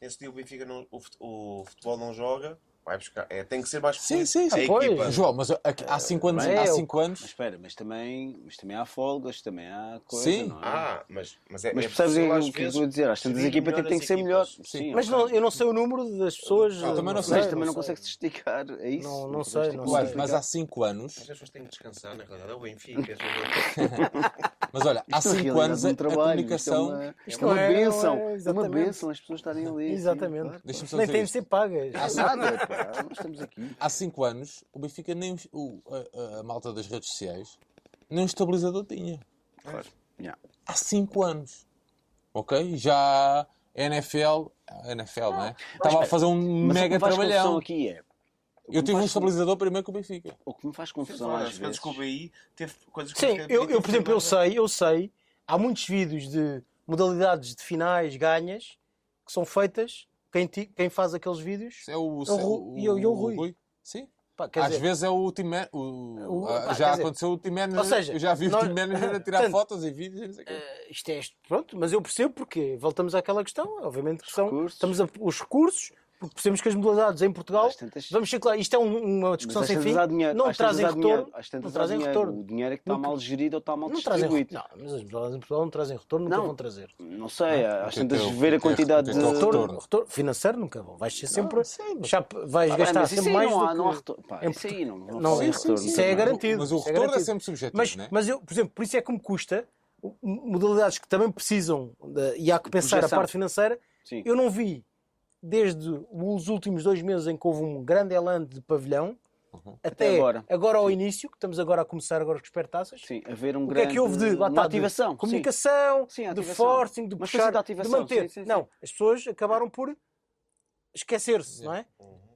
Esse dia o Benfica não, o, o futebol não joga, vai buscar. É, tem que ser mais Sim, sim, sim. A pois. equipa. João, mas aqui- há 5 anos, É, há eu- cinco Mas anos espera, mas também, mas também há folgas, também há coisa, Sim. não é? Ah, mas, mas é. mas é percebes o que eu estou a dizer? Às tantas gerir equipas tem, que ser melhor. equipas. Sim, Mas não, eu não sei o número das pessoas. Ah, também não sei. Mas também não sei. consegues esticar, é isso? Não- não sei, não sei. mas há 5 anos, Mas as pessoas têm que descansar, na realidade. É o Benfica. mas olha, há Isto, na 5 realidade, anos é a, a comunicação. Isto é uma, isto é uma não é- não é, É benção as pessoas estarem ali. sim, Exatamente. Nem têm de ser pagas. Há nada, pá, nós estamos aqui. Há 5 anos, o Benfica nem o, a, a- malta das redes sociais nem um estabilizador tinha. Yeah. Há 5 anos. Ok? Já a NFL, a NFL, não é? Estava a fazer um Mas mega o que me faz confusão trabalhão. aqui é. Eu tive um estabilizador primeiro que o Benfica. O que me faz confusão às vezes vezes. que o BI teve coisas que Sim, eu, eu, por exemplo, eu sei, eu sei, há muitos vídeos de modalidades de finais ganhas que são feitas, quem, ti- quem faz aqueles vídeos, É o, É o Ru- e o- e o Rui. Sim. pá, quer Às dizer, vezes é o team man- o, O- pá, já quer dizer, aconteceu o team manager. ou seja, eu já vi nós- o team manager a tirar Portanto, fotos e vídeos. e não sei o quê. eh, isto é isto, pronto, mas eu percebo porque voltamos àquela questão, obviamente que são, recursos. estamos a, os recursos, porque percebemos que as modalidades em Portugal, vamos ser claros, isto é um- uma discussão sem fim, dinheiro, não trazem dinheiro, retorno, tantas não trazem dinheiro. retorno. O dinheiro é que está Nunca- mal gerido ou está mal Não trazem distribuído. Não, mas as modalidades em Portugal não trazem retorno, nunca Não. vão trazer. Não sei, às Porque tantas tem o- ver a tem quantidade tem de. Retorno, retorno. retorno financeiro nunca vão. Vais ser sempre. já vais Ah, gastar mas isso sempre aí mais não do há, que. não há retorno. Pá, em isso aí não, não, Não, retorno isso é garantido. Mas o é retorno é sempre subjetivo, Mas, não é? mas eu, por exemplo, por isso é que me custa modalidades que também precisam e há que pensar a parte financeira. Sim. Eu não vi desde os últimos dois meses em que houve um grande elan de pavilhão até, Até agora. agora. ao início, que estamos agora a começar agora com as supertaças. Sim, haver um O que grande. é que houve de, lá uma está, de ativação. sim. comunicação, Sim, de ativação. forcing, de Mas puxar, de de ativação, manter. sim, sim, sim. Não, as pessoas acabaram por esquecer-se, não é?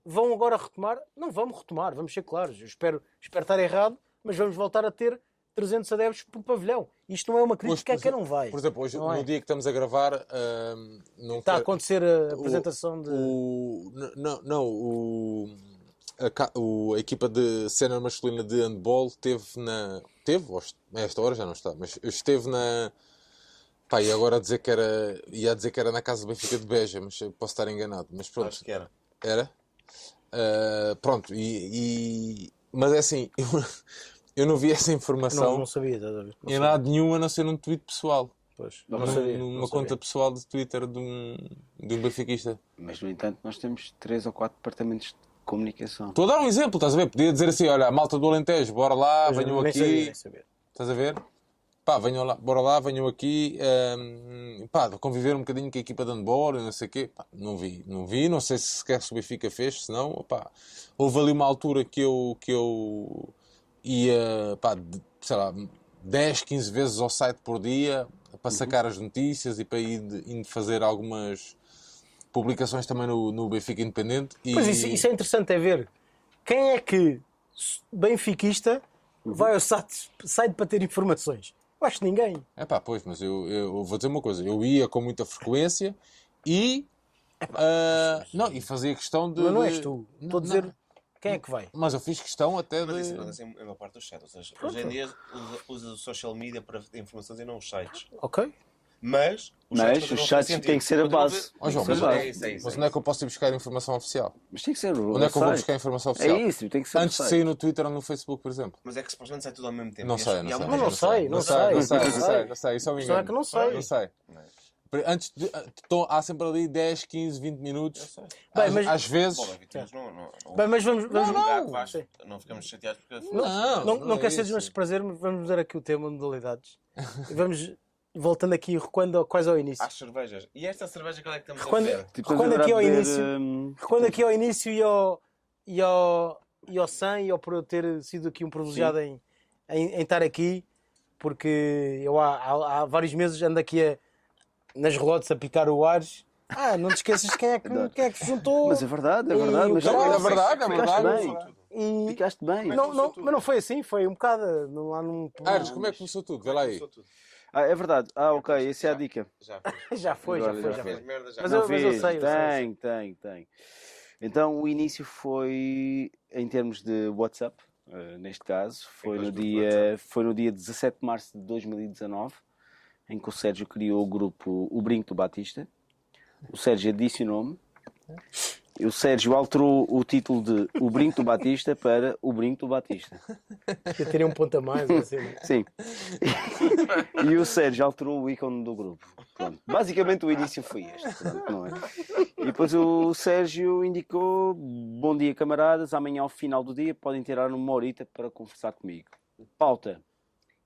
Vão agora retomar? Não vamos retomar, vamos ser claros. Eu espero, espero estar errado, mas vamos voltar a ter 300 adeptos por pavilhão. Isto não é uma crítica a por quem não vai. Por exemplo, hoje, Não é? no dia que estamos a gravar, não Está a foi- acontecer a apresentação de. O, não, não o, a, o- a equipa de cena masculina de handball teve na. Teve, a esta hora já não está, mas esteve na. Pá, e agora a dizer que era. ia dizer que era na casa do Benfica de Beja, mas eu posso estar enganado. Mas pronto, Acho que era. era. Ah, pronto, e, e- Mas é assim, eu, não vi essa Não, informação não sabia, estás a ver? Não em sabia. lado nenhum a não ser num tweet pessoal. Pois, não sabia, numa não conta sabia. pessoal de Twitter de um, de um benfiquista. Mas, no entanto, nós temos três ou quatro departamentos de comunicação. Estou a dar um exemplo, estás a ver? Podia dizer assim: olha, a malta do Alentejo, bora lá, Pois, venham aqui. sabia, nem sabia. Estás a ver? Pá, venham lá, bora lá, venham aqui, ehm, pá, conviver um bocadinho com a equipa de handball, e não sei o quê. Pá, não vi, não vi, não sei se sequer se o Benfica fez, se não, pá, houve ali uma altura que eu, que eu ia, pá, sei lá, 10, 15 vezes ao site por dia para sacar as notícias e para ir, ir fazer algumas publicações também no, no Benfica Independente. E, Mas isso, isso é interessante, é ver quem é que, benfiquista, vai ao site, site para ter informações. Eu acho que ninguém. É pá, pois, mas eu, eu vou dizer uma coisa. Eu ia com muita frequência e. ah, não, e fazia questão de. Mas não és tu. Estou a dizer. Quem é que vai. Mas eu fiz questão até Mas isso de. acontece em maior parte dos sites. Ou seja, hoje em dia usa, usa o social media para informações e não os sites. Ok? Mas os Mas sites, os sites têm que ser a base. Ó, João, Tem que mas, ser a base. é isso, é isso, mas é onde é isso. que eu posso ir buscar informação oficial? Mas tem que ser o Onde é que eu vou buscar informação É oficial? isso, tem que ser Antes de sair no Twitter ou no Facebook, por exemplo. Mas é que supostamente sai tudo ao mesmo tempo. Não sei, não sei. muita Não, sei, não sei, não sei, não sei. não sei. Isso é um é engano. que não sei. Não sei. Antes de, então, há sempre ali 10, 15, 20 minutos. Bem, às, mas- às vezes. Não, não, não, Bem, mas vamos. vamos julgar não. Sim. não ficamos chateados porque Não, não, não, não é quer ser isso. mais prazer, mas vamos ver aqui o tema modalidades. E vamos voltando aqui, recuando quase ao início. às cervejas. E esta cerveja qual é que estamos Recuando, a ver? Tipo, recuando aqui ao beber, início. hum, Recuando aqui ao início e ao, e ao, e ao Sam e ao por eu ter sido aqui um privilegiado em, em, em estar aqui, porque eu há, há, há vários meses ando aqui a, nas relotes a picar o Ares. Ah, não te esqueças de quem é que, quem é que juntou. Mas é verdade, é verdade. Mas caralho, é verdade, é ficaste verdade. bem. E- Ficaste bem. não, não, mas não foi assim, foi um bocado. Não, lá num, Ares, como é que começou tudo? Vê lá aí. Começou tudo. Ah, é verdade. Ah, ok, essa é a dica. Já Já foi, já foi, já já foi. merda, já. Mas eu- mas eu fiz. sei. Tem, tem, tem. Então o início foi em termos de WhatsApp, eh, neste caso, foi no, dia, foi no dia 17 de março de 2019, em que o Sérgio criou o grupo O Brinco do Batista. O Sérgio adicionou-me. E o Sérgio alterou o título de O Brinco do Batista para O Brinco do Batista. Eu teria um ponto a mais. Assim. Sim. e o Sérgio alterou o ícone do grupo. Pronto. Basicamente o início foi este. pronto, não é? E depois o Sérgio indicou: Bom dia, camaradas. Amanhã, ao final do dia, podem tirar uma horita para conversar comigo. Pauta: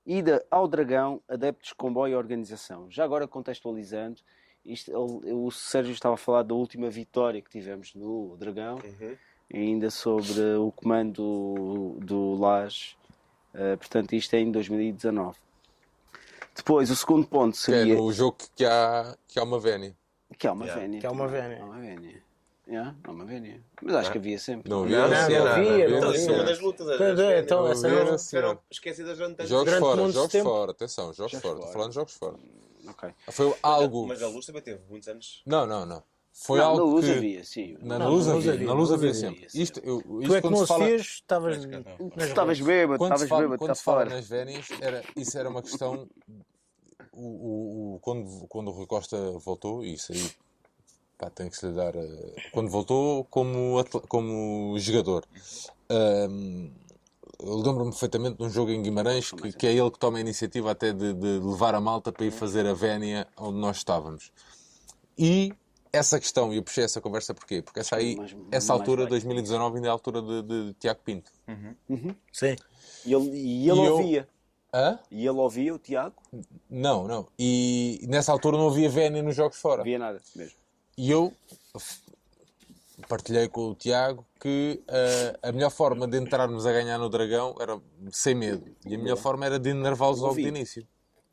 Ida ao Dragão, adeptos, comboio e organização. Já agora contextualizando, isto, o Sérgio estava a falar da última vitória que tivemos no Dragão, Uhum. ainda sobre o comando do, do LAS. Uh, portanto, isto é em 2019. Depois, o segundo ponto Que é seria no jogo que há, que há uma vénia. que é uma Yeah. vénia. Que é uma vénia. É uma vénia. Yeah, é uma vénia. Mas acho que havia sempre. Não havia? Não, não, não era. havia, não Então, havia. isso é uma das lutas. as- Então, as vendas. então, essa não- Eram Sim. esquecidas durante tanto Jogos fora, jogos tempo. fora, atenção, jogos Jogos fora. Estou falando de jogos fora. Ok. Foi algo. Mas a luz também teve muitos anos. Não, não, não. Foi Não, algo na luz que. havia, sim. Na, Não, luz na luz havia, havia, na luz havia havia, sempre. sim. Isto, eu, Tu isto é que não se se fala, fez, estavas Pois, não. nas Estavas relotes. bêbado, quando se estavas fala, bêbado, quando está se fala fora. nas vénias, era, isso era uma questão. O, o, o- quando, quando o Rui Costa voltou, e isso aí pá, tem que se lhe dar. eh, Quando voltou como, como jogador, eu lembro-me perfeitamente de um jogo em Guimarães que, que é ele que toma a iniciativa até de, de levar a malta para ir fazer a vénia onde nós estávamos. E essa questão, e eu puxei essa conversa porquê? Porque essa aí, Mais- essa mais altura, light. 2019, ainda é a altura de, de Tiago Pinto. Sim. E ele, e ele E eu- ouvia. Hã? E ele ouvia, o Tiago, Não, não. E nessa altura não havia vénia nos jogos fora. não via nada mesmo. E eu partilhei com o Tiago que eh, a melhor forma de entrarmos a ganhar no Dragão era sem medo. E a melhor forma era de enervá-los logo de início.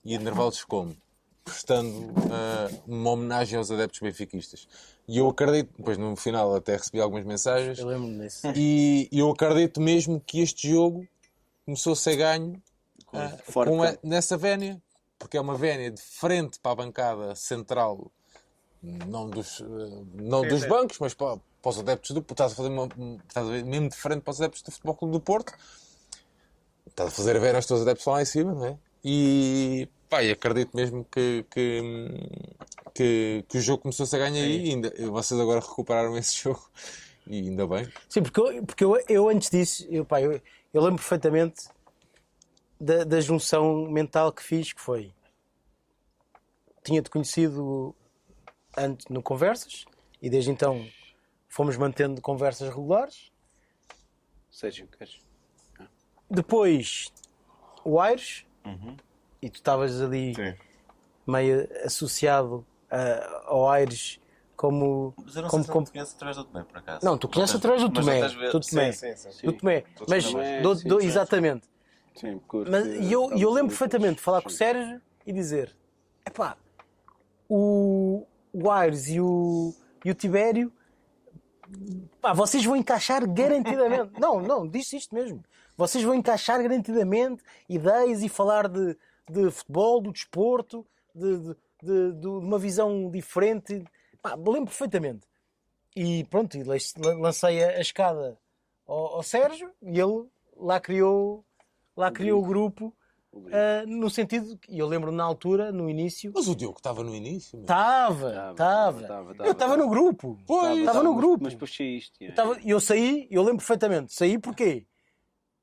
E enervá-los como? Prestando eh, uma homenagem aos adeptos benfiquistas. E eu acredito, depois no final até recebi algumas mensagens, Eu lembro-me disso. e eu acredito mesmo que este jogo começou a ser ganho com de a- nessa vénia, porque é uma vénia de frente para a bancada central, não dos, eh, não dos bancos, mas para, para os adeptos do Estás a fazer uma, estás a ver, mesmo de frente para os adeptos do Futebol Clube do Porto. Estás a fazer a ver os teus adeptos lá em cima, não é? E pá, e acredito mesmo que, que, que, que o jogo começou a ganho aí e ainda, vocês agora recuperaram esse jogo. E ainda bem. Sim, porque eu, porque eu, eu antes disso, eu, pá, eu, eu lembro perfeitamente da, da junção mental que fiz, que foi tinha-te conhecido antes no Conversas e desde então fomos mantendo conversas regulares. Sérgio, queres? Depois o Aires e tu estavas ali Sim. meio associado ah, ao Aires como. Mas eu não como, sei se como- te conheço através do Tomé, por acaso. Não, tu conheces através do Tomé, do Tomé. Sim, sim, sim. do Tomé. Mas, do- do- exatamente. Sim, curto, Mas, e eu, eu lembro perfeitamente de falar com o. Sérgio e dizer: epá, o, o Aires e o, e o Tibério, pá, vocês vão encaixar garantidamente. não, não, disse isto mesmo. Vocês vão encaixar garantidamente ideias e falar de, de futebol, do desporto, de, de, de- de uma visão diferente. Pá, lembro perfeitamente. E pronto, e lancei a, a escada ao, ao Sérgio e ele lá criou, lá criou o grupo. Ah, no sentido que e eu lembro na altura, no início, Mas o Diogo estava no início. estava, Tava, estava. tava, Eu tava, estava no grupo. Pois. Estava no grupo. Mas depois saíste. Eu tava- eu saí, eu lembro perfeitamente. Saí porque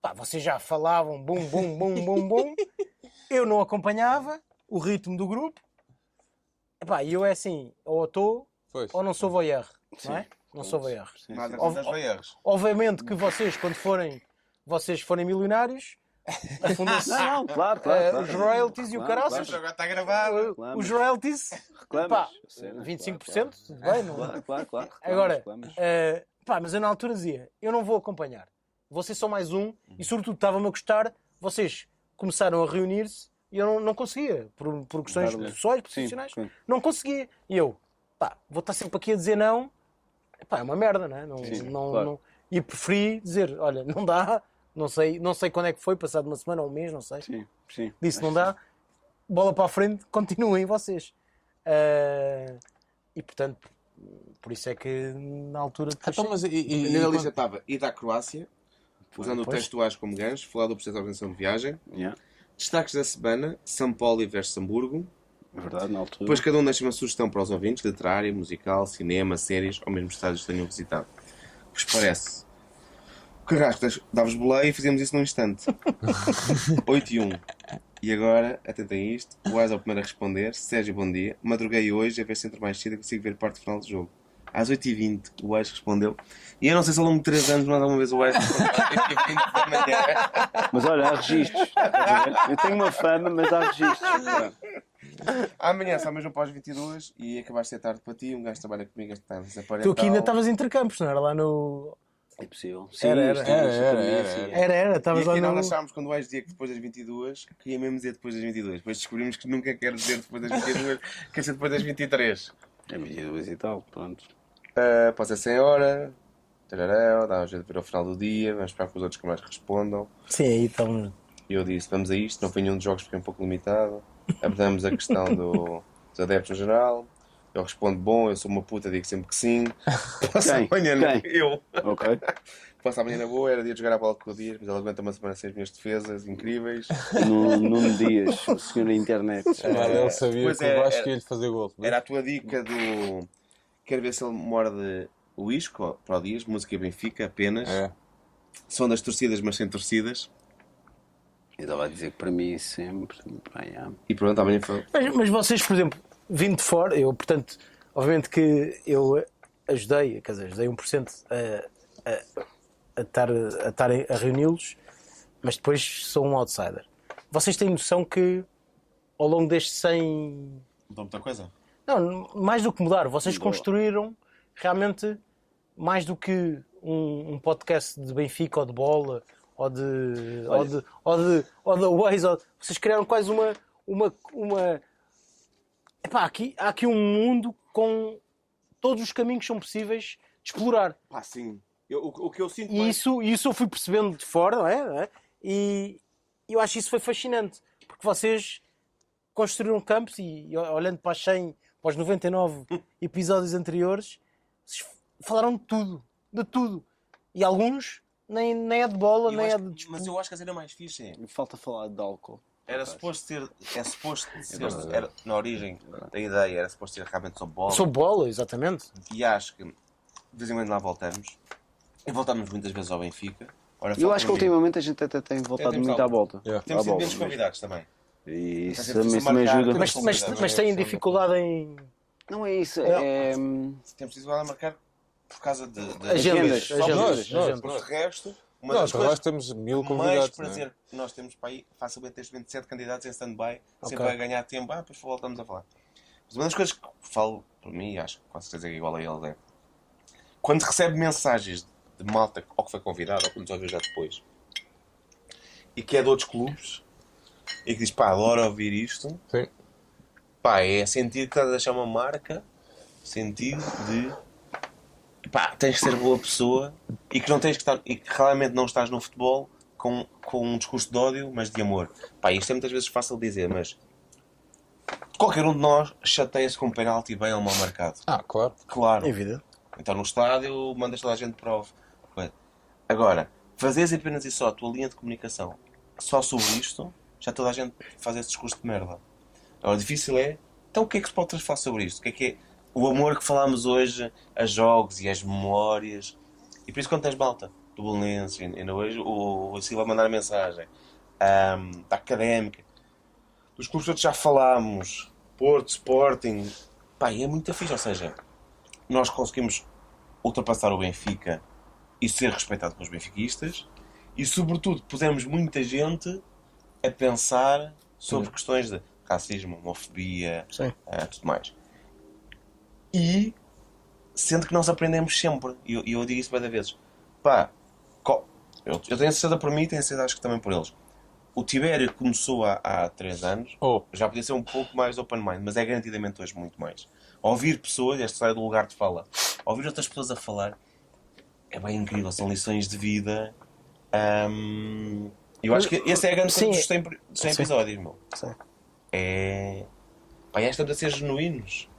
pá, vocês já falavam bum, bum, bum, bum, bum. Eu não acompanhava o ritmo do grupo. Epá, E eu é assim, ou estou ou não sou voyeur. Não é? Não sou voyeur. Obviamente que vocês, quando forem, vocês forem milionários, fundação, Não, claro, claro. eh, claro. os royalties e o Claro, caraças, claro. Agora está gravado. Reclamas. os royalties, Reclamas. pá, Sério, 25%, tudo claro, bem, não Claro, claro, claro. Agora, eh, pá, mas eu na altura dizia, eu não vou acompanhar. Vocês são mais um e sobretudo estava-me a gostar, vocês começaram a reunir-se e eu não, não conseguia, por, por questões Claro. pessoais, Sim, profissionais, sim. não conseguia. E eu, pá, vou estar sempre aqui a dizer não, pá, é uma merda, não é? Não, Sim, não, claro. não- E preferi dizer, olha, não dá, não sei, não sei quando é que foi, passado uma semana ou um mês, não sei. Sim, sim. Disse, não dá, bola para a frente, continuem vocês. Eh, e portanto, por isso é que na altura depois Então, mas e, e- E e quando- lista estava ir à Croácia, usando o Pois. texto Ais como gancho, falar do processo de organização de viagem, Yeah. destaques da semana, São Paulo versus Hamburgo. É verdade, na altura. Depois cada um deixa uma sugestão para os ouvintes, literária, musical, cinema, séries, ou mesmo estádios que tenham visitado. O que vos parece? O Carrasco dava-vos boleia e fizemos isso num instante. 8 e 1. E agora, atentem a isto, o Ais é o primeiro a responder. Sérgio, bom dia. Madruguei hoje a ver se entro mais cedo e consigo ver parte final do jogo. Às 8h20 o Ais respondeu. E eu não sei se ao longo de 3 anos mais alguma vez o Ais respondeu às 8h20 da manhã. Mas olha, há registros. Eu tenho uma fama, mas há registros. Amanhã só mesmo após 22 e acabaste de ser tarde para ti. Um gajo trabalha comigo este ano. tu aqui ainda estavas entre campos, não era lá no. É possível. Era, era. sim, Era, era, era, era. Era, era, E estavas lá aqui nós achámos quando o Ais dizia que depois das 22 queria mesmo dizer depois das 22. Depois descobrimos que nunca quer dizer depois das 22, quer ser depois das 23. É 22 e tal, pronto. Uh, pode ser sem hora. Tararau, dá um jeito de ver ao final do dia. Vamos esperar que os outros que mais respondam. Sim, aí. E eu disse: vamos a isto. Não foi nenhum dos jogos porque é um pouco limitado. Abordamos a questão do- dos adeptos no geral. Eu respondo: bom, eu sou uma puta, digo sempre que sim. Passa amanhã, na- eu. Ok. Passa amanhã na boa, era dia de jogar a bola com o Dias, mas ele aguenta uma semana sem as minhas defesas incríveis. Nuno Nuno Dias, o senhor da internet. Mas ele sabia Pois que é, o Vasco era- ia lhe fazer gol. Era a tua dica do. Quero ver se ele morde o isco para o Dias, música Benfica apenas. É. São das torcidas, mas sem torcidas. Eu estava a dizer que para mim sempre. Bem, é. E pronto, amanhã foi. Mas, mas vocês, por exemplo, vindo de fora, eu, portanto, obviamente que eu ajudei, quer dizer, ajudei 1% a, a, a estar a, estar a reuni-los, mas depois sou um outsider. Vocês têm noção que ao longo destes 100. Mudou muita coisa? Não, mais do que mudar, vocês Mudou. construíram realmente mais do que um, um podcast de Benfica ou de bola ou de. ou de. ou de. ou da Waze. ou- Vocês criaram quase uma. uma, uma Epá, aqui, há aqui um mundo com todos os caminhos que são possíveis de explorar. Pá, sim. Eu- o, o que eu sinto E mais- isso, e isso eu fui percebendo de fora, não é? Não é? E eu acho isso foi fascinante, porque vocês construíram campos e, e olhando para, as 100, para os 99 episódios anteriores, vocês falaram de tudo, de tudo. E alguns nem, nem é de bola, eu nem acho é de. Mas eu acho que a cena mais fixe é. Falta falar de álcool. Era suposto ser. É suposto ser. era, na origem da ideia era suposto ser realmente sobre bola. Sobre bola, exatamente. E acho que de vez em quando lá voltamos. E voltamos muitas vezes ao Benfica. Ora, Eu acho que ultimamente a gente até tem voltado temos muito à volta. Yeah. Temos À sido menos mas- convidados também. E isso é também, também marcar, ajuda. temos Mas, mas, mas é têm dificuldade em Não é isso. Não. É... Temos sido lá a marcar por causa de, de agendas. Só agendas, nós, nós, agendas. nós. Porque de resto, Uma de coisas resto temos mil mais convidados. é? prazer que nós temos para aí, facilmente tens 27 candidatos em stand-by, Ok. sempre a ganhar tempo, ah, depois voltamos a falar. Mas uma das coisas que falo por mim, acho que com certeza é igual a eles, é quando recebe mensagens de malta ou que foi convidado ou que nos ouviu já depois e que é de outros clubes e que diz pá, adoro ouvir isto, Sim. pá, é sentir que estás a deixar uma marca, sentido de pá, tens de ser boa pessoa e que não tens que estar e que realmente não estás no futebol com, com um discurso de ódio, mas de amor. Pá, isto é muitas vezes fácil de dizer, mas qualquer um de nós chateia-se com um penalti bem ou mal marcado. Ah, claro. Claro. Em vida. Então no estádio mandas toda a gente para o. Agora, fazeres apenas e só a tua linha de comunicação só sobre isto, já toda a gente faz esse discurso de merda. Agora, o difícil é, então o que é que se pode falar sobre isto? O que é que é o amor que falámos hoje a jogos e às memórias? E por isso quando tens malta do Belenense, ainda hoje o, o Silva mandar a mensagem, ahm, da Académica, dos clubes todos já falámos, Porto, Sporting, pá, é muito fixe, ou seja, nós conseguimos ultrapassar o Benfica e ser respeitado pelos benfiquistas e sobretudo pusemos muita gente a pensar sobre questões de racismo, homofobia, Sim. eh, tudo mais. E sendo que nós aprendemos sempre, e eu, eu digo isso várias vezes, pá, co- eu, eu tenho certeza por mim e tenho certeza acho que também por eles. O Tibério começou há, há 3 anos, Oh, já podia ser um pouco mais open mind, mas é garantidamente hoje muito mais. Ouvir pessoas, esta história do lugar de fala, ouvir outras pessoas a falar é bem incrível, são lições de vida. Ahm, eu acho que esse é a grande coisa dos 100, dos 100 Sim. episódios, meu. Sim. É. Pá, é estamos a ser genuínos.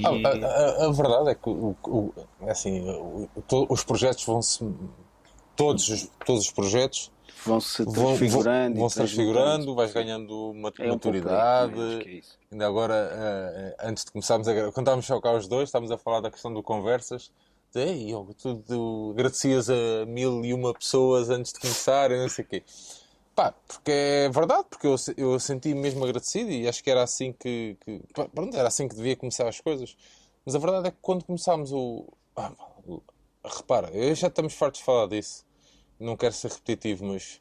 E... A, a- a verdade é que o, o- assim, o- to- os projetos vão-se. Todos, os- todos os projetos Vão-se vão, vão, transfigurando. e vão se transfigurando, vais ganhando É um maturidade. também, acho que é isso. Ainda agora, eh, antes de começarmos a quando estávamos só cá os dois, estávamos a falar da questão do conversas. Ei, Diogo, tu, tu agradecias a mil e uma pessoas antes de começar, e não sei o quê. Pá, porque é verdade, porque eu, eu senti mesmo agradecido e acho que era assim que, que pronto, era assim que devia começar as coisas. Mas a verdade é que quando começámos o. ah, repara, eu já estamos fartos de falar disso. Não quero ser repetitivo, mas.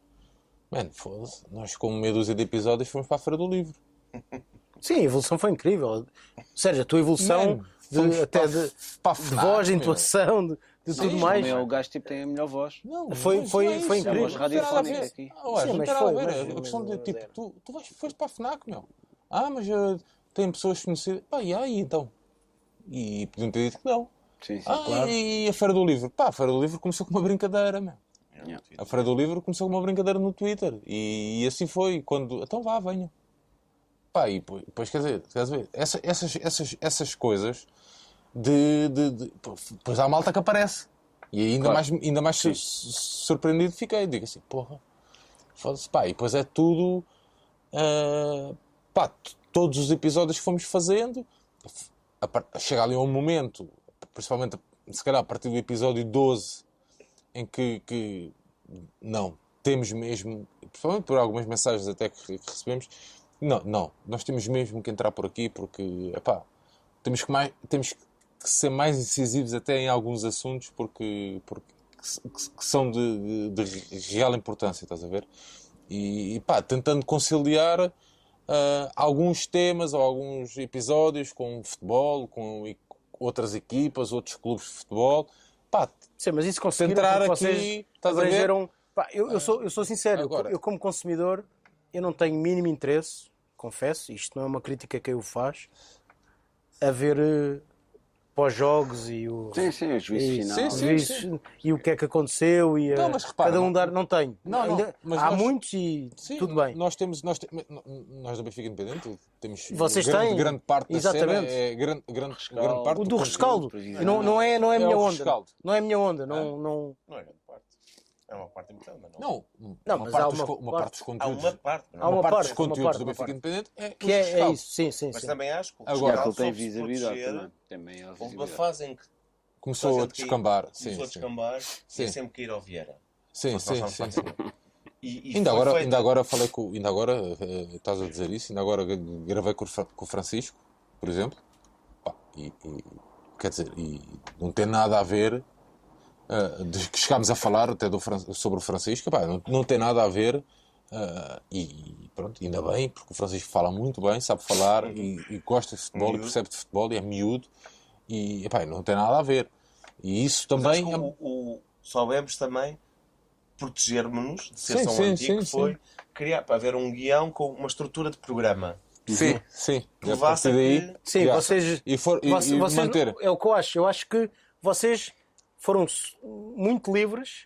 Mano, foda-se. Nós, com meia dúzia de episódios, fomos para a Feira do Livro. Sim, a evolução foi incrível. Sérgio, a tua evolução Mano, de- até para- de, para de voz, de intuação, de, de Sim, tudo mais. É o gajo tipo, tem a melhor voz. Não, Foi- foi- não é foi incrível. nada a Radiofónica ver. aqui. Sim, não mas a foi, ver. mas- a questão de tipo, tu, tu vais, foste para a FNAC, meu. Ah, mas eh, tem pessoas conhecidas. Pá, e aí então? E podiam ter dito que não. Sim, sim. Ah, e a Feira do Livro? Pá, a Feira do Livro começou com uma brincadeira, meu. Yeah. A Feira do Livro começou com uma brincadeira no Twitter. E, e assim foi. Quando... Então vá, venham. Pá, e depois, depois, quer dizer, quer dizer essa- essas, essas, essas coisas de, de, de- pô, Depois há a malta que aparece. E ainda Claro. mais, ainda mais su- surpreendido fiquei. Digo assim, porra, foda-se, pá. E depois é tudo. ah, pá, todos os episódios que fomos fazendo, chega ali um momento, principalmente se calhar a partir do episódio 12, em que, que não, temos mesmo, principalmente por algumas mensagens até que, que recebemos, não, não, nós temos mesmo que entrar por aqui porque, epá, temos que, mais, temos que ser mais incisivos até em alguns assuntos porque, porque que, que são de, de- de real importância, estás a ver? E, e pá, tentando conciliar ah, alguns temas ou alguns episódios com futebol, com e- outras equipas, outros clubes de futebol. Pá, Sim, mas isso conseguiram Centrar porque aqui, estás a ver? Pá, eu, eu, sou, eu sou sincero, eu- Agora- eu como consumidor, eu não tenho mínimo interesse, confesso, isto não é uma crítica que eu faço, a ver eh, pós-jogos e o... Sim, sim, o juízo e, final. sim, sim. juízes e o que é que aconteceu e Não, eh, mas repara, cada um não- dar não tenho Não, não, Ainda- mas há nós- muitos e sim, tudo bem Nós temos, nós, te- nós da Benfica Independente temos Vocês grande, têm? grande parte da Exatamente. cena é grande, grande, grande parte o do conteúdo. rescaldo não, não é não é a É minha onda rescaldo. não é a minha onda não não Não é. É uma parte importante, mas não. Não, Não, uma, mas parte há dos, uma uma parte- parte dos Há conteúdos. uma parte. Há é uma parte parte, dos há uma conteúdos parte, do uma Benfica parte. Independente é que é, é isso sim sim Mas sim também acho que o Agora- ele tem visibilidade também. Há Houve uma fase em que Começou a descambar. caiu, Sim, começou a descambar Sim. e sempre que ir ao Vieira. Sim, sim, sim. E, e Ainda agora, ainda agora falei com, ainda agora eh, estás a dizer isso, ainda agora gravei com com o Francisco, por exemplo, Pá, e, e- quer dizer, e não tem nada a ver uh, de que chegámos a falar até do, sobre o Francisco, pá, não, não tem nada a ver. uh, e pronto, ainda bem, porque o Francisco fala muito bem, sabe falar e, e gosta de futebol e Miúdo. percebe de futebol e é miúdo. E epá, não tem nada a ver. E isso também. que o, o, soubemos também protegermos de ser Sim, só um sim, antigo, sim, que foi criar para haver um guião com uma estrutura de programa. Sim, sim. E a Provasse partir daí. que- Sim, Yeah. vocês. E, for, e, Voce- e vocês- manter. É o que eu acho. Eu acho que vocês foram muito livres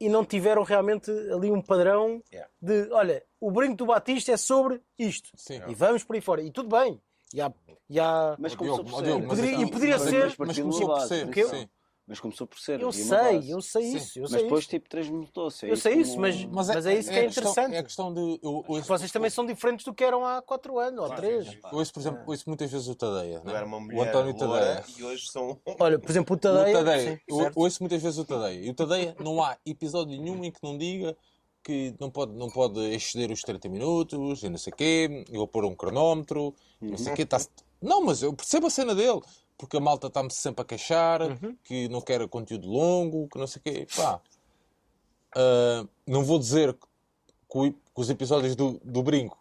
e não tiveram realmente ali um padrão Yeah. de olha, o brinco do Batista é sobre isto. Sim. E vamos por aí fora. E tudo bem. E há, e há- Mas começou Diogo, por ó, ser. Diogo, mas Poderia- então- e poderia mas- ser- Mas Mas começou por ser. Mas começou por ser. eu sei, eu sei Sim. isso. Eu Mas sei depois isso. tipo transmutou-se. é Eu isso sei como- isso, mas, Mas mas é, isso que é, questão- interessante. É a questão de. Eu, eu, Vocês também são diferentes do que eram há 4 anos ou 3. eu ouço, por exemplo, ouço muitas vezes o Tadeia. Né? era uma O mulher António loura Tadeia. e hoje são... Olha, por exemplo, o O Tadeia. Tadeia. sim, ouço muitas vezes o Tadeia. E o Tadeia não há episódio nenhum em que não diga que não pode, não pode exceder os 30 minutos e não sei o quê. Eu vou pôr um cronómetro, não sei o quê. Tá não, mas eu percebo a cena dele. Porque a malta está-me sempre a queixar que não quer conteúdo longo, que não sei o quê. Pá. Ah, não vou dizer que, que os episódios do, do Brinco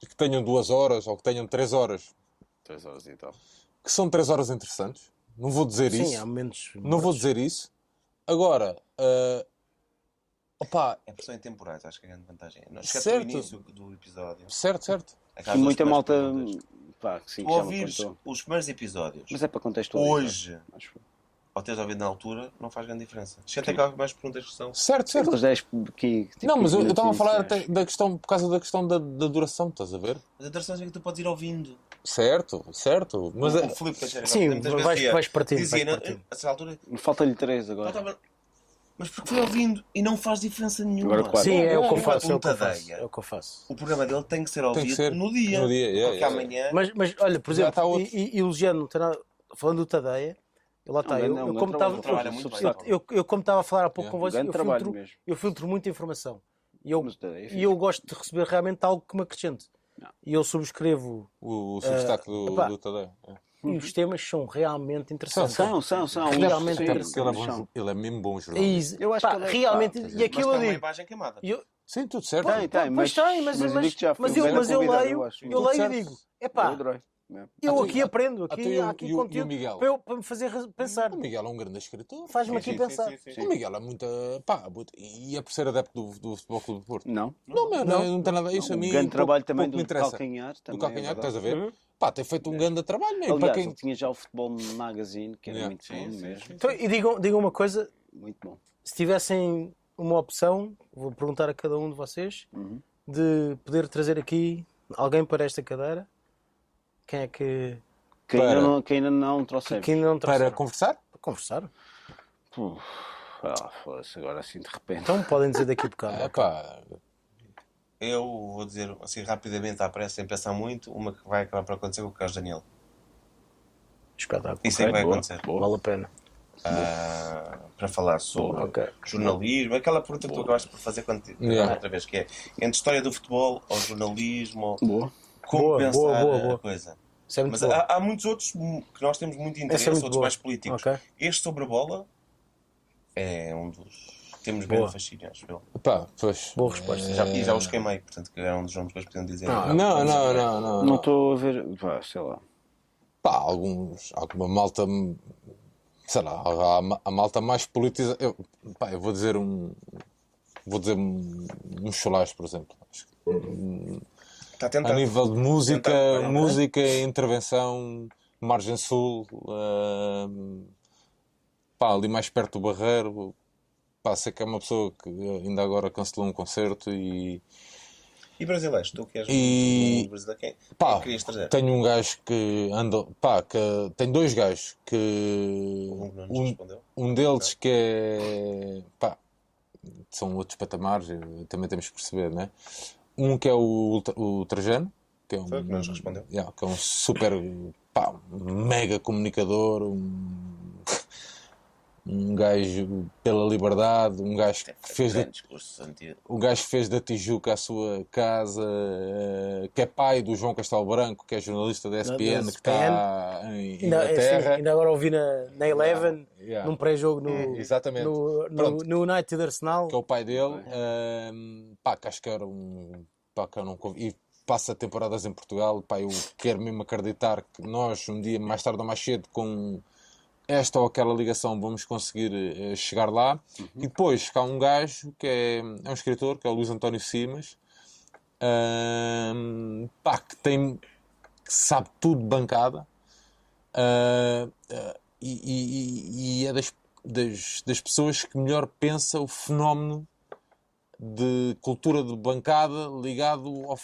que tenham duas horas ou que tenham três horas, Três horas e tal. que são três horas interessantes. Não vou dizer Sim, isso. há momentos. Não vou dizer isso. Agora, ah, opá, É pressão em temporais, acho que é a grande vantagem. Não, Chegaste Certo. início do episódio. certo, certo. E muita malta. Pá, que sim, Tu que já ouvires os primeiros episódios Mas é para contextualizar. hoje, Acho ou teres ouvido na altura, não faz grande diferença. Se até cá mais perguntas que são. Certo, certo. Aqueles 10 que. tipo, Não, mas eu estava a 15 falar da questão, por causa da questão da, da duração, estás a ver? Mas a interessante é que tu podes ir ouvindo. Certo, certo. Mas o, é- o Filipe Teixeira Sim, vais- vais partindo, Dizia, vais na- partindo. a certa altura. Falta-lhe 3 agora. Mas porque foi ouvindo e não faz diferença nenhuma. Agora quatro. Sim, é o que eu faço. É o que eu faço. Tadeia. É o que eu faço. O programa dele tem que ser ouvido que ser no dia. no dia, yeah, porque yeah, amanhã. Mas, mas olha, por exemplo, outro. e, e, elogiando, falando do Tadeia, lá está. Eu, eu como estava eu, eu, eu como estava a falar há pouco Yeah. com vocês, eu filtro, eu filtro muita informação. E eu, daí, e eu gosto de receber realmente algo que me acrescente. Não. E eu subscrevo. o, o substack do, epá. do Tadeu. É. E os temas são realmente interessantes. São, são, são. Realmente Sim, Até interessante. porque ele é, bom, são. ele é mesmo bom É jornalista. Eu acho Pá, que ele é- realmente, pá, e Mas aquilo tem eu uma imagem queimada. eu- Sim, tudo certo. Tem, tem, mas, tem, mas, mas, eu mas, já mas eu, mas eu leio, eu leio e digo, Eu adorei. mesmo. eu Então, aqui aprendo, aqui e o- há aqui conteúdo Miguel? para, eu, para me fazer pensar. O Miguel é um grande escritor. Faz-me aqui sim, pensar. sim, sim, sim. O Miguel é muita. Pá, muito- e é por ser adepto do, do Futebol Clube do Porto. Não. Não, meu, não, não tem nada a isso a Um mim. grande pouco- trabalho também do interessa. calcanhar. Do calcanhar, é verdade. estás a ver? Pá, tem feito um grande trabalho, mesmo. Aliás, para quem... ele tinha já o Futebol Magazine, que era Yeah. muito bom mesmo. Então, e digam, digam uma coisa, Muito bom. se tivessem uma opção, vou perguntar a cada um de vocês, Uhum. de poder trazer aqui alguém para esta cadeira, quem é que, Que ainda Para- não, que ainda não trouxemos. que ainda não Para conversar? Para conversar? Uf, ah, foda-se agora assim de repente. Então podem dizer daqui a bocado. É pá. Eu vou dizer assim rapidamente à pressa, sem pensar muito, uma que vai acabar por acontecer com o Carlos Daniel. Espetáculo. Isso é que vai boa, acontecer. Vale a pena. Ah, para falar sobre Ok. jornalismo, aquela pergunta que tu acabaste por fazer quando Yeah. outra vez, que é entre história do futebol ou jornalismo, Boa. como Boa, pensar boa, boa, a boa. coisa. Isso é Mas há, há muitos outros que nós temos muito interesse, Essa é outros boa. mais políticos. Ok. Este sobre a bola é um dos. Temos Boa. grande fascínio, acho eu. Pá, pois. Boa resposta. Já, e já os queimei, portanto, que era um dos nomes que eles podiam dizer. Ah, Não, não, não, não. Não estou a ver. Pá, sei lá. Pá, alguns, alguma malta, sei lá, há a, a malta mais politizada. Eu, pá, eu vou dizer um. Vou dizer um, um Cholás, por exemplo. Acho que, Está a A nível de música, Tentar, ok. música, intervenção, Margem Sul, ahm, pá, ali mais perto do Barreiro. Pá, sei que é uma pessoa que ainda agora cancelou um concerto e. E brasileiros? Tu que és E- um brasileiro, quem, Pá, querias trazer? tenho um gajo que anda. Pá, que tem dois gajos que. Um Um, um deles que é. pá, são outros patamares, eh, também temos que perceber, né? Um que é o, o Trajano, que é um. Foi o que nos respondeu. Yeah, que é um super. pá, mega comunicador, um. Um gajo pela liberdade, um gajo que fez da, anti- um gajo que fez da Tijuca a sua casa, eh, que é pai do João Castelo Branco, que é jornalista da ESPN, que está em é, sim, Inglaterra. ainda agora ouvi na, na Eleven, num pré-jogo no, É, exatamente. no, no, United Arsenal. que é o pai dele, ehm, pá, que acho que era um. Pá, que eu não E passa temporadas em Portugal, pá, eu quero mesmo acreditar que nós, um dia mais tarde ou mais cedo, com esta ou aquela ligação, vamos conseguir eh, chegar lá. E depois cá um gajo que é, é um escritor, que é o Luís António Simas, ehm, pá, que tem. que sabe tudo de bancada. Ah, e, e- e é das, das, das pessoas que melhor pensa o fenómeno de cultura de bancada ligado ao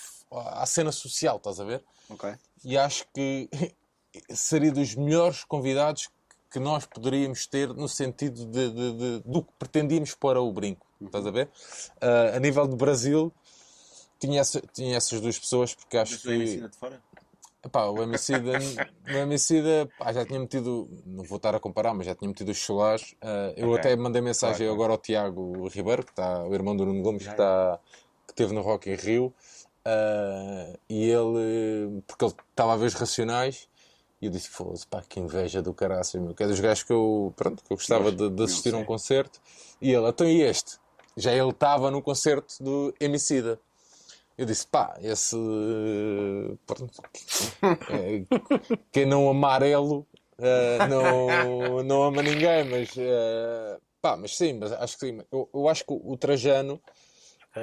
à cena social, estás a ver? Ok. E acho que seria dos melhores convidados que nós poderíamos ter no sentido de, de- de- do que pretendíamos para o brinco, estás a ver? Ah, a nível de Brasil, tinha, essa- tinha essas duas pessoas, porque acho Mas que. ensina de fora? Epá, o Emicida, o Emicida pá, já tinha metido, não vou estar a comparar, mas já tinha metido os chulares. Ah, eu Ok. até mandei mensagem Claro, agora ao Tiago Ribeiro, que está, o irmão do Nuno Gomes, que, está, que esteve no Rock em Rio, ah, e ele, porque ele estava a ver os racionais, e eu disse: foda-se, pá, que inveja do caraças, meu, que é dos gajos que eu, pronto, que eu gostava de, de assistir a um concerto. E ele, então e este? Já ele estava no concerto do Emicida. Eu disse, pá, esse. pronto, é, quem não amarelo não, não ama ninguém, mas. eh, pá, mas sim, mas acho que sim. Eu, eu acho que o, Trajano,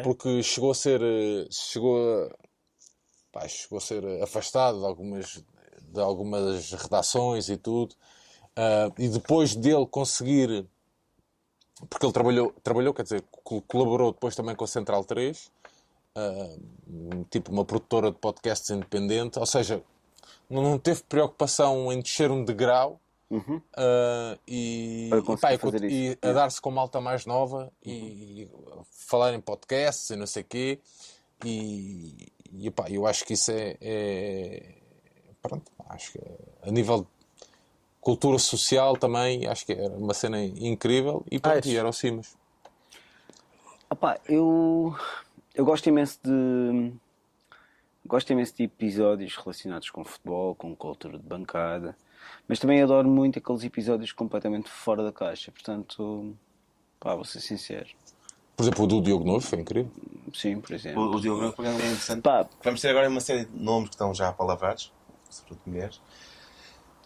porque chegou a ser. eh, chegou a, pá, chegou a ser afastado de algumas, de algumas redações e tudo, ah, e depois dele conseguir. Porque ele trabalhou, trabalhou, quer dizer, co- colaborou depois também com a Central 3, ah, tipo uma produtora de podcasts independente, ou seja, não teve preocupação em descer um degrau e, Para e, conseguir pá, e e a dar-se com malta mais nova e, falar em podcasts e não sei o quê. E, e pá, eu acho que isso é, é- pronto, acho que é- a nível de cultura social também, acho que era uma cena incrível e pronto, Acho. e era o Simas. Opá, eu, eu gosto imenso de. Gosto imenso de episódios relacionados com futebol, com cultura de bancada, mas também adoro muito aqueles episódios completamente fora da caixa. Portanto, pá, vou ser sincero. Por exemplo, o do Diogo Novo foi incrível. Sim, por exemplo. O, o Diogo Branco é interessante. Pá, Vamos ter agora uma série de nomes que estão já apalavrados, sobretudo mulheres.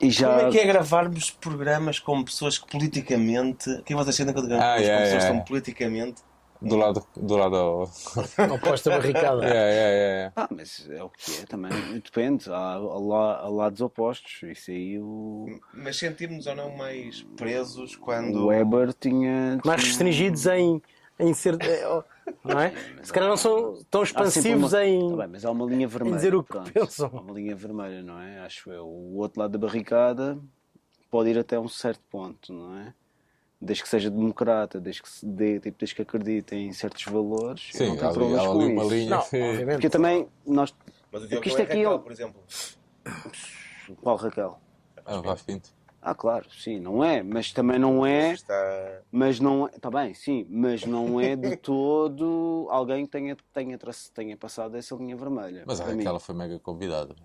e já. Como é que é gravarmos programas com pessoas que politicamente. O que é que vocês sentem quando gravamos Ah, com yeah, pessoas que yeah. estão politicamente. Do lado, do lado ao... Oposta barricada. É, é, é. Ah, mas é o que é também. Depende. Há, há, há lados opostos. Isso aí o. Mas sentimos ou não mais presos quando. O Weber tinha. Mais restringidos em, em ser. É, Não é? Se calhar não são tão expansivos uma- em. Tá bem, mas há uma linha vermelha. dizer o que pronto. pensam. Há uma linha vermelha, não é? Acho eu. O outro lado da barricada pode ir até um certo ponto, não é? Desde que seja democrata, desde que, se dê, tipo, desde que acredite em certos valores, eu Sim, não ali, problemas com isso. linha Não, obviamente. Porque também nós. Mas o Porque Diogo isto é aqui Raquel, é- por exemplo. Qual Raquel? Ah, Vasco Pinto. Ah, claro, sim, não é, mas também não é. Está. Mas não é. Está bem, sim, mas não é de todo alguém que tenha, tenha, tra- tenha passado essa linha vermelha. Mas a. Raquel foi mega convidada.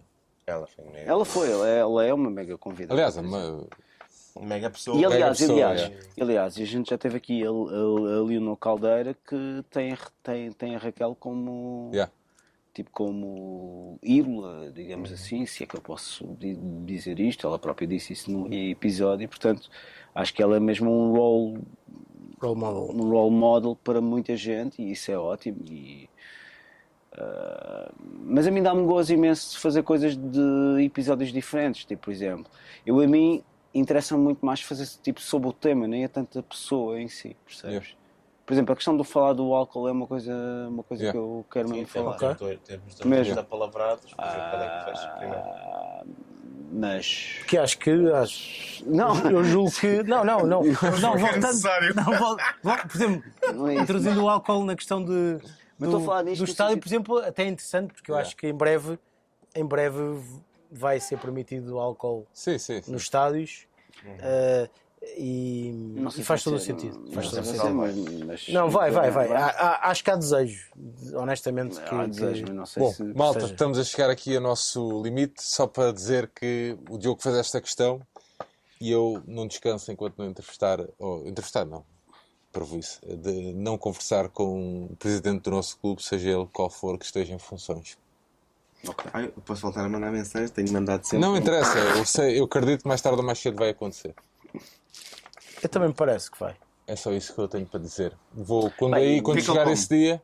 Ela foi mega. Ela foi, ela é, ela é uma mega convidada. Aliás, exemplo. uma... Mega pessoa. E aliás, pessoa, aliás, é. aliás, e a gente já teve aqui a, a, a Leonor Caldeira que tem, a- tem, tem a Raquel como Yeah. Tipo como ídola, digamos assim, se é que eu posso di- dizer isto, ela própria disse isso no episódio, e portanto acho que ela é mesmo um role, Role model. um role model para muita gente e isso é ótimo. E, ah, mas a mim dá-me gozo imenso de fazer coisas de episódios diferentes, tipo, por exemplo, eu a mim interessa-me muito mais fazer tipo sobre o tema, nem é tanto a pessoa em si, percebes? Por exemplo, a questão do falar do álcool é uma coisa, uma coisa Yeah. que eu quero mesmo falar. Dois- temos dois Mesmo. apalavrados. Ver qual é que faz primeiro. Ah, mas Que acho que. Acho, não, eu julgo que. Não, não, não. Não, voltando. necessário. Não, vol- vol- por exemplo, não é isso. introduzindo o álcool na questão de, Mas do, estou a falar nisto do estádio, por exemplo, até é interessante, porque eu Yeah. acho que em breve, em breve vai ser permitido o álcool Sim, sim, sim. nos estádios. Uh, E, e faz todo o sentido. não- Faz não todo sentido. vai ser, mas- Não, vai, vai, vai. Há- Há- Acho que há desejo, honestamente. Que, Há que- desejo, mas não sei Bom, se. malta, seja- estamos a chegar aqui ao nosso limite, só para dizer que o Diogo fez esta questão e eu não descanso enquanto não entrevistar, ou entrevistar não, provo isso, de não conversar com o presidente do nosso clube, seja ele qual for que esteja em funções. Ah, eu posso voltar a mandar mensagens? Tenho mandado sempre. Não interessa, eu, sei, eu acredito que mais tarde ou mais cedo vai acontecer. Eu também me parece que vai. É só isso que eu tenho para dizer. Vou, quando, Bem, aí, quando chegar como? esse dia,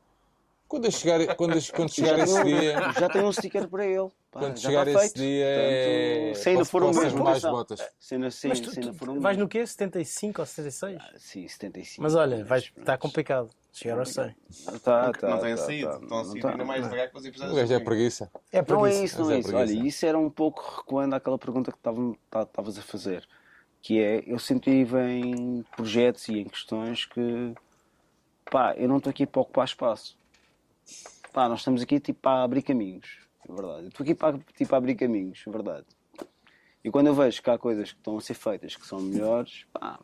quando chegar, quando, quando chegar esse tenho, dia, já tenho um sticker para ele. Pá, quando chegar esse feito. dia, é... Portanto, se ainda for um mês, atenção. botas. Se ainda, sim, Mas tu, se ainda for um vais no quê? 75 ou 76? Sim, 75. Mas olha, vai, Mas, está complicado. Chegar aos 100. Tá, tá, não têm tá, saído. tá. Estão a sair tá. ainda mais devagar que os O episódios. gajo é preguiça. É Não é preguiça. isso, não é é isso. preguiça. Olha, isso era um pouco recuando àquela pergunta que tá- estavas a fazer. Que é, eu sempre estive em projetos e em questões que, pá, eu não estou aqui para ocupar espaço. Pá, nós estamos aqui tipo para abrir caminhos, é verdade. Eu estou aqui para, tipo, abrir caminhos, é verdade. E quando eu vejo que há coisas que estão a ser feitas que são melhores, pá,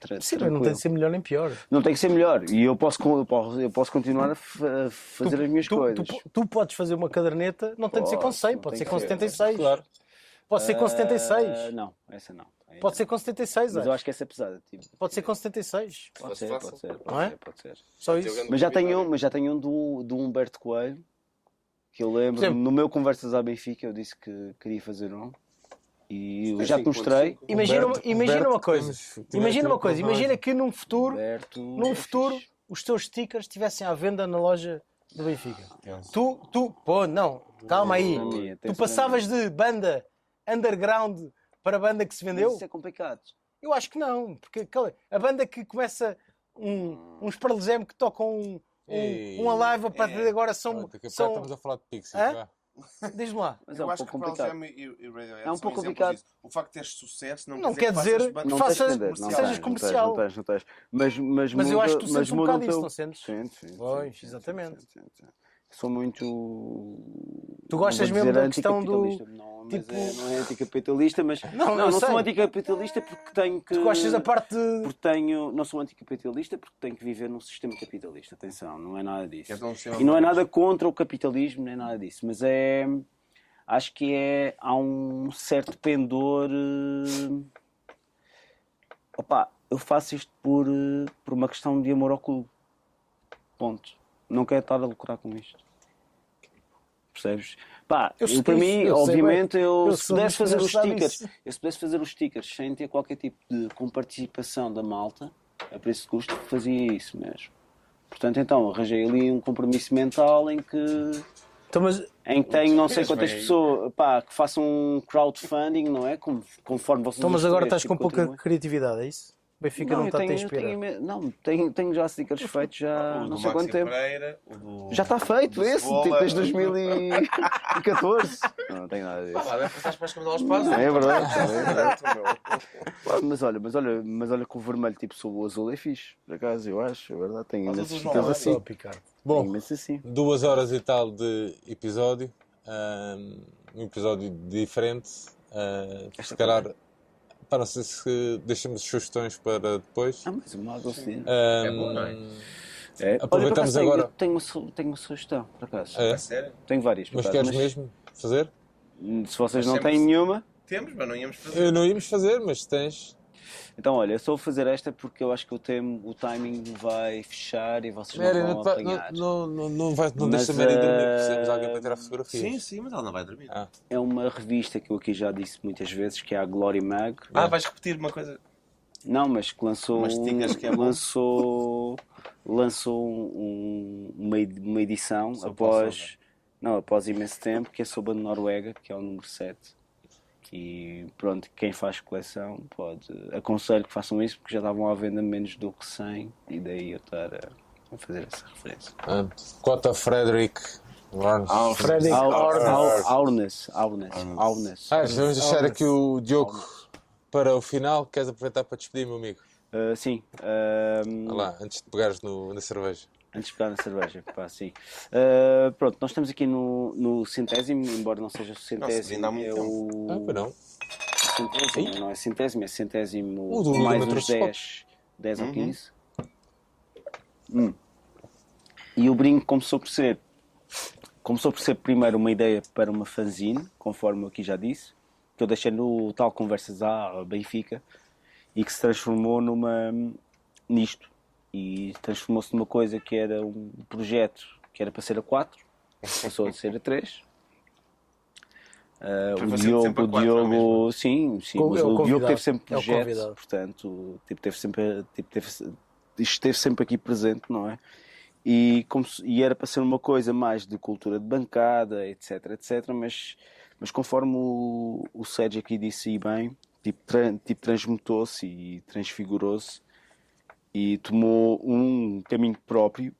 tra- Sim, não tem de ser melhor nem pior. Não tem que ser melhor. E eu posso, eu posso, eu posso continuar a, a fazer as minhas Tu, coisas. tu, tu podes fazer uma caderneta, não tem de ser com Posso, 100, não pode ser que com ser. 76. Claro. Pode ser com Ah, 76. Não, essa não. Aí Pode ser com 76. Mas eu acho. acho que essa é pesada. Tipo, Pode ser com 76. Pode ser, fácil. pode ser, pode Não é? ser, pode ser. Só isso. Mas já tenho um, mas já tenho um do, do Humberto Coelho, que eu lembro, exemplo- no meu Conversas à Benfica, eu disse que queria fazer um. E eu já te mostrei. Imagina, uma- Humberto- imagina Humberto, uma coisa. Imagina uma coisa. Imagina que num futuro, Humberto, num é futuro, fixe. os teus stickers estivessem à venda na loja do Benfica. Tu, tu, pô, não, calma aí. Tu passavas de banda underground para banda que se Mas vendeu? Isso é complicado. Eu acho que não, porque a banda que começa um, uns Paralesem que tocam um, Ei. um, uma live a partir de agora são. A bocado são estamos a falar de Pixies. Hã? Diz-me lá. Mas é eu um acho pouco que complicado. E, e Radiohead É um são pouco complicado. disso. O facto de teres sucesso não, Não quer dizer, que faças Não tens não sejas tens, não tens, comercial. Não tens, não tens. Mas, mas, Mas eu acho que tu mas sentes um bocado isso, não sentes? Sim, sim. Pois, sim, sim, exatamente. sim, sim, sim. Sou muito. Tu gostas mesmo da questão do- anticapitalista, Não, mas tipo- é, não é anticapitalista, mas. Não, Não, não, sou anticapitalista porque tenho que. Tu gostas da parte de. Porque tenho. Não sou anticapitalista porque tenho que viver num sistema capitalista. Atenção, não é nada disso. É E não é nada contra o capitalismo, nem nada disso. Mas é. Acho que é. Há um certo pendor. eh, Opa, eu faço isto por, eh, por uma questão de amor ao clube. Ponto. Não quero estar a lucrar com isto. Percebes? Pá, Eu para isso, mim, eu sei obviamente, eu, Eu se pudesse fazer os stickers, nisso. eu se pudesse fazer os stickers sem ter qualquer tipo de comparticipação da malta, a preço de custo, fazia isso mesmo. Portanto, então, arranjei ali um compromisso mental em que, Então, mas em que tenho não sei quantas bem pessoas pá, que façam um crowdfunding, não é? Como- Conforme vocês Então, mas agora estás com tipo, pouca continuem. criatividade, é isso? O Benfica não, eu está a te tenho- inspirar. tenho imen- não, tenho, tenho já stickers feitos já O não sei quanto tempo. Pereira, o do... Já está feito esse, Cebola, tipo, desde o do- 2014. Não, não tenho nada disso. Ah, passar para as camisolas para azul. É verdade, é Mas olha, mas olha, mas olha que o vermelho tipo sobre o azul é fixe, por acaso, eu acho, é verdade. Imensos do stickers assim. Bom, assim. duas horas e tal de episódio. Um episódio diferente. ah, se calhar, pá, não sei se deixamos sugestões para depois. Ah, mas uma água assim. Ahm, bom, não é? É. Aproveitamos Olha, tenho- agora- Tenho uma, tenho uma sugestão, por acaso. É? A sério? Tenho várias, Mas queres mesmo fazer? Se vocês Mas não têm nenhuma, Temos, mas não íamos fazer. Eu não íamos fazer, mas tens. Então olha, eu só vou fazer esta porque eu acho que o, tempo, o timing vai fechar e vocês Mary, não não, vão te vai- apanhar. não, não, não, vai, não Mas, deixa a Mary dormir, eh, precisamos de alguém para tirar fotografias. Sim, sim, mas ela não vai dormir. Ah. É uma revista que eu aqui já disse muitas vezes, que é a Glory Mag. Ah, vais repetir uma coisa. Não, mas que lançou, Mas tinhas que é lançou, lançou um- uma, uma edição Sobre após, não, após imenso tempo, que é sobre a Noruega, que é o número 7. E pronto, quem faz coleção pode. Aconselho que façam isso porque já estavam à venda menos do que 100 e daí eu estar a, a fazer essa referência. Ah, Cota Frederick. Warnes. Frederick Au- Arnes. Au- Aunes, Aunes, Aunes. Ah, vamos deixar aqui o Diogo para o final. Queres aproveitar para despedir, meu amigo? Ah, sim, ah, Olha lá, antes de pegares no, na cerveja. Antes de pegar na cerveja, pá, sim. Uh, pronto, nós estamos aqui no, no centésimo, embora não seja o centésimo, ainda há muito é tempo. o... Ah, centésimo, não é centésimo, é centésimo O do mais uns trouxe 10, 10 ou 15. Hum. E o brinco começou por ser começou por ser primeiro uma ideia para uma fanzine, conforme eu aqui já disse, que eu deixei no tal Conversas à Benfica e que se transformou numa nisto e transformou-se numa coisa que era um projeto que era para ser a 4, passou a ser a 3. Ah, Foi o Diogo, o é Diogo, sim, sim, mas é o o Diogo teve sempre é projetos, portanto, tipo, teve sempre, tipo, teve, isto esteve sempre aqui presente, não é? E, como se- e era para ser uma coisa mais de cultura de bancada, etc, etc, mas, mas conforme o, o Sérgio aqui disse aí bem, tipo, tran- tipo transmutou-se e transfigurou-se e tomou um caminho próprio.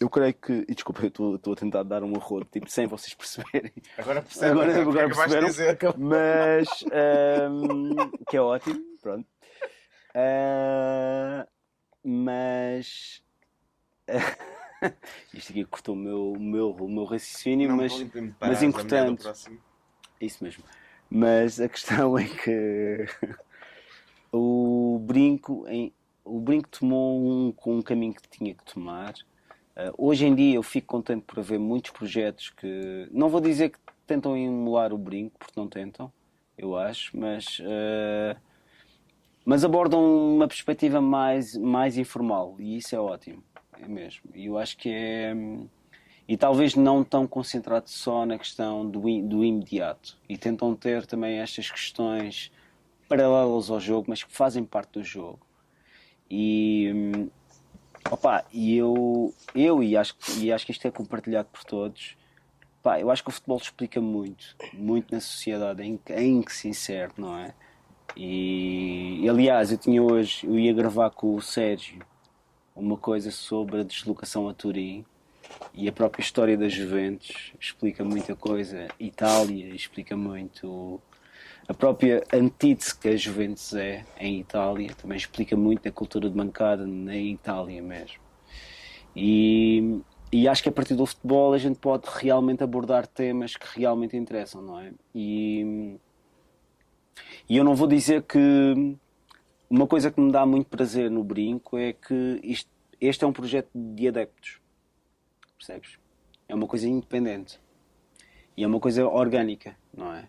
Eu creio que, e desculpa, eu estou a tentar dar um arrodo, tipo, sem vocês perceberem, Agora percebe. Agora, o que é que agora de perceberam, dizer. mas ahm, que é ótimo, pronto. Ah, mas isto aqui cortou o meu, o meu, o meu raciocínio, Não mas mas importante. isso mesmo. Mas a questão é que o brinco, em- o brinco tomou um, um caminho que tinha que tomar. Uh, hoje em dia eu fico contente por haver muitos projetos que não vou dizer que tentam emular o brinco, porque não tentam, eu acho, mas uh, mas abordam uma perspectiva mais mais informal e isso é ótimo, é mesmo. E eu acho que é e talvez não tão concentrado só na questão do, do imediato e tentam ter também estas questões paralelas ao jogo, mas que fazem parte do jogo. E opa, e eu, eu e, acho, e acho que isto é compartilhado por todos. Pá, eu acho que o futebol explica muito, muito na sociedade em, que- em que se insere, não é? E aliás, eu tinha hoje, eu ia gravar com o Sérgio uma coisa sobre a deslocação a Turim e a própria história das Juventus explica muita coisa. Itália explica muito. A própria antítese que a Juventus é em Itália também explica muito da cultura de bancada na Itália mesmo. E, e acho que a partir do futebol a gente pode realmente abordar temas que realmente interessam, não é? E, e eu não vou dizer que uma coisa que me dá muito prazer no brinco é que isto- este é um projeto de adeptos percebes? É uma coisa independente e é uma coisa orgânica, não é?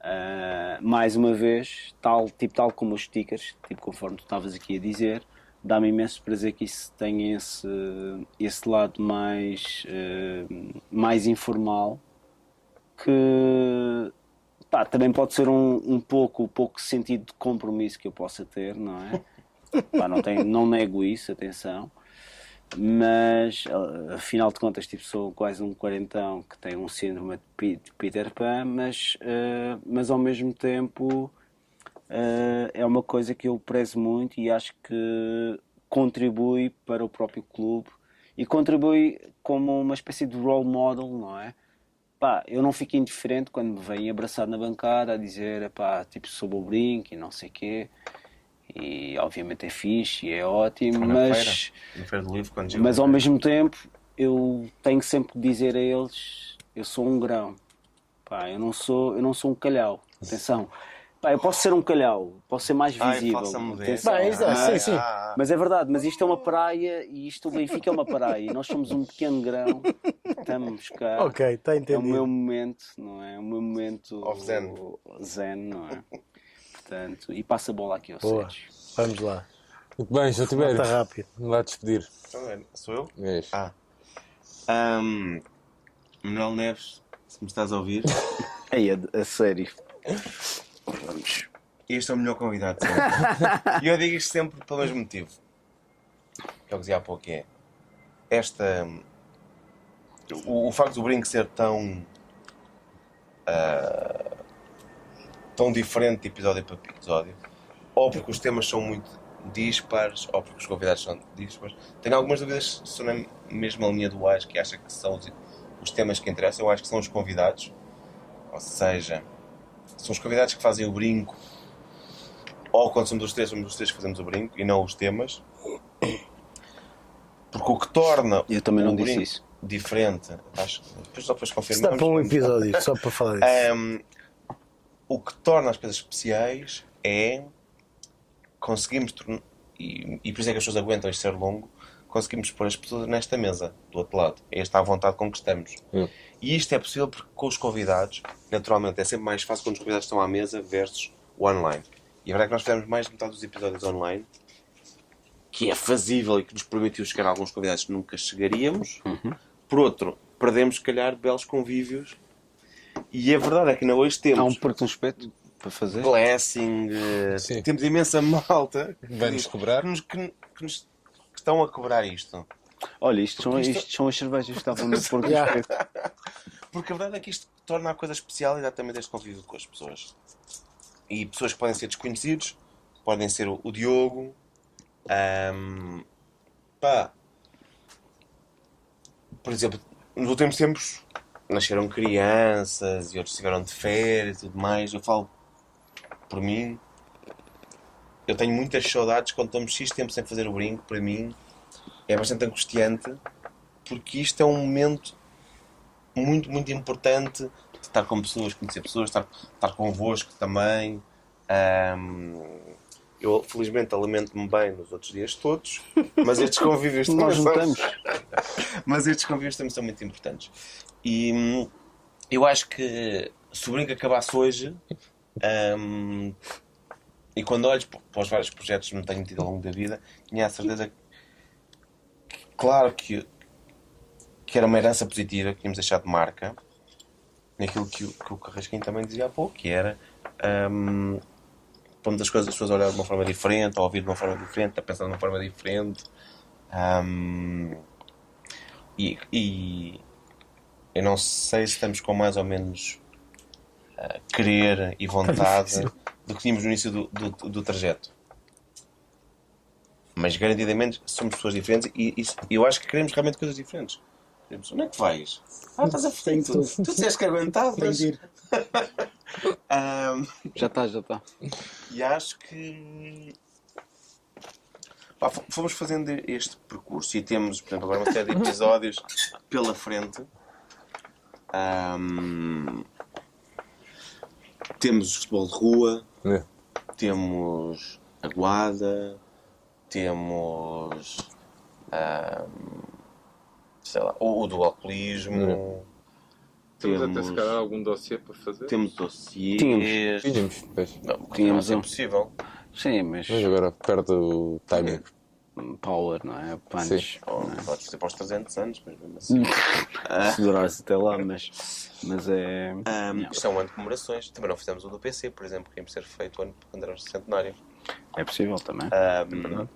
Ah, mais uma vez, tal, tipo, tal como os stickers, tipo, conforme tu estavas aqui a dizer, dá-me imenso prazer que isso tenha esse, esse lado mais, ah, mais informal que pá, também pode ser um, um pouco o pouco sentido de compromisso que eu possa ter, não é? Pá, não, tenho, não nego isso, atenção mas ah, afinal de contas tipo, sou quase um quarentão que tem um síndrome de Pe- de Peter Pan mas, ah, mas ao mesmo tempo ah, é uma coisa que eu prezo muito e acho que contribui para o próprio clube e contribui como uma espécie de role model, não é? Pá, eu não fico indiferente quando me vêm abraçado na bancada a dizer, pá, tipo, sob o brinco e não sei o quê. E obviamente é fixe e é ótimo, na mas... feira, na feira do livro, quando Mas ao mesmo tempo, eu tenho sempre que dizer a eles: eu sou um grão. Pá, eu não sou, eu não sou um calhau. Atenção. Pá, eu posso ser um calhau, posso ser mais Ai, visível. Atenção. Bem, isso- Ah, sim, sim. ah, ah. Mas é verdade, mas isto é uma praia e isto o Benfica é uma praia e nós somos um pequeno grão. Estamos cá. Ok, está É o entendido. meu momento, não é? O meu momento Of zen. zen, não é? Portanto, e passa a bola aqui ao Boa. Sérgio. Vamos lá. Muito bem, João Tibério. Está rápido. Vamos lá despedir. É, Sou eu? És. Ah. Ahm, Manuel Neves, se me estás a ouvir, Ei, a, a sério. Vamos. este é o melhor convidado de sempre. E eu digo isto sempre pelo mesmo motivo. Que eu dizia há pouco é. Esta. O, o facto do brinco ser tão. ah, tão diferente de episódio para episódio, ou porque os temas são muito dispares, ou porque os convidados são dispares. Tenho algumas dúvidas se são na mesma linha do Ais, que acha que são os, os temas que interessam. Eu acho que são os convidados, ou seja, são os convidados que fazem o brinco, ou quando somos os três, somos os três que fazemos o brinco e não os temas. Porque o que torna Eu também não o disse brinco isso. diferente, acho que depois só depois confirmamos. dá para um episódio só para falar disso. Ahm, o que torna as coisas especiais é conseguimos e, e por isso é que as pessoas aguentam isto ser longo conseguimos pôr as pessoas nesta mesa do outro lado. É esta à vontade com que estamos. Hum. e isto é possível porque com os convidados naturalmente é sempre mais fácil quando os convidados estão à mesa versus o online. E a verdade é que nós fizemos mais de metade dos episódios online que é fazível e que nos permitiu chegar a alguns convidados que nunca chegaríamos. Por outro, perdemos se calhar belos convívios e a verdade é que ainda hoje temos Há um porto um espeto para fazer. Blessing, eh, Sim. temos imensa malta que, Vai-nos cobrar. que nos- que- que nos- que estão a cobrar isto. Olha, isto são, isto- isto são as cervejas que estavam no porto um Yeah. espeto. Porque a verdade é que isto torna a coisa especial exatamente este convívio com as pessoas. E pessoas que podem ser desconhecidos, podem ser o, o Diogo, ahm, pá. Por exemplo, nos últimos tempos nasceram crianças e outros estiveram de férias e tudo mais. Eu falo por mim. Eu tenho muitas saudades quando estamos X tempo sem fazer o brinco, para mim é bastante angustiante porque isto é um momento muito, muito importante de estar com pessoas, conhecer pessoas, estar, estar convosco também. Ahm, eu felizmente alimento-me bem nos outros dias todos, mas estes convívios também Nós juntamos. mas estes convívios também são muito importantes. E hum, eu acho que se o brinco acabasse hoje, hum, e quando olho para os vários projetos que me tenho tido ao longo da vida, tinha a certeza que, claro que, que era uma herança positiva que tínhamos deixado de marca, naquilo que, o- que o Carrasquinho também dizia há pouco, que era. hum, pomos as coisas, as pessoas a olhar de uma forma diferente, a ouvir de uma forma diferente, a pensar de uma forma diferente. Hum, e, e eu não sei se estamos com mais ou menos ah, querer e vontade do que tínhamos no início do, do, do trajeto. Mas garantidamente somos pessoas diferentes e, e eu acho que queremos realmente coisas diferentes. Queremos, Onde é que vais? Ah, estás a tu, tu disseste que aguentavas. Ahm, Já está, já está. e acho que pá, fomos fazendo este percurso e temos, por exemplo, agora uma série de episódios pela frente. Ahm, temos o futebol de rua, É. temos a guada, temos ahm, sei lá, o, o do alcoolismo, Temos até se calhar algum dossiê para fazer. temos dossiês. Tínhamos. Tínhamos, pois. Não, Tínhamos ser um. possível. Sim, mas Mas agora perde o timing. power, não é? Punch. Ou pode ser para os 300 anos, mas mesmo assim. Se durasse até lá, mas, mas é. Isto é um ano de comemorações. Também não fizemos o do PC, por exemplo, que ia ser feito ano- quando era o centenário. É possível também. Ahm,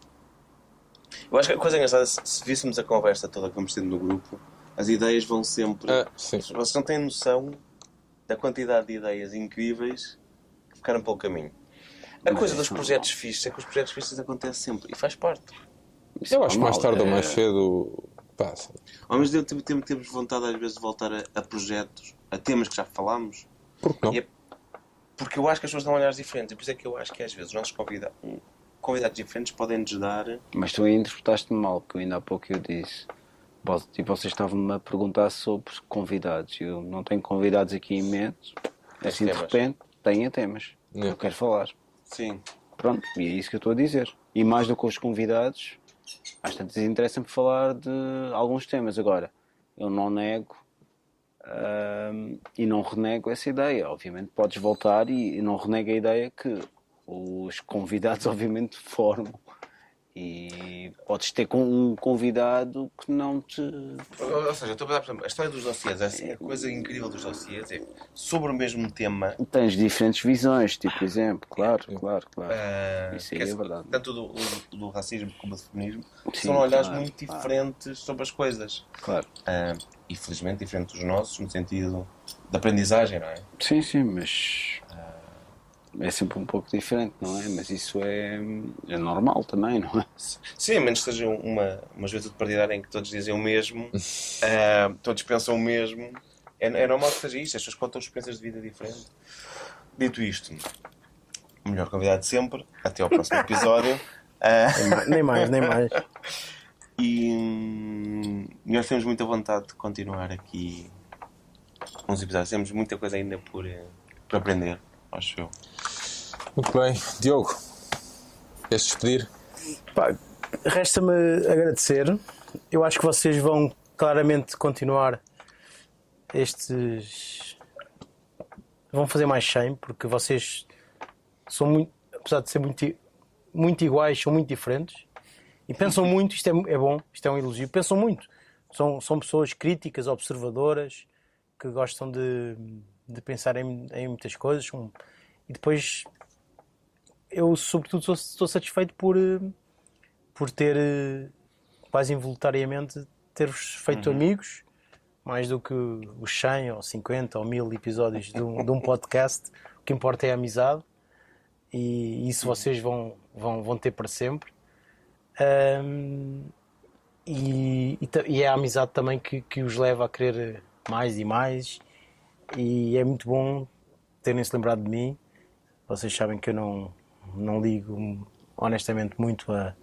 eu acho que a coisa engraçada, se, se víssemos a conversa toda que vamos tendo no grupo, as ideias vão sempre. Ah, sim. Vocês não têm noção da quantidade de ideias incríveis que ficaram pelo caminho. A Mas coisa isso dos projetos fixos é que os projetos fixos acontecem sempre e faz parte. Isso Eu é acho que mais tarde ou mais é- cedo passa. Ao mesmo tempo, tem- tem- temos vontade às vezes de voltar a, a projetos, a temas que já falámos. Por que não? É- Porque eu acho que as pessoas dão olhares diferentes. E por isso é que eu acho que às vezes os nossos convida- convidados diferentes podem-nos dar. Mas tu aí interpretaste mal, porque eu ainda há pouco eu disse. E vocês estavam-me a perguntar sobre convidados. Eu não tenho convidados aqui imensos. Assim de repente, tenho temas. que É. Eu quero falar. Sim. Pronto, e é isso que eu estou a dizer. E mais do que os convidados, às tantas interessa-me falar de alguns temas. Agora, eu não nego ahm, e não renego essa ideia. Obviamente podes voltar e, e não renego a ideia que os convidados obviamente formam. E podes ter com um convidado que não te. Ou ou seja, eu estou a pensar, por exemplo, a história dos dossiês, a coisa incrível dos dossiês é sobre o mesmo tema. Tens diferentes visões, tipo, por exemplo, claro, claro, claro. ah, Isso aí que é verdade. Tanto do, do, do racismo como do feminismo, Sim, são olhares claro, muito claro. diferentes sobre as coisas. Claro. Ah, e felizmente diferentes dos nossos, no sentido de aprendizagem, não é? Sim, sim, mas é sempre um pouco diferente, não é? Mas isso é, é normal também, não é? Sim, a menos que seja uma, uma juventude partidária em que todos dizem o mesmo, ah, todos pensam o mesmo. É, é normal que seja isto, as pessoas contam experiências de vida diferentes. Dito isto, o melhor convidado de sempre, até ao próximo episódio. Ah, Nem mais, nem mais. e hum, nós temos muita vontade de continuar aqui uns episódios. Temos muita coisa ainda por, eh, por aprender. Acho eu. Muito bem. Diogo, queres despedir? Resta-me agradecer. Eu acho que vocês vão claramente continuar estes. Vão fazer mais 100, porque vocês são muito, apesar de ser muito, muito iguais, são muito diferentes. E pensam muito, isto é, é bom, isto é um elogio. Pensam muito. São, são pessoas críticas, observadoras, que gostam de, de pensar em, em muitas coisas. são- E depois, eu, sobretudo, sou, estou satisfeito por. eh, por ter eh, quase involuntariamente ter-vos feito amigos mais do que os 100 ou 50 ou 1000 episódios de um, de um podcast o que importa é a amizade e isso vocês vão, vão, vão ter para sempre Ahm, e, e, e é a amizade também que, que os leva a querer mais e mais e é muito bom terem-se lembrado de mim vocês sabem que eu não, não ligo honestamente muito a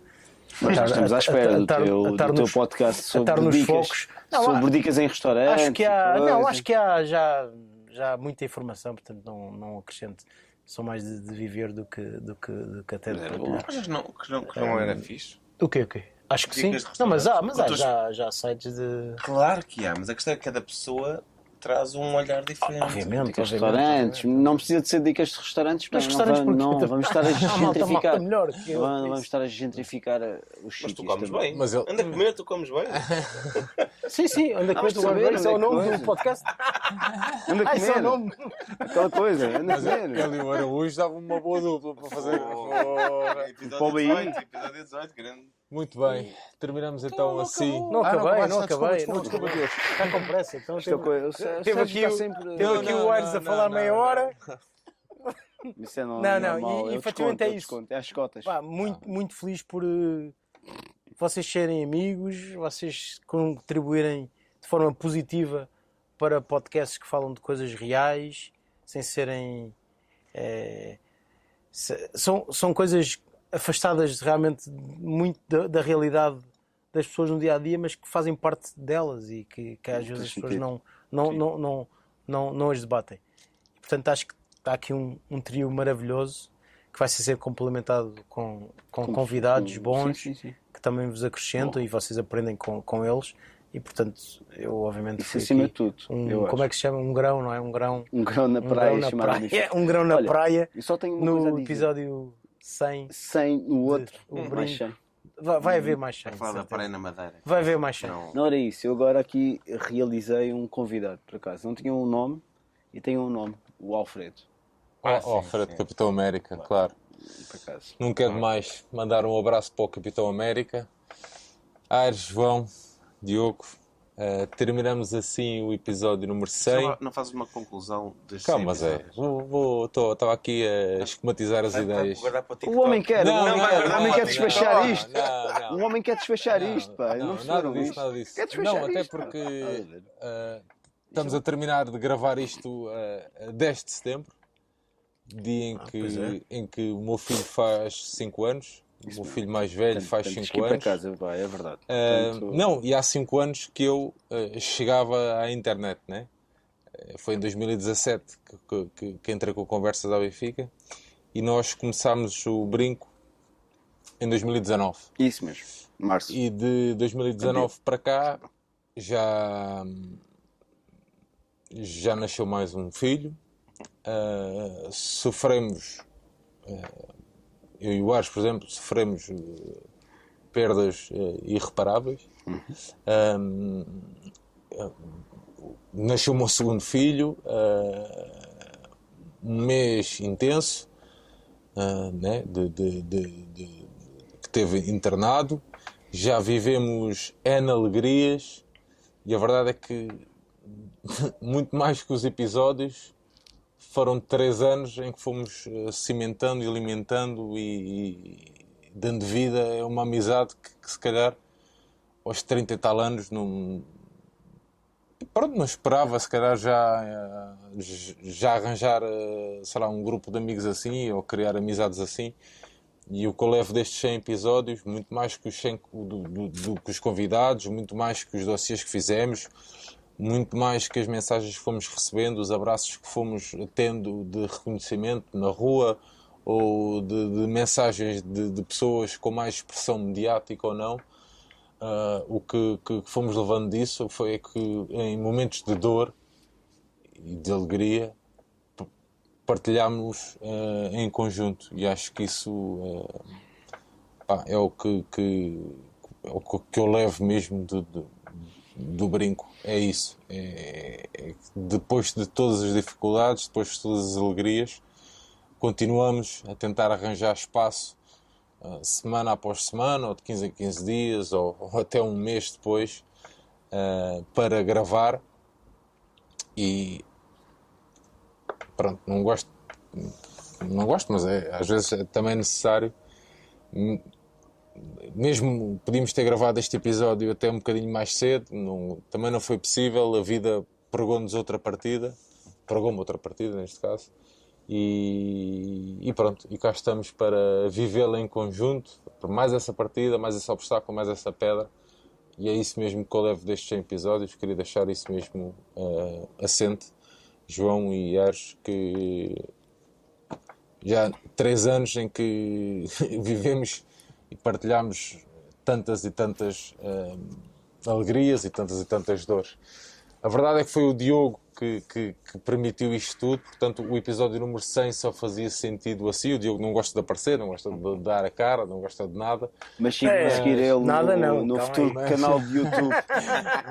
Mas nós estamos à espera do estar- teu, a estar do teu nos- podcast a estar sobre nos dicas, focos. Não, sobre há- dicas em restaurantes. Acho que há, não, acho que há já, já muita informação, portanto não, não acrescento. Sou mais de, de viver do que, do que, do que até de partilhar. Achas não, que não, que não era fixe? O quê, o quê? Acho que sim. Dicas de Não, mas há, mas há já, já sites de. Claro que há, mas a questão é que cada pessoa traz um olhar diferente. Obviamente, Dicas restaurantes, não precisa de ser dicas de restaurantes, Mas não, restaurantes não, porque- não vamos estar a gentrificar. melhor que eu. Não, vamos estar a gentrificar os Mas sítios. tu comes também. bem. Mas ele- Anda a comer, tu comes bem. Sim, sim, onde é que Vamos o saber Guarda? Isso é o é nome do podcast? Anda a Ah, isso é o comer. nome. Aquela coisa, anda a Mas comer. ele e o Araújo davam uma boa dupla para fazer. Episódio Pobre 18, episódio 18, grande. Muito bem. Terminamos então assim. Não Ah, acabei, vais, não desculpa, acabei. Desculpa, não desculpa. Diogo. Está com pressa. Então teve, coisa, o teve aqui o- sempre- teve Não, aqui não, o Aires não, a falar não, meia não, hora. Isso é não, Não, não, e- é o efetivamente é isso. É as cotas. Pá, muito, muito feliz por eh, vocês serem amigos, vocês contribuírem de forma positiva para podcasts que falam de coisas reais, sem serem. eh, se- são, são coisas afastadas realmente muito da, da realidade das pessoas no dia a dia, mas que fazem parte delas e que, que às vezes as pessoas não, não, não, não, não, não as debatem. Portanto, acho que está aqui um, um trio maravilhoso que vai ser complementado com, com convidados bons Sim, sim, sim. que também vos acrescentam e vocês aprendem com, com eles. E portanto, eu obviamente Isso acima de tudo, um, como acho. é que se chama? Um grão, não é? Um grão, Um grão na um praia grão na chamado praia, um grão na Olha, praia Eu só tenho uma coisa a no dizer. episódio 100. 100 no outro, o mais brinco. 100. Vai, vai haver mais 100. A falar da praia na Madeira. Vai haver mais 100. Não. Não era isso, eu agora aqui realizei um convidado, por acaso. Não tinha um nome e tem um nome, o Alfredo, Ah, Oh, sim, sim. Capitão América, claro. por acaso. Nunca é demais mandar um abraço para o Capitão América. Aires, João, Diogo. Eh, terminamos assim o episódio número 100. Só Não fazes uma conclusão deste Calma, Zé. Estava aqui a esquematizar as Vai- ideias. O homem quer, Não, o homem não, quer, não, o homem não, quer não, despachar não, isto. Não, não. O homem quer despachar isto, pá. Não, Não, nada disso, nada disso. Não, até porque eh, estamos a terminar de gravar isto a 10 de setembro, dia em que, pois é. em que o meu filho faz 5 anos, o meu filho mais velho faz Temos 5 que ir para anos. casa, é verdade. Ah, Portanto, não, e há 5 anos que eu ah, chegava à internet, né? Eh, Foi em 2017 que, que, que, entrei com conversas à Benfica e nós começámos o brinco em 2019. Isso mesmo, março. E de 2019 para cá já, já nasceu mais um filho. Ah, sofremos, ah, eu e o Ares, por exemplo, sofremos eh, perdas eh, irreparáveis. Ahm, ah, nasceu o meu segundo filho, ah, um mês intenso, ah, né, de, de- de- de- que teve internado. Já vivemos N alegrias e a verdade é que muito mais que os episódios foram três anos em que fomos eh, cimentando e alimentando e, e dando vida a uma amizade que, que se calhar aos 30 e tal anos não pronto, não esperava se calhar já eh, já arranjar eh, sei lá, um grupo de amigos assim ou criar amizades assim. E o que eu levo destes 100 episódios, muito mais que os, 100 do, do- do que os convidados, muito mais que os dossiês que fizemos, muito mais que as mensagens que fomos recebendo, os abraços que fomos tendo de reconhecimento na rua ou de, de mensagens de, de pessoas com mais expressão mediática ou não. Uh, o que, que, fomos levando disso foi que em momentos de dor e de alegria partilhámos uh, em conjunto e acho que isso uh, pá, é o que, que, é o que eu levo mesmo do, do, do brinco é isso é, é, depois de todas as dificuldades depois de todas as alegrias continuamos a tentar arranjar espaço uh, semana após semana, ou de 15 a 15 dias, ou, ou até um mês depois, uh, para gravar. E pronto, não gosto, não gosto, mas é, às vezes é também necessário. Mesmo podíamos ter gravado este episódio até um bocadinho mais cedo, não, também não foi possível. A vida pregou-nos outra partida, pregou-me outra partida neste caso, e, e, pronto, e cá estamos para vivê-la em conjunto, por mais essa partida, mais esse obstáculo, mais essa pedra. E é isso mesmo que eu levo destes 100 episódios, queria deixar isso mesmo uh, assente. João e Ares, que já há três anos em que vivemos e partilhamos tantas e tantas uh, alegrias e tantas e tantas dores. A verdade é que foi o Diogo que, que, que, permitiu isto tudo, portanto o episódio número 100 só fazia sentido assim. O Diogo não gosta de aparecer, não gosta de dar a cara, não gosta de nada. Mas siga é, seguir ele nada no, não, no futuro aí. canal de YouTube.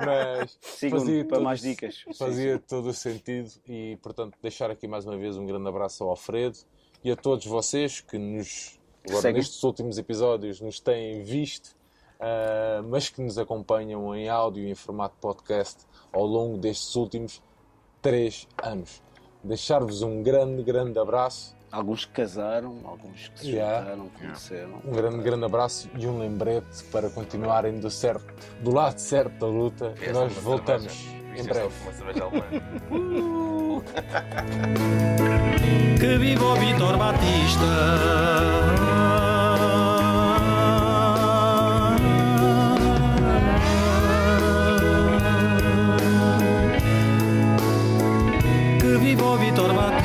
Mas sigam para todo, mais dicas. Fazia sim, sim. todo o sentido e, portanto, deixar aqui mais uma vez um grande abraço ao Alfredo e a todos vocês que nos, agora, nestes últimos episódios, nos têm visto. Uh, mas que nos acompanham em áudio e em formato podcast ao longo destes últimos três anos. Deixar-vos um grande, grande abraço. Alguns que casaram, alguns que se yeah. juntaram, conheceram. Um grande, grande abraço e um lembrete para continuarem do, certo, do lado certo da luta. Essa Nós voltamos em breve. que viva o Vitor Batista! vivo Vitor Batista